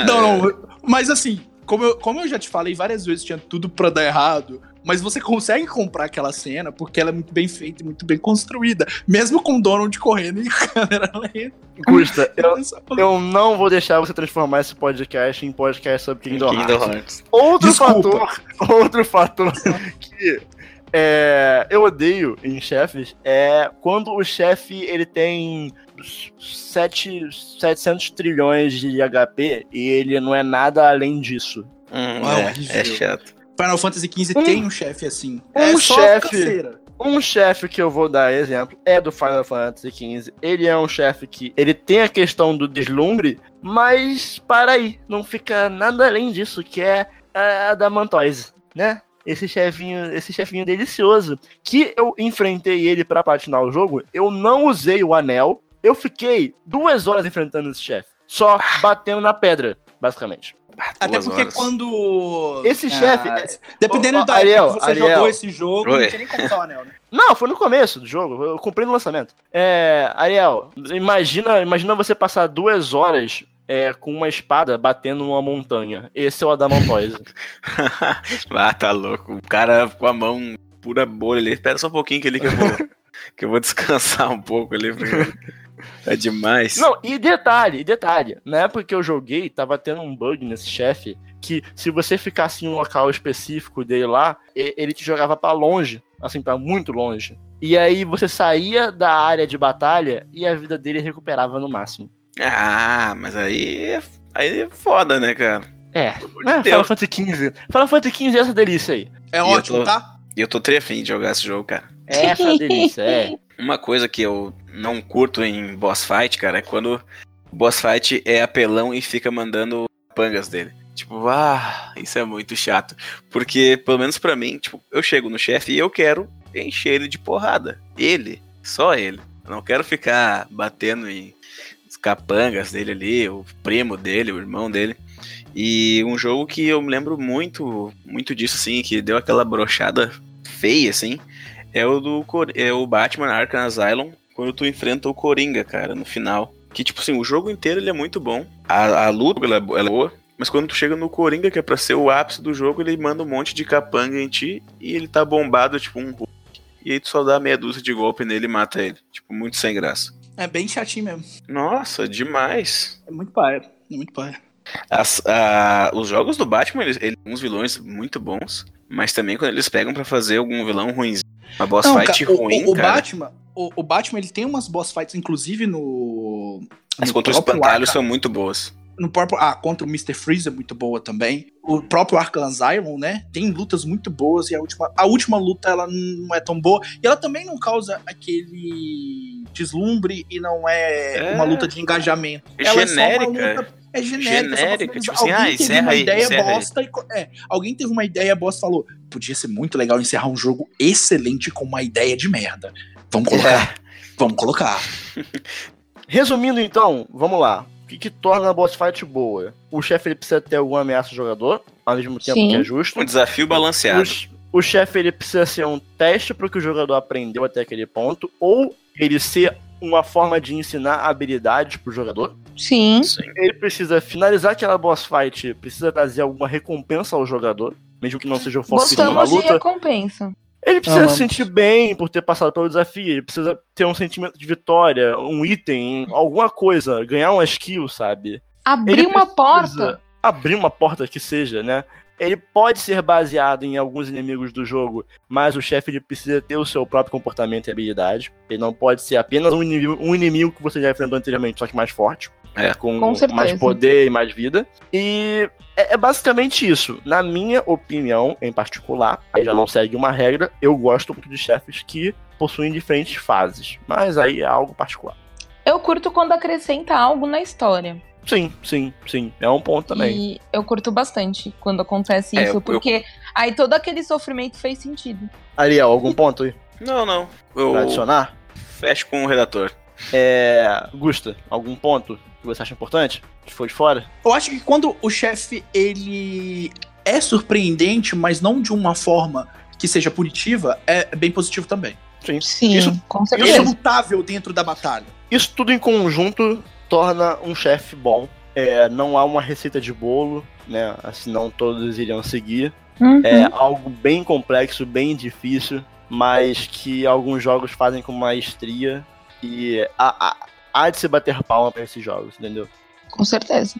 Não, não, mas assim, como eu, como eu já te falei várias vezes, tinha tudo pra dar errado mas você consegue comprar aquela cena porque ela é muito bem feita e muito bem construída, mesmo com Donald correndo em [LAUGHS] câmera lenta. Gusta, [LAUGHS] eu, eu não vou deixar você transformar esse podcast em podcast sobre Kingdom, Kingdom Hearts. Hearts. Outro Desculpa. fator, [LAUGHS] outro fator que é, eu odeio em chefes é quando o chefe ele tem 7, 700 trilhões de HP e ele não é nada além disso. Hum, é, é chato. Final Fantasy XV um, tem um chefe assim. Um é chefe. Um chefe que eu vou dar exemplo é do Final Fantasy XV. Ele é um chefe que ele tem a questão do deslumbre, mas para aí, não fica nada além disso, que é a da Mantoise, né? Esse chefinho, esse chefinho delicioso, que eu enfrentei ele para platinar o jogo, eu não usei o anel, eu fiquei duas horas enfrentando esse chefe, só batendo na pedra, basicamente. Até porque horas. quando. Esse ah, chefe. Dependendo oh, da Ariel, época que você Ariel. jogou esse jogo, Oi. não tinha nem como o anel, né? Não, foi no começo do jogo. Eu comprei no lançamento. É, Ariel, imagina, imagina você passar duas horas é, com uma espada batendo numa montanha. Esse é o Adamantoise. [LAUGHS] ah, tá louco. O cara com a mão pura bolha ali. Espera só um pouquinho que ele que eu vou, [LAUGHS] que eu vou descansar um pouco ali. É demais. Não, e detalhe, detalhe. Na época que eu joguei, tava tendo um bug nesse chefe que se você ficasse em um local específico dele lá, ele te jogava para longe, assim, para muito longe. E aí você saía da área de batalha e a vida dele recuperava no máximo. Ah, mas aí, aí é foda, né, cara? É, amor é de Final Deus. Fantasy XV. Final Fantasy XV é essa delícia aí. É eu ótimo, tô- tá? E eu tô trefim de jogar esse jogo, cara. É essa delícia, é. Uma coisa que eu não curto em boss fight, cara, é quando o boss fight é apelão e fica mandando pangas dele. Tipo, ah, isso é muito chato. Porque, pelo menos pra mim, tipo, eu chego no chefe e eu quero encher ele de porrada. Ele, só ele. Eu não quero ficar batendo em capangas dele ali, o primo dele, o irmão dele. E um jogo que eu me lembro muito, muito disso, assim, que deu aquela brochada feia, assim, é o do Cor- é o Batman Arkham Asylum, quando tu enfrenta o Coringa, cara, no final. Que, tipo assim, o jogo inteiro ele é muito bom. A, a luta ela, é ela é boa. Mas quando tu chega no Coringa, que é pra ser o ápice do jogo, ele manda um monte de capanga em ti e ele tá bombado, tipo um. E aí tu só dá meia dúzia de golpe nele e mata ele. Tipo, muito sem graça. É bem chatinho mesmo. Nossa, demais. É muito paia. É muito paia. As- a- os jogos do Batman, eles, eles uns vilões muito bons, mas também quando eles pegam pra fazer algum vilão ruimzinho, uma boss Não, fight cara, ruim, o, o cara, Batman, o, o Batman ele tem umas boss fights, inclusive no. as no contra os espantalhos são muito boas. No próprio, ah, contra o Mr. Freeze é muito boa também. O próprio Arkham Asylum, né? Tem lutas muito boas e a última, a última luta ela não é tão boa. E ela também não causa aquele deslumbre e não é, É. uma luta de engajamento. É ela é só genérica. uma luta. É genérica, é Genérica, tipo assim, alguém ah, teve encerra uma aí, e, é, alguém teve uma ideia bosta e falou: podia ser muito legal encerrar um jogo excelente com uma ideia de merda. Vamos colocar. Vamos colocar. [LAUGHS] Resumindo então, vamos lá. O que, que torna a boss fight boa? O chefe ele precisa ter alguma ameaça ao jogador, ao mesmo tempo Sim. que é justo. Um desafio balanceado. O, ch- o chefe ele precisa ser um teste para o que o jogador aprendeu até aquele ponto, ou ele ser uma forma de ensinar habilidades pro jogador. Sim. Sim. Ele precisa finalizar aquela boss fight, precisa trazer alguma recompensa ao jogador, mesmo que não seja o foco principal da Gostamos de luta. recompensa. Ele precisa se sentir bem por ter passado pelo desafio, ele precisa ter um sentimento de vitória, um item, alguma coisa, ganhar uma skill, sabe? Abrir Ele uma porta. Abrir uma porta que seja, né? Ele pode ser baseado em alguns inimigos do jogo, mas o chefe ele precisa ter o seu próprio comportamento e habilidade. Ele não pode ser apenas um inimigo, um inimigo que você já enfrentou anteriormente, só que mais forte. É. Com, Com mais poder e mais vida. E é, é basicamente isso. Na minha opinião, em particular, aí já não segue uma regra, eu gosto muito de chefes que possuem diferentes fases. Mas aí é algo particular. Eu curto quando acrescenta algo na história. Sim, sim, sim. É um ponto também. E eu curto bastante quando acontece É, isso, eu- porque aí todo aquele sofrimento fez sentido. Ariel, algum ponto aí Não, não. Eu pra adicionar? fecho com o redator. É. Gusta, algum ponto que você acha importante? Que foi de fora? Eu acho que quando o chefe ele é surpreendente, mas não de uma forma que seja punitiva, é bem positivo também. Sim. Sim, Isso- com Ele é certeza. lutável dentro da batalha. Isso tudo em conjunto torna um chefe bom. É, não há uma receita de bolo, né? Senão todos iriam seguir. Uhum. É algo bem complexo, bem difícil, mas que alguns jogos fazem com maestria. E há, há- há de se bater palma pra esses jogos, entendeu? Com certeza.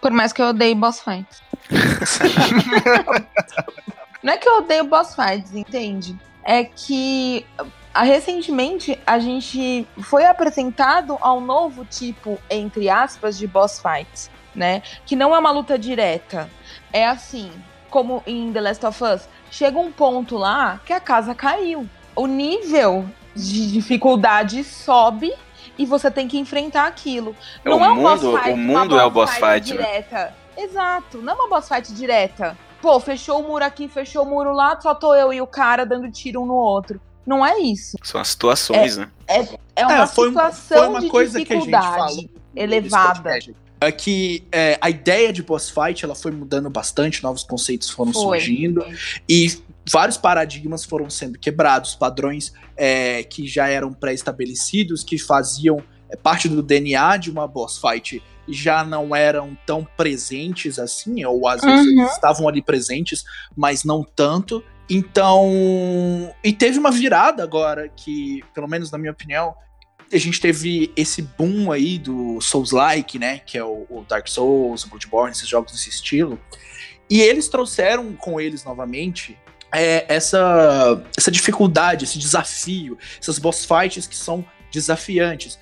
Por mais que eu odeie boss fights. [LAUGHS] Não é que eu odeio boss fights, entende? É que ah, recentemente a gente foi apresentado a um novo tipo, entre aspas, de boss fights, né? Que não é uma luta direta. É assim, como em The Last of Us, chega um ponto lá que a casa caiu. O nível de dificuldade sobe e você tem que enfrentar aquilo. É, Não o é um boss mundo- fight, o uma mundo é o boss fight, né? direta. Exato, não é uma boss fight direta. Pô, fechou o muro aqui, fechou o muro lá, só tô eu e o cara dando tiro um no outro. Não é isso. São as situações, né? É uma foi, um- situação foi uma de coisa que a gente dificuldade falou nesse elevada. É que é, a ideia de boss fight ela foi mudando bastante, novos conceitos foram Foi. surgindo e vários paradigmas foram sendo quebrados, padrões é, que já eram pré-estabelecidos, que faziam é, parte do DNA de uma boss fight já não eram tão presentes assim, ou às vezes Uhum. eles estavam ali presentes, mas não tanto. Então, e teve uma virada agora que, pelo menos na minha opinião, a gente teve esse boom aí do Souls-like, né? Que é o, o Dark Souls, o Bloodborne, esses jogos desse estilo. E eles trouxeram com eles novamente é, essa, essa dificuldade, esse desafio, essas boss fights que são desafiantes.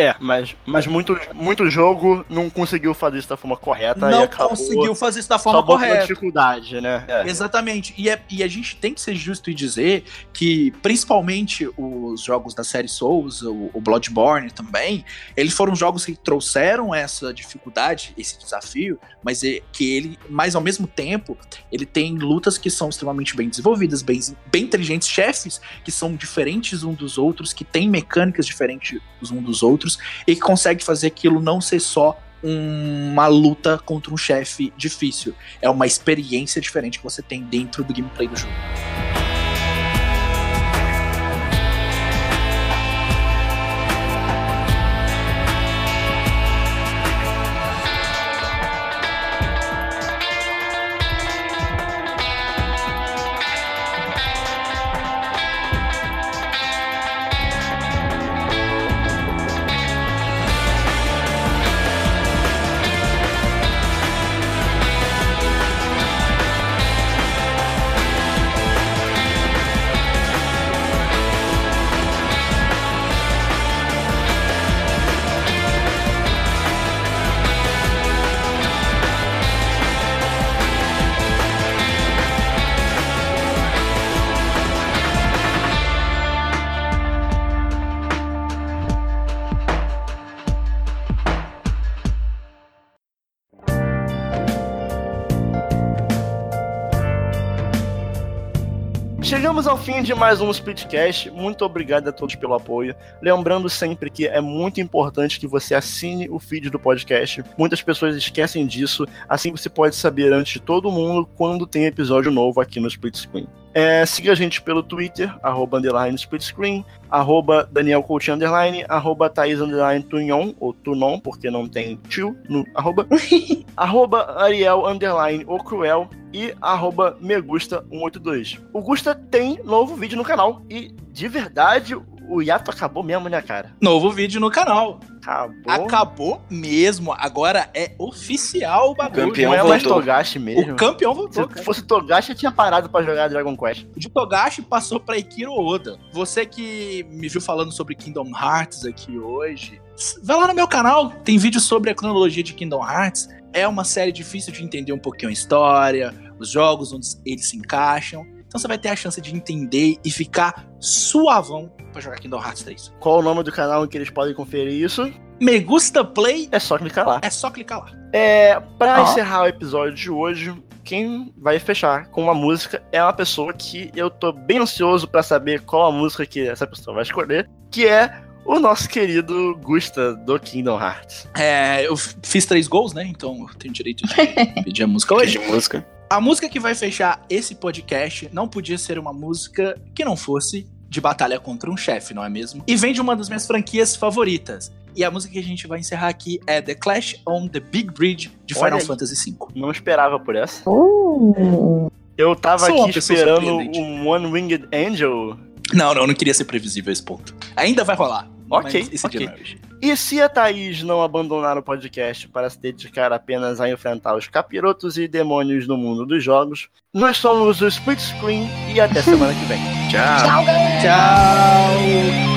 É, mas, mas muito, muito jogo não conseguiu fazer isso da forma correta não e acabou conseguiu fazer isso da forma correta. dificuldade, né? É. Exatamente. E, é- e a gente tem que ser justo e dizer que, principalmente os jogos da série Souls, o, o Bloodborne também, eles foram jogos que trouxeram essa dificuldade, esse desafio, mas é que ele, mas ao mesmo tempo, ele tem lutas que são extremamente bem desenvolvidas, bem, bem inteligentes, chefes que são diferentes um dos outros, que têm mecânicas diferentes um dos outros, e que consegue fazer aquilo não ser só uma luta contra um chefe difícil. É uma experiência diferente que você tem dentro do gameplay do jogo. Fim de mais um Splitcast. Muito obrigado a todos pelo apoio. Lembrando sempre que é muito importante que você assine o feed do podcast. Muitas pessoas esquecem disso. Assim você pode saber antes de todo mundo quando tem episódio novo aqui no Split Screen. É, siga a gente pelo Twitter, arroba underline split screen, arroba Daniel Coutinho underline, arroba Thaís underline Tunhon, ou Tunon, porque não tem tio no arroba, [LAUGHS] arroba Ariel underline o Cruel e arroba Megusta182. O Gusta tem novo vídeo no canal e, de verdade, o hiato acabou mesmo, né, cara? Novo vídeo no canal. Acabou. Acabou mesmo. Agora é oficial o bagulho. campeão Não é mais voltou. Togashi mesmo. O campeão voltou. Se cara. fosse Togashi, eu tinha parado pra jogar Dragon Quest. O de Togashi passou pra Ikiro Oda. Você que me viu falando sobre Kingdom Hearts aqui hoje, vai lá no meu canal, tem vídeo sobre a cronologia de Kingdom Hearts. É uma série difícil de entender um pouquinho a história, os jogos onde eles se encaixam. Então você vai ter a chance de entender e ficar suavão pra jogar Kingdom Hearts 3. Qual o nome do canal em que eles podem conferir isso? Me gusta play, É só clicar lá. é só clicar lá. É, pra encerrar o episódio de hoje, quem vai fechar com uma música é uma pessoa que eu tô bem ansioso pra saber qual a música que essa pessoa vai escolher, que é o nosso querido Gusta do Kingdom Hearts. É, eu fiz três gols, né? Então eu tenho direito de [LAUGHS] pedir a música hoje. de música. A música que vai fechar esse podcast não podia ser uma música que não fosse de batalha contra um chefe, não é mesmo? E vem de uma das minhas franquias favoritas. E a música que a gente vai encerrar aqui é The Clash on the Big Bridge de Olha Final aí. Fantasy V. Não esperava por essa. Uh, Eu tava Sou aqui esperando um One Winged Angel. Não, não, eu não queria ser previsível esse ponto. Ainda vai rolar. Ok, mas ok. E se a Thaís não abandonar o podcast para se dedicar apenas a enfrentar os capirotos e demônios no mundo dos jogos, nós somos o Split Screen e até semana que vem. [LAUGHS] Tchau. tchau, galera! Tchau!